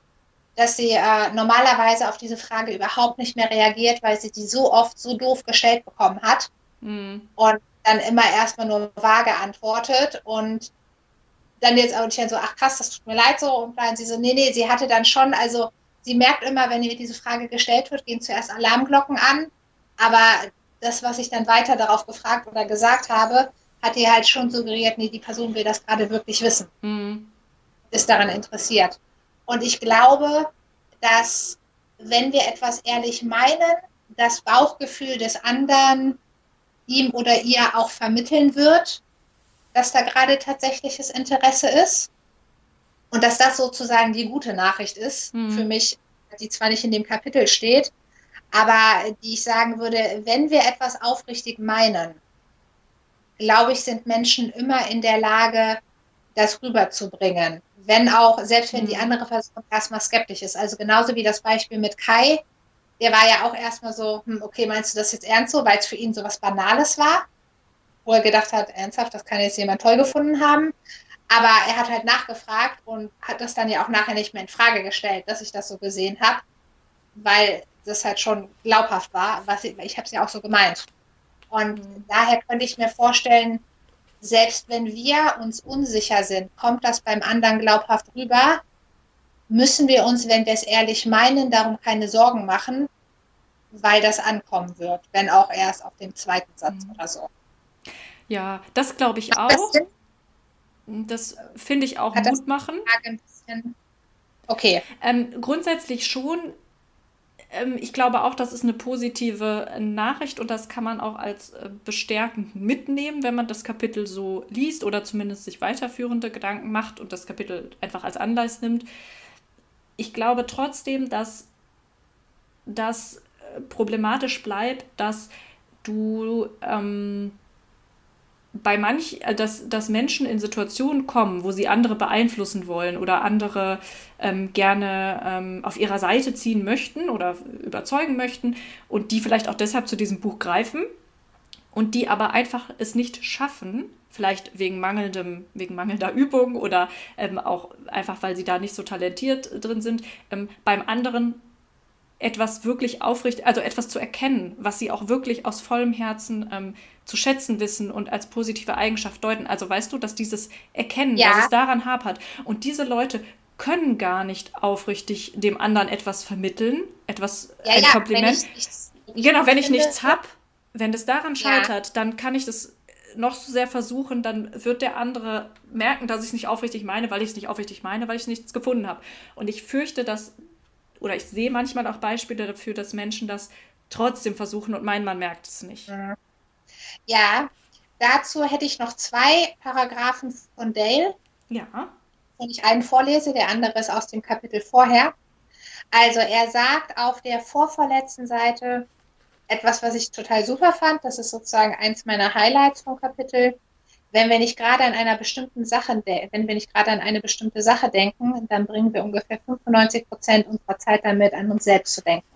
dass sie äh, normalerweise auf diese Frage überhaupt nicht mehr reagiert, weil sie die so oft so doof gestellt bekommen hat mhm. und dann immer erstmal nur vage antwortet und dann jetzt auch nicht so, ach krass, das tut mir leid so und dann sie so, nee, nee, sie hatte dann schon, also sie merkt immer, wenn ihr diese Frage gestellt wird, gehen zuerst Alarmglocken an, aber das, was ich dann weiter darauf gefragt oder gesagt habe, hat ihr halt schon suggeriert, nee, die Person will das gerade wirklich wissen, mhm. ist daran interessiert. Und ich glaube, dass wenn wir etwas ehrlich meinen, das Bauchgefühl des anderen ihm oder ihr auch vermitteln wird, dass da gerade tatsächliches Interesse ist. Und dass das sozusagen die gute Nachricht ist mhm. für mich, die zwar nicht in dem Kapitel steht, aber die ich sagen würde, wenn wir etwas aufrichtig meinen, glaube ich, sind Menschen immer in der Lage, das rüberzubringen. Wenn auch, selbst wenn die mhm. andere Person erstmal skeptisch ist. Also genauso wie das Beispiel mit Kai, der war ja auch erstmal so, hm, okay, meinst du das jetzt ernst so, weil es für ihn so was Banales war? Wo er gedacht hat, ernsthaft, das kann jetzt jemand toll gefunden haben. Aber er hat halt nachgefragt und hat das dann ja auch nachher nicht mehr in Frage gestellt, dass ich das so gesehen habe, weil das halt schon glaubhaft war, was ich, ich habe es ja auch so gemeint. Und mhm. daher könnte ich mir vorstellen, selbst wenn wir uns unsicher sind, kommt das beim anderen glaubhaft rüber, müssen wir uns, wenn wir es ehrlich meinen, darum keine Sorgen machen, weil das ankommen wird, wenn auch erst auf dem zweiten Satz mhm. oder so. Ja, das glaube ich auch. Das finde ich auch Hat Mut machen. Okay. Ähm, grundsätzlich schon. Ähm, ich glaube auch, das ist eine positive Nachricht und das kann man auch als äh, bestärkend mitnehmen, wenn man das Kapitel so liest oder zumindest sich weiterführende Gedanken macht und das Kapitel einfach als Anlass nimmt. Ich glaube trotzdem, dass das äh, problematisch bleibt, dass du ähm, bei manch, äh, dass, dass Menschen in Situationen kommen, wo sie andere beeinflussen wollen oder andere ähm, gerne ähm, auf ihrer Seite ziehen möchten oder überzeugen möchten und die vielleicht auch deshalb zu diesem Buch greifen und die aber einfach es nicht schaffen, vielleicht wegen mangelndem, wegen mangelnder Übung oder ähm, auch einfach, weil sie da nicht so talentiert drin sind, ähm, beim anderen etwas wirklich aufrichtig, also etwas zu erkennen, was sie auch wirklich aus vollem Herzen ähm, zu schätzen wissen und als positive Eigenschaft deuten. Also weißt du, dass dieses Erkennen, ja. dass es daran hapert. Und diese Leute können gar nicht aufrichtig dem anderen etwas vermitteln, etwas, ja, ein ja, Kompliment. Wenn nichts, genau, wenn ich nichts habe, wenn das daran scheitert, dann kann ich das noch so sehr versuchen, dann wird der andere merken, dass ich es nicht aufrichtig meine, weil ich es nicht aufrichtig meine, weil ich nichts gefunden habe. Und ich fürchte, dass, oder ich sehe manchmal auch Beispiele dafür, dass Menschen das trotzdem versuchen und meinen, man merkt es nicht. Mhm. Ja, dazu hätte ich noch zwei Paragraphen von Dale. Ja. Wenn ich einen vorlese, der andere ist aus dem Kapitel vorher. Also er sagt auf der vorvorletzten Seite etwas, was ich total super fand. Das ist sozusagen eins meiner Highlights vom Kapitel. Wenn wir nicht gerade an einer bestimmten Sache, wenn wir nicht gerade an eine bestimmte Sache denken, dann bringen wir ungefähr 95 Prozent unserer Zeit damit, an uns selbst zu denken.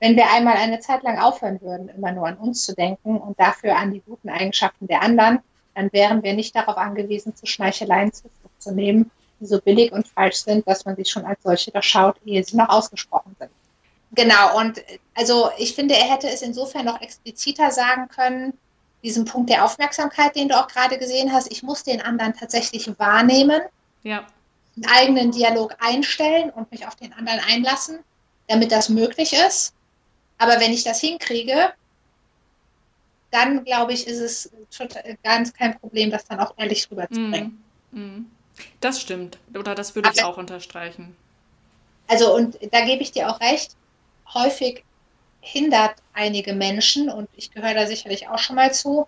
Wenn wir einmal eine Zeit lang aufhören würden, immer nur an uns zu denken und dafür an die guten Eigenschaften der anderen, dann wären wir nicht darauf angewiesen, zu Schmeicheleien Zuflucht zu nehmen, die so billig und falsch sind, dass man sie schon als solche durchschaut, ehe sie noch ausgesprochen sind. Genau, und also ich finde, er hätte es insofern noch expliziter sagen können, diesen Punkt der Aufmerksamkeit, den du auch gerade gesehen hast. Ich muss den anderen tatsächlich wahrnehmen, ja. einen eigenen Dialog einstellen und mich auf den anderen einlassen, damit das möglich ist. Aber wenn ich das hinkriege, dann glaube ich, ist es ganz kein Problem, das dann auch ehrlich rüberzubringen. Mm, mm. Das stimmt. Oder das würde Aber, ich auch unterstreichen. Also, und da gebe ich dir auch recht, häufig hindert einige Menschen, und ich gehöre da sicherlich auch schon mal zu,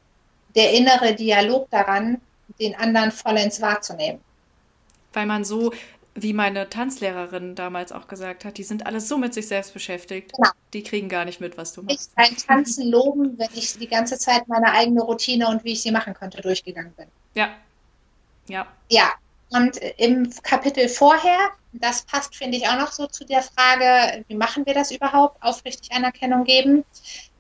der innere Dialog daran, den anderen vollends wahrzunehmen. Weil man so wie meine Tanzlehrerin damals auch gesagt hat, die sind alles so mit sich selbst beschäftigt. Genau. Die kriegen gar nicht mit, was du machst. Ich kann Tanzen loben, wenn ich die ganze Zeit meine eigene Routine und wie ich sie machen könnte durchgegangen bin. Ja. Ja. Ja. Und im Kapitel vorher, das passt, finde ich, auch noch so zu der Frage, wie machen wir das überhaupt, aufrichtig Anerkennung geben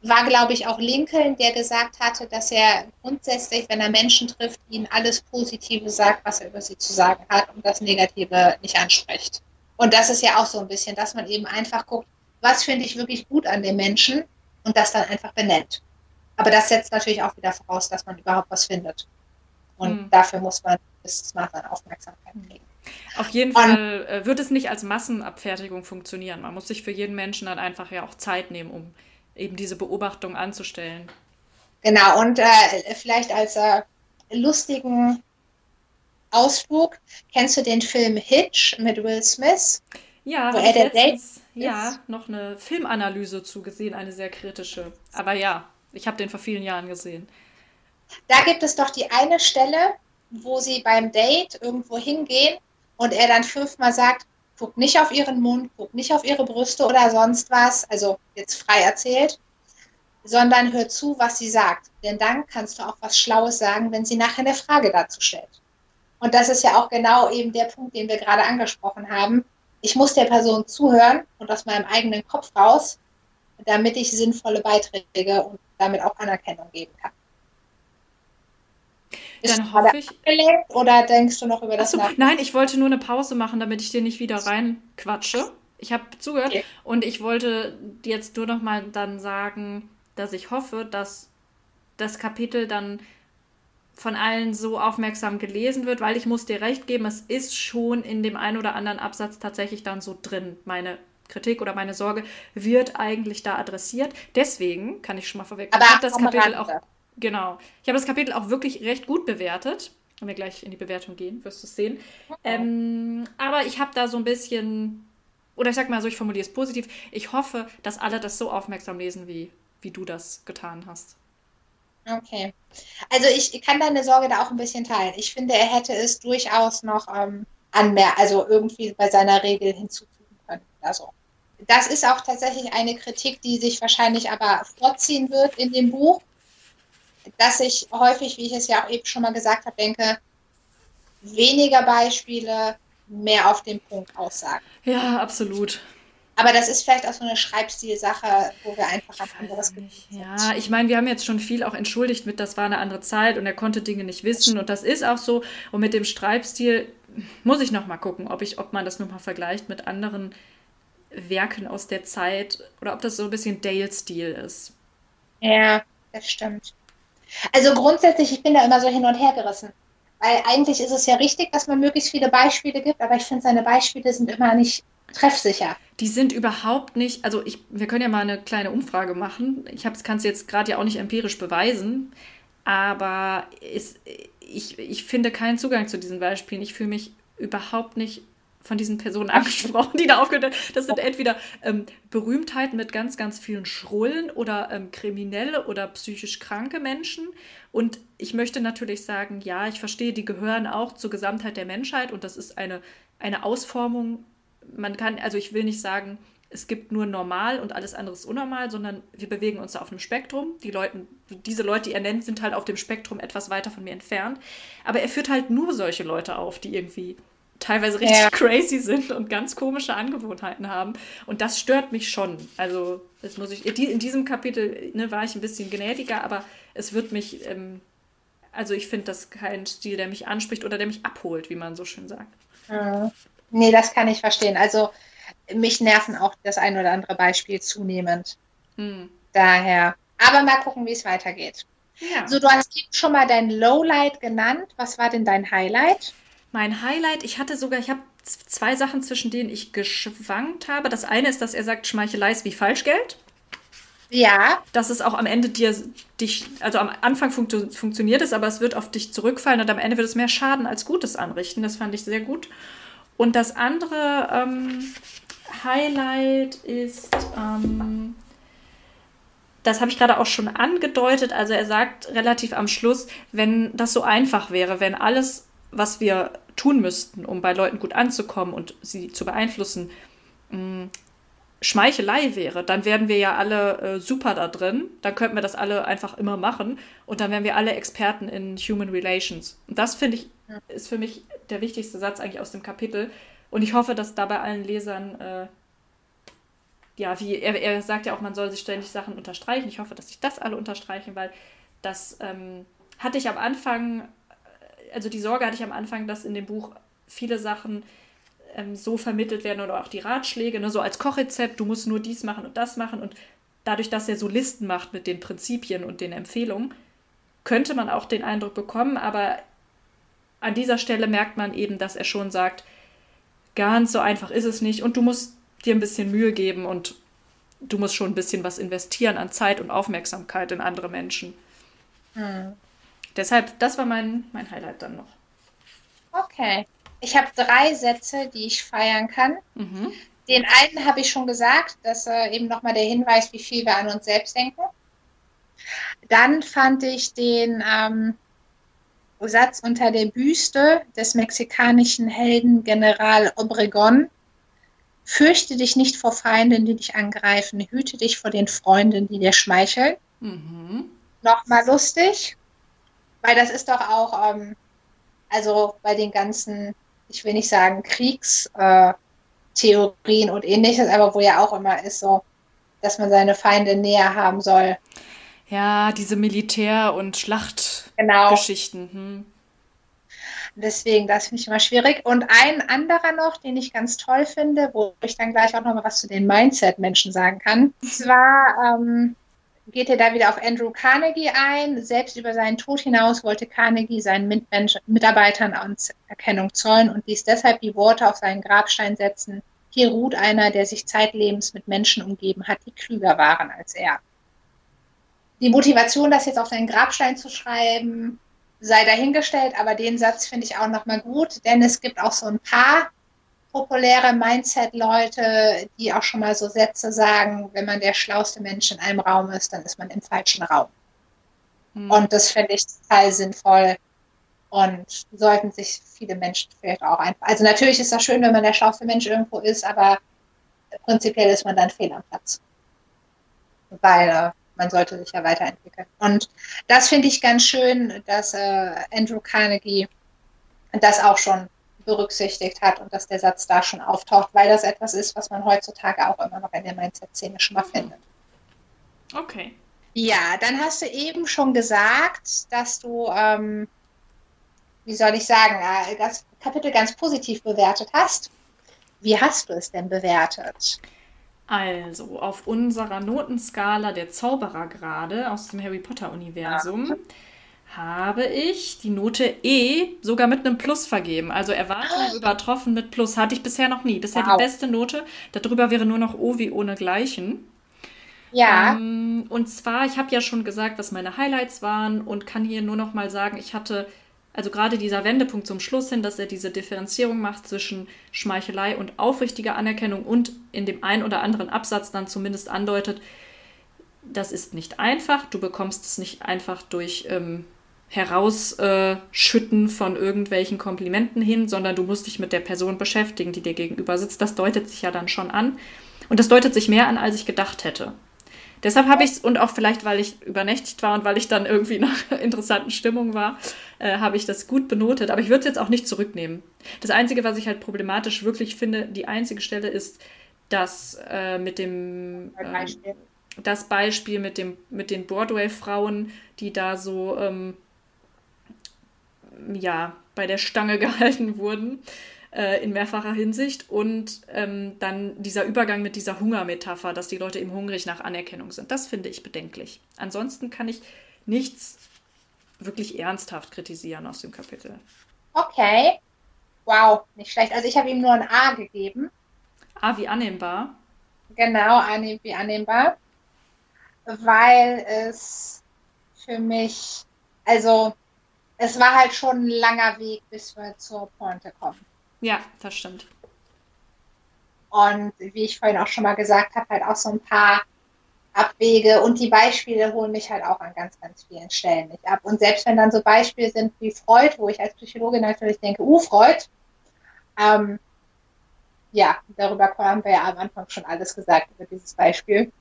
war, glaube ich, auch Lincoln, der gesagt hatte, dass er grundsätzlich, wenn er Menschen trifft, ihnen alles Positive sagt, was er über sie zu sagen hat und das Negative nicht anspricht. Und das ist ja auch so ein bisschen, dass man eben einfach guckt, was finde ich wirklich gut an dem Menschen und das dann einfach benennt. Aber das setzt natürlich auch wieder voraus, dass man überhaupt was findet. Und mhm. dafür muss man Maß an Aufmerksamkeit kriegen. Auf jeden und, Fall äh, wird es nicht als Massenabfertigung funktionieren. Man muss sich für jeden Menschen dann einfach ja auch Zeit nehmen, um eben diese Beobachtung anzustellen. Genau, und äh, vielleicht als äh, lustigen Ausflug, kennst du den Film Hitch mit Will Smith? Ja, wo er der letztens, ja, noch eine Filmanalyse zugesehen, eine sehr kritische. Aber ja, ich habe den vor vielen Jahren gesehen. Da gibt es doch die eine Stelle, wo sie beim Date irgendwo hingehen und er dann fünfmal sagt, guckt nicht auf ihren Mund, guckt nicht auf ihre Brüste oder sonst was, also jetzt frei erzählt. sondern hör zu, was sie sagt. Denn dann kannst du auch was Schlaues sagen, wenn sie nachher eine Frage dazu stellt. Und das ist ja auch genau eben der Punkt, den wir gerade angesprochen haben. Ich muss der Person zuhören und aus meinem eigenen Kopf raus, damit ich sinnvolle Beiträge und damit auch Anerkennung geben kann. Ist Dann hoffe ich. Oder denkst du noch über das Achso, nach? Nein, ich wollte nur eine Pause machen, damit ich dir nicht wieder reinquatsche. Ich habe zugehört okay. und ich wollte jetzt nur noch mal dann sagen, dass ich hoffe, dass das Kapitel dann von allen so aufmerksam gelesen wird, weil ich muss dir recht geben, es ist schon in dem einen oder anderen Absatz tatsächlich dann so drin. Meine Kritik oder meine Sorge wird eigentlich da adressiert. Deswegen kann ich schon mal vorweg. Aber ich habe das Kapitel auch genau. Ich habe das Kapitel auch wirklich recht gut bewertet. Wenn wir gleich in die Bewertung gehen, wirst du es sehen. Okay. Ähm, aber ich habe da so ein bisschen, oder ich sag mal so, ich formuliere es positiv. Ich hoffe, dass alle das so aufmerksam lesen, wie, wie du das getan hast. Okay. Also ich kann deine Sorge da auch ein bisschen teilen. Ich finde, er hätte es durchaus noch ähm, anmer also irgendwie bei seiner Regel hinzufügen können. Also das ist auch tatsächlich eine Kritik, die sich wahrscheinlich aber vorziehen wird in dem Buch, dass ich häufig, wie ich es ja auch eben schon mal gesagt habe, denke, weniger Beispiele, mehr auf den Punkt aussagen. Ja, absolut. Aber das ist vielleicht auch so eine Schreibstilsache, wo wir einfach ein anderes Gefühl Ja, ich meine, wir haben jetzt schon viel auch entschuldigt mit, das war eine andere Zeit und er konnte Dinge nicht wissen und das ist auch so. Und mit dem Schreibstil muss ich noch mal gucken, ob, ich, ob man das nochmal vergleicht mit anderen Werken aus der Zeit oder ob das so ein bisschen Dale-Stil ist. Ja, das stimmt. Also grundsätzlich, ich bin da immer so hin und her gerissen. Weil eigentlich ist es ja richtig, dass man möglichst viele Beispiele gibt, aber ich finde, seine Beispiele sind immer nicht treffsicher. Die sind überhaupt nicht, also ich, wir können ja mal eine kleine Umfrage machen. Ich kann es jetzt gerade ja auch nicht empirisch beweisen, aber es, ich, ich finde keinen Zugang zu diesen Beispielen. Ich fühle mich überhaupt nicht von diesen Personen angesprochen, die da aufgehört haben. Das sind entweder ähm, Berühmtheiten mit ganz, ganz vielen Schrullen oder ähm, kriminelle oder psychisch kranke Menschen. Und ich möchte natürlich sagen, ja, ich verstehe, die gehören auch zur Gesamtheit der Menschheit und das ist eine, eine Ausformung man kann, also ich will nicht sagen, es gibt nur normal und alles andere ist unnormal, sondern wir bewegen uns da auf einem Spektrum. Die Leute, diese Leute, die er nennt, sind halt auf dem Spektrum etwas weiter von mir entfernt. Aber er führt halt nur solche Leute auf, die irgendwie teilweise richtig ja. crazy sind und ganz komische Angewohnheiten haben. Und das stört mich schon. Also, das muss ich. In diesem Kapitel ne, war ich ein bisschen gnädiger, aber es wird mich. Ähm, also, ich finde das kein Stil, der mich anspricht oder der mich abholt, wie man so schön sagt. Ja. Nee, das kann ich verstehen. Also mich nerven auch das ein oder andere Beispiel zunehmend. Hm. Daher. Aber mal gucken, wie es weitergeht. Ja. So, du hast eben schon mal dein Lowlight genannt. Was war denn dein Highlight? Mein Highlight, ich hatte sogar, ich habe zwei Sachen, zwischen denen ich geschwankt habe. Das eine ist, dass er sagt, Schmeichelei ist wie Falschgeld. Ja. Dass es auch am Ende dir dich, also am Anfang funkt, funktioniert es, aber es wird auf dich zurückfallen und am Ende wird es mehr Schaden als Gutes anrichten. Das fand ich sehr gut. Und das andere ähm, Highlight ist, ähm, das habe ich gerade auch schon angedeutet, also er sagt relativ am Schluss, wenn das so einfach wäre, wenn alles, was wir tun müssten, um bei Leuten gut anzukommen und sie zu beeinflussen, mh, mm, Schmeichelei wäre, dann wären wir ja alle äh, super da drin. Dann könnten wir das alle einfach immer machen und dann wären wir alle Experten in Human Relations. Und das finde ich ist für mich der wichtigste Satz eigentlich aus dem Kapitel. Und ich hoffe, dass da bei allen Lesern, äh, ja, wie er, er sagt ja auch, man soll sich ständig Sachen unterstreichen. Ich hoffe, dass sich das alle unterstreichen, weil das ähm, hatte ich am Anfang, also die Sorge hatte ich am Anfang, dass in dem Buch viele Sachen ähm, so vermittelt werden oder auch die Ratschläge, ne, so als Kochrezept, du musst nur dies machen und das machen. Und dadurch, dass er so Listen macht mit den Prinzipien und den Empfehlungen, könnte man auch den Eindruck bekommen, aber an dieser Stelle merkt man eben, dass er schon sagt, ganz so einfach ist es nicht und du musst dir ein bisschen Mühe geben und du musst schon ein bisschen was investieren an Zeit und Aufmerksamkeit in andere Menschen. Hm. Deshalb, das war mein, mein Highlight dann noch. Okay. Ich habe drei Sätze, die ich feiern kann. Mhm. Den einen habe ich schon gesagt, dass äh, eben nochmal der Hinweis, wie viel wir an uns selbst denken. Dann fand ich den ähm, Satz unter der Büste des mexikanischen Helden General Obregon. Fürchte dich nicht vor Feinden, die dich angreifen, hüte dich vor den Freunden, die dir schmeicheln. mhm. nochmal lustig, weil das ist doch auch, ähm, also bei den ganzen, ich will nicht sagen Kriegstheorien äh, und ähnliches, aber wo ja auch immer ist so, dass man seine Feinde näher haben soll. Ja, diese Militär- und Schlachtgeschichten. Genau. Hm. Deswegen, das finde ich immer schwierig. Und ein anderer noch, den ich ganz toll finde, wo ich dann gleich auch noch mal was zu den Mindset-Menschen sagen kann. Und zwar ähm, geht er da wieder auf Andrew Carnegie ein. Selbst über seinen Tod hinaus wollte Carnegie seinen Mitmensch Mitarbeitern Anerkennung zollen und ließ deshalb die Worte auf seinen Grabstein setzen. Hier ruht einer, der sich zeitlebens mit Menschen umgeben hat, die klüger waren als er. Die Motivation, das jetzt auf seinen Grabstein zu schreiben, sei dahingestellt, aber den Satz finde ich auch nochmal gut, denn es gibt auch so ein paar populäre Mindset-Leute, die auch schon mal so Sätze sagen, wenn man der schlauste Mensch in einem Raum ist, dann ist man im falschen Raum. Mhm. Und das finde ich total sinnvoll und sollten sich viele Menschen vielleicht auch einfach. Also natürlich ist das schön, wenn man der schlauste Mensch irgendwo ist, aber prinzipiell ist man dann fehl am Platz. Weil äh, man sollte sich ja weiterentwickeln. Und das finde ich ganz schön, dass äh, Andrew Carnegie das auch schon berücksichtigt hat und dass der Satz da schon auftaucht, weil das etwas ist, was man heutzutage auch immer noch in der Mindset-Szene schon mal findet. Okay. Ja, dann hast du eben schon gesagt, dass du, ähm, wie soll ich sagen, äh, das Kapitel ganz positiv bewertet hast. Wie hast du es denn bewertet? Also, auf unserer Notenskala der Zauberergrade aus dem Harry Potter-Universum ja. Habe ich die Note E sogar mit einem Plus vergeben. Also Erwartungen oh. übertroffen mit Plus. Hatte ich bisher noch nie. Bisher wow. die beste Note. Darüber wäre nur noch O wie ohne Gleichen. Ja. Ähm, und zwar, ich habe ja schon gesagt, was meine Highlights waren und kann hier nur noch mal sagen, ich hatte also gerade dieser Wendepunkt zum Schluss hin, dass er diese Differenzierung macht zwischen Schmeichelei und aufrichtiger Anerkennung und in dem einen oder anderen Absatz dann zumindest andeutet, das ist nicht einfach. Du bekommst es nicht einfach durch ähm, Herausschütten von irgendwelchen Komplimenten hin, sondern du musst dich mit der Person beschäftigen, die dir gegenüber sitzt. Das deutet sich ja dann schon an. Und das deutet sich mehr an, als ich gedacht hätte. Deshalb habe ich es, und auch vielleicht, weil ich übernächtigt war und weil ich dann irgendwie in einer interessanten Stimmung war, äh, habe ich das gut benotet. Aber ich würde es jetzt auch nicht zurücknehmen. Das Einzige, was ich halt problematisch wirklich finde, die einzige Stelle ist, dass äh, mit dem. Äh, das Beispiel mit, dem, mit den Broadway-Frauen, die da so ähm, ja, bei der Stange gehalten wurden äh, in mehrfacher Hinsicht. Und ähm, dann dieser Übergang mit dieser Hungermetapher, dass die Leute eben hungrig nach Anerkennung sind. Das finde ich bedenklich. Ansonsten kann ich nichts wirklich ernsthaft kritisieren aus dem Kapitel. Okay. Wow, nicht schlecht. Also ich habe ihm nur ein A gegeben. A wie annehmbar. Genau, A wie annehmbar. Weil es für mich, also es war halt schon ein langer Weg, bis wir zur Pointe kommen. Ja, das stimmt. Und wie ich vorhin auch schon mal gesagt habe, halt auch so ein paar Abwege und die Beispiele holen mich halt auch an ganz, ganz vielen Stellen nicht ab. Und selbst wenn dann so Beispiele sind wie Freud, wo ich als Psychologin natürlich denke, uh, Freud, ähm, ja, darüber haben wir ja am Anfang schon alles gesagt über dieses Beispiel.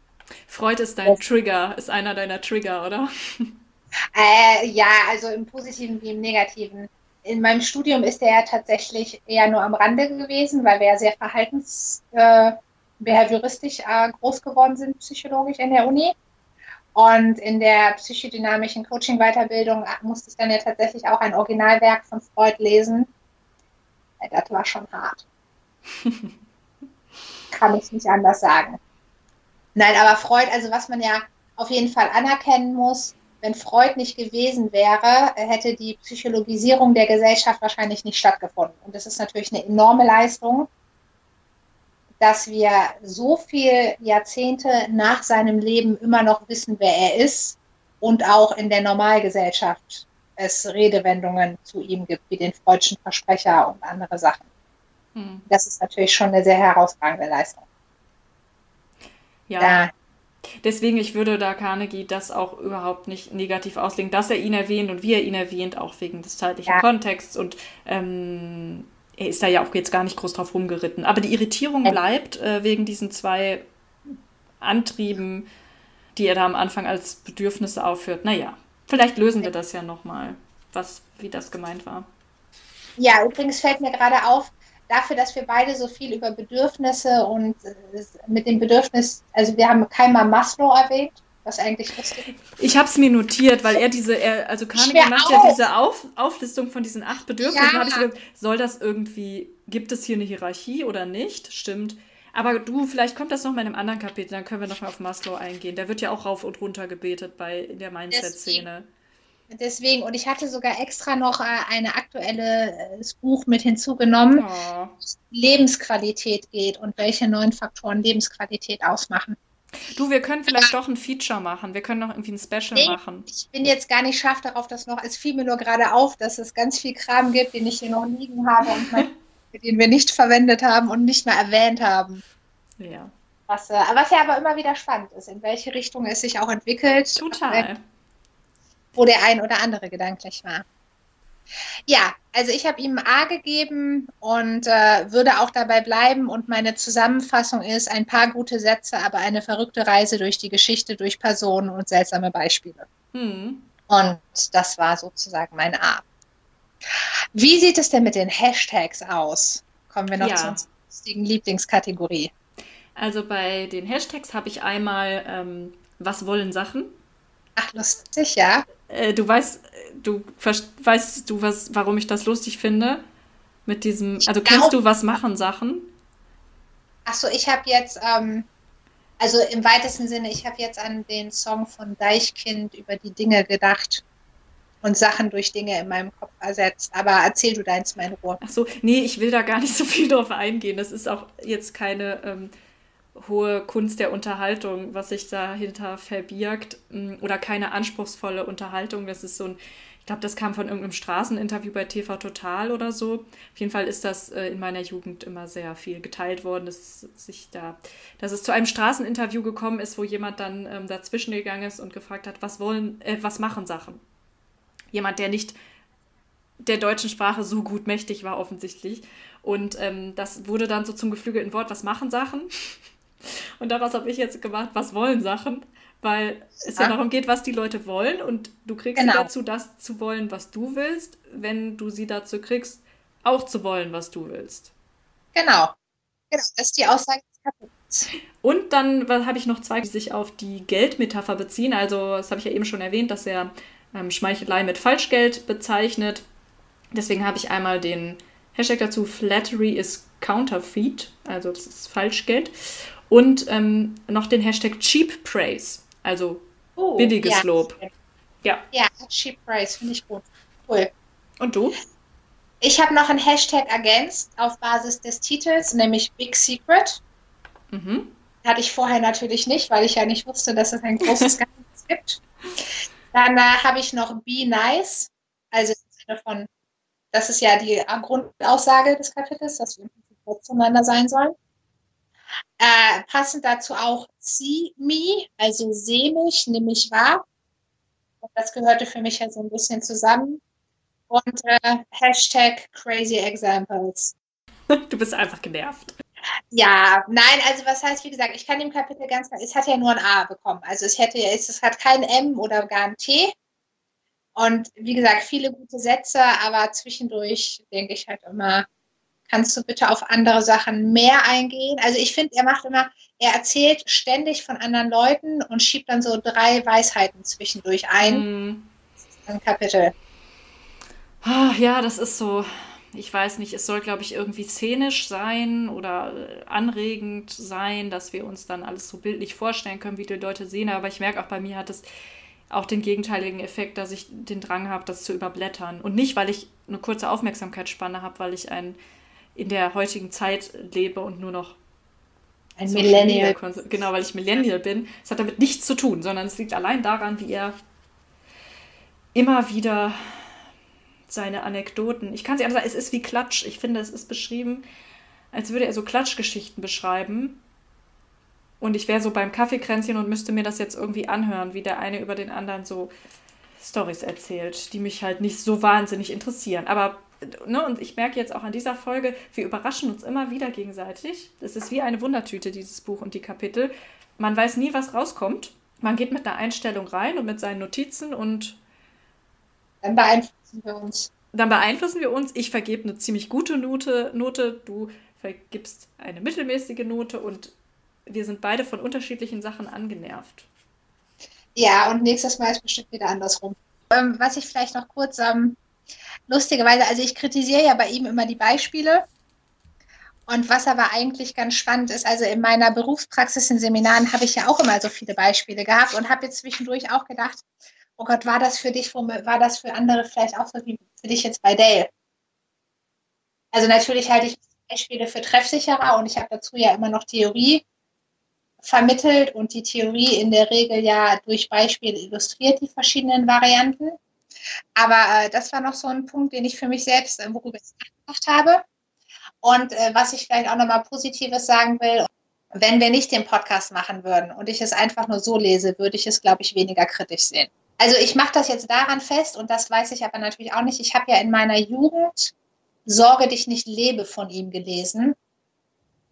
Freud ist dein das, Trigger, ist einer deiner Trigger, oder? Äh, ja, also im Positiven wie im Negativen in meinem Studium ist er ja tatsächlich eher nur am Rande gewesen, weil wir ja sehr verhaltens, äh, behavioristisch äh, groß geworden sind, psychologisch in der Uni. Und in der psychodynamischen Coaching-Weiterbildung musste ich dann ja tatsächlich auch ein Originalwerk von Freud lesen. Das war schon hart. Kann ich nicht anders sagen. Nein, aber Freud, also was man ja auf jeden Fall anerkennen muss, wenn Freud nicht gewesen wäre, hätte die Psychologisierung der Gesellschaft wahrscheinlich nicht stattgefunden. Und das ist natürlich eine enorme Leistung, dass wir so viele Jahrzehnte nach seinem Leben immer noch wissen, wer er ist und auch in der Normalgesellschaft es Redewendungen zu ihm gibt, wie den Freudschen Versprecher und andere Sachen. Hm. Das ist natürlich schon eine sehr herausragende Leistung. Ja. Da Deswegen, ich würde da Carnegie das auch überhaupt nicht negativ auslegen, dass er ihn erwähnt und wie er ihn erwähnt, auch wegen des zeitlichen ja. Kontexts und ähm, er ist da ja auch jetzt gar nicht groß drauf rumgeritten. Aber die Irritierung bleibt äh, wegen diesen zwei Antrieben, die er da am Anfang als Bedürfnisse aufführt. Naja, vielleicht lösen wir das ja nochmal, was, wie das gemeint war. Ja, übrigens fällt mir gerade auf, dafür, dass wir beide so viel über Bedürfnisse und äh, mit dem Bedürfnis, also wir haben keinmal Maslow erwähnt, was eigentlich lustig ist. Ich habe es mir notiert, weil er diese, er, also Carnegie macht ja diese Auf, Auflistung von diesen acht Bedürfnissen. Ja. habe ich gedacht, soll das irgendwie, gibt es hier eine Hierarchie oder nicht? Stimmt. Aber du, vielleicht kommt das noch mal in einem anderen Kapitel, dann können wir noch mal auf Maslow eingehen. Der wird ja auch rauf und runter gebetet bei der Mindset-Szene. Deswegen, und ich hatte sogar extra noch äh, ein aktuelles Buch mit hinzugenommen, oh. Lebensqualität geht und welche neuen Faktoren Lebensqualität ausmachen. Du, wir können vielleicht doch ein Feature machen. Wir können noch irgendwie ein Special nee, machen. Ich bin jetzt gar nicht scharf darauf, dass noch. Es fiel mir nur gerade auf, dass es ganz viel Kram gibt, den ich hier noch liegen habe und mein den wir nicht verwendet haben und nicht mehr erwähnt haben. Ja. Was, äh, was ja aber immer wieder spannend ist, in welche Richtung es sich auch entwickelt. Total. Wo der ein oder andere gedanklich war. Ja, also ich habe ihm A gegeben und äh, würde auch dabei bleiben. Und meine Zusammenfassung ist ein paar gute Sätze, aber eine verrückte Reise durch die Geschichte, durch Personen und seltsame Beispiele. Hm. Und das war sozusagen mein A. Wie sieht es denn mit den Hashtags aus? Kommen wir noch ja. zu unserer lustigen Lieblingskategorie. Also bei den Hashtags habe ich einmal, ähm, was wollen Sachen? Ach, lustig, ja. Äh, du weißt, du weißt du, was, warum ich das lustig finde? Mit diesem, also kennst du was machen Sachen? Achso, ich habe jetzt, ähm, also im weitesten Sinne, ich habe jetzt an den Song von Deichkind über die Dinge gedacht und Sachen durch Dinge in meinem Kopf ersetzt. Aber erzähl du deins mal in Ruhe. Ach so, nee, ich will da gar nicht so viel drauf eingehen. Das ist auch jetzt keine ähm, hohe Kunst der Unterhaltung, was sich dahinter verbirgt mm, oder keine anspruchsvolle Unterhaltung. Das ist so ein, ich glaube, das kam von irgendeinem Straßeninterview bei TV Total oder so. Auf jeden Fall ist das äh, in meiner Jugend immer sehr viel geteilt worden, dass sich da, dass es zu einem Straßeninterview gekommen ist, wo jemand dann ähm, dazwischen gegangen ist und gefragt hat, was wollen, äh, was machen Sachen? jemand, der nicht der deutschen Sprache so gut mächtig war, offensichtlich. Und ähm, das wurde dann so zum geflügelten Wort, was machen Sachen? Und daraus habe ich jetzt gemacht, was wollen Sachen? Weil es ja. ja darum geht, was die Leute wollen und du kriegst genau. sie dazu, das zu wollen, was du willst, wenn du sie dazu kriegst, auch zu wollen, was du willst. Genau. Genau, das ist die Aussage des Kapitels. Und dann habe ich noch zwei, die sich auf die Geldmetapher beziehen. Also, das habe ich ja eben schon erwähnt, dass er ähm, Schmeichelei mit Falschgeld bezeichnet. Deswegen habe ich einmal den Hashtag dazu, Flattery is Counterfeit, also das ist Falschgeld. Und ähm, noch den Hashtag Cheap Praise, also oh, billiges ja. Lob. Ja. ja, Cheap Praise, finde ich gut. Cool. Und du? Ich habe noch einen Hashtag ergänzt auf Basis des Titels, nämlich Big Secret. Mhm. Hatte ich vorher natürlich nicht, weil ich ja nicht wusste, dass es ein großes Geheimnis gibt. Dann habe ich noch Be Nice, also von, das ist ja die Grundaussage des Kapitels, dass wir zueinander sein sollen. Äh, passend dazu auch See Me, also seh mich, nimm mich wahr. Und das gehörte für mich ja so ein bisschen zusammen. Und äh, Hashtag Crazy Examples. Du bist einfach genervt. Ja, nein, also was heißt, wie gesagt, ich kann dem Kapitel ganz klar, es hat ja nur ein A bekommen. Also es hätte, es hat kein M oder gar ein T. Und wie gesagt, viele gute Sätze, aber zwischendurch denke ich halt immer, kannst du bitte auf andere Sachen mehr eingehen? Also ich finde, er macht immer, er erzählt ständig von anderen Leuten und schiebt dann so drei Weisheiten zwischendurch ein. Mm. Ein Kapitel. Ah, ja, das ist so ich weiß nicht, es soll, glaube ich, irgendwie szenisch sein oder äh, anregend sein, dass wir uns dann alles so bildlich vorstellen können, wie die Leute sehen. Aber ich merke auch bei mir hat es auch den gegenteiligen Effekt, dass ich den Drang habe, das zu überblättern. Und nicht, weil ich eine kurze Aufmerksamkeitsspanne habe, weil ich ein, in der heutigen Zeit lebe und nur noch ein Millennial. Genau, weil ich Millennial bin. Es hat damit nichts zu tun, sondern es liegt allein daran, wie er immer wieder seine Anekdoten. Ich kann sie einfach sagen, es ist wie Klatsch. Ich finde, es ist beschrieben, als würde er so Klatschgeschichten beschreiben. Und ich wäre so beim Kaffeekränzchen und müsste mir das jetzt irgendwie anhören, wie der eine über den anderen so Stories erzählt, die mich halt nicht so wahnsinnig interessieren. Aber, ne, und ich merke jetzt auch an dieser Folge, wir überraschen uns immer wieder gegenseitig. Es ist wie eine Wundertüte, dieses Buch und die Kapitel. Man weiß nie, was rauskommt. Man geht mit einer Einstellung rein und mit seinen Notizen und dann beeinflussen wir uns. Dann beeinflussen wir uns. Ich vergebe eine ziemlich gute Note, Note, du vergibst eine mittelmäßige Note und wir sind beide von unterschiedlichen Sachen angenervt. Ja, und nächstes Mal ist bestimmt wieder andersrum. Ähm, was ich vielleicht noch kurz ähm, lustigerweise, also ich kritisiere ja bei ihm immer die Beispiele. Und was aber eigentlich ganz spannend ist, also in meiner Berufspraxis in Seminaren habe ich ja auch immer so viele Beispiele gehabt und habe jetzt zwischendurch auch gedacht, oh Gott, war das für dich, war das für andere vielleicht auch so wie für dich jetzt bei Dale? Also natürlich halte ich Beispiele für treffsicherer und ich habe dazu ja immer noch Theorie vermittelt und die Theorie in der Regel ja durch Beispiele illustriert die verschiedenen Varianten. Aber äh, das war noch so ein Punkt, den ich für mich selbst, äh, worüber ich nachgedacht habe. Und äh, was ich vielleicht auch nochmal Positives sagen will, wenn wir nicht den Podcast machen würden und ich es einfach nur so lese, würde ich es, glaube ich, weniger kritisch sehen. Also ich mache das jetzt daran fest und das weiß ich aber natürlich auch nicht. Ich habe ja in meiner Jugend Sorge dich nicht lebe von ihm gelesen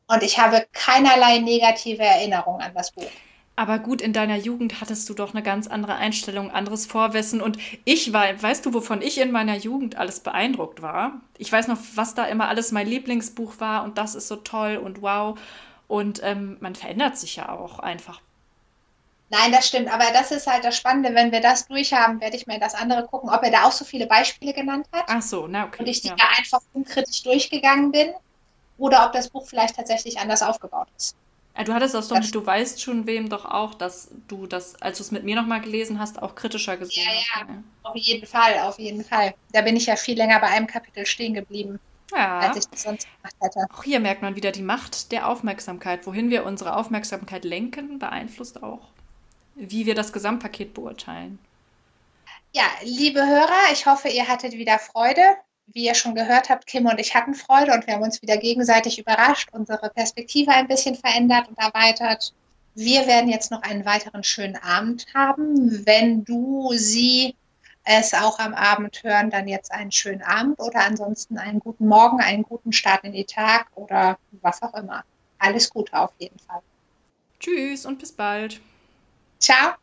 und ich habe keinerlei negative Erinnerung an das Buch. Aber gut, in deiner Jugend hattest du doch eine ganz andere Einstellung, anderes Vorwissen. Und ich war, weißt du, wovon ich in meiner Jugend alles beeindruckt war? Ich weiß noch, was da immer alles mein Lieblingsbuch war und das ist so toll und wow. Und ähm, man verändert sich ja auch einfach. Nein, das stimmt. Aber das ist halt das Spannende. Wenn wir das durchhaben, werde ich mir das andere gucken, ob er da auch so viele Beispiele genannt hat. Ach so, na okay. Und ich die ja. da einfach unkritisch durchgegangen bin. Oder ob das Buch vielleicht tatsächlich anders aufgebaut ist. Ja, du hattest das doch, das du weißt schon wem doch auch, dass du das, als du es mit mir nochmal gelesen hast, auch kritischer gesehen ja, hast. Ja, auf jeden Fall, auf jeden Fall. Da bin ich ja viel länger bei einem Kapitel stehen geblieben, ja. als ich das sonst gemacht hätte. Auch hier merkt man wieder die Macht der Aufmerksamkeit. Wohin wir unsere Aufmerksamkeit lenken, beeinflusst auch, wie wir das Gesamtpaket beurteilen. Ja, liebe Hörer, ich hoffe, ihr hattet wieder Freude wie ihr schon gehört habt, Kim und ich hatten Freude und wir haben uns wieder gegenseitig überrascht, unsere Perspektive ein bisschen verändert und erweitert. Wir werden jetzt noch einen weiteren schönen Abend haben. Wenn du sie es auch am Abend hören, dann jetzt einen schönen Abend oder ansonsten einen guten Morgen, einen guten Start in den Tag oder was auch immer. Alles Gute auf jeden Fall. Tschüss und bis bald. Ciao.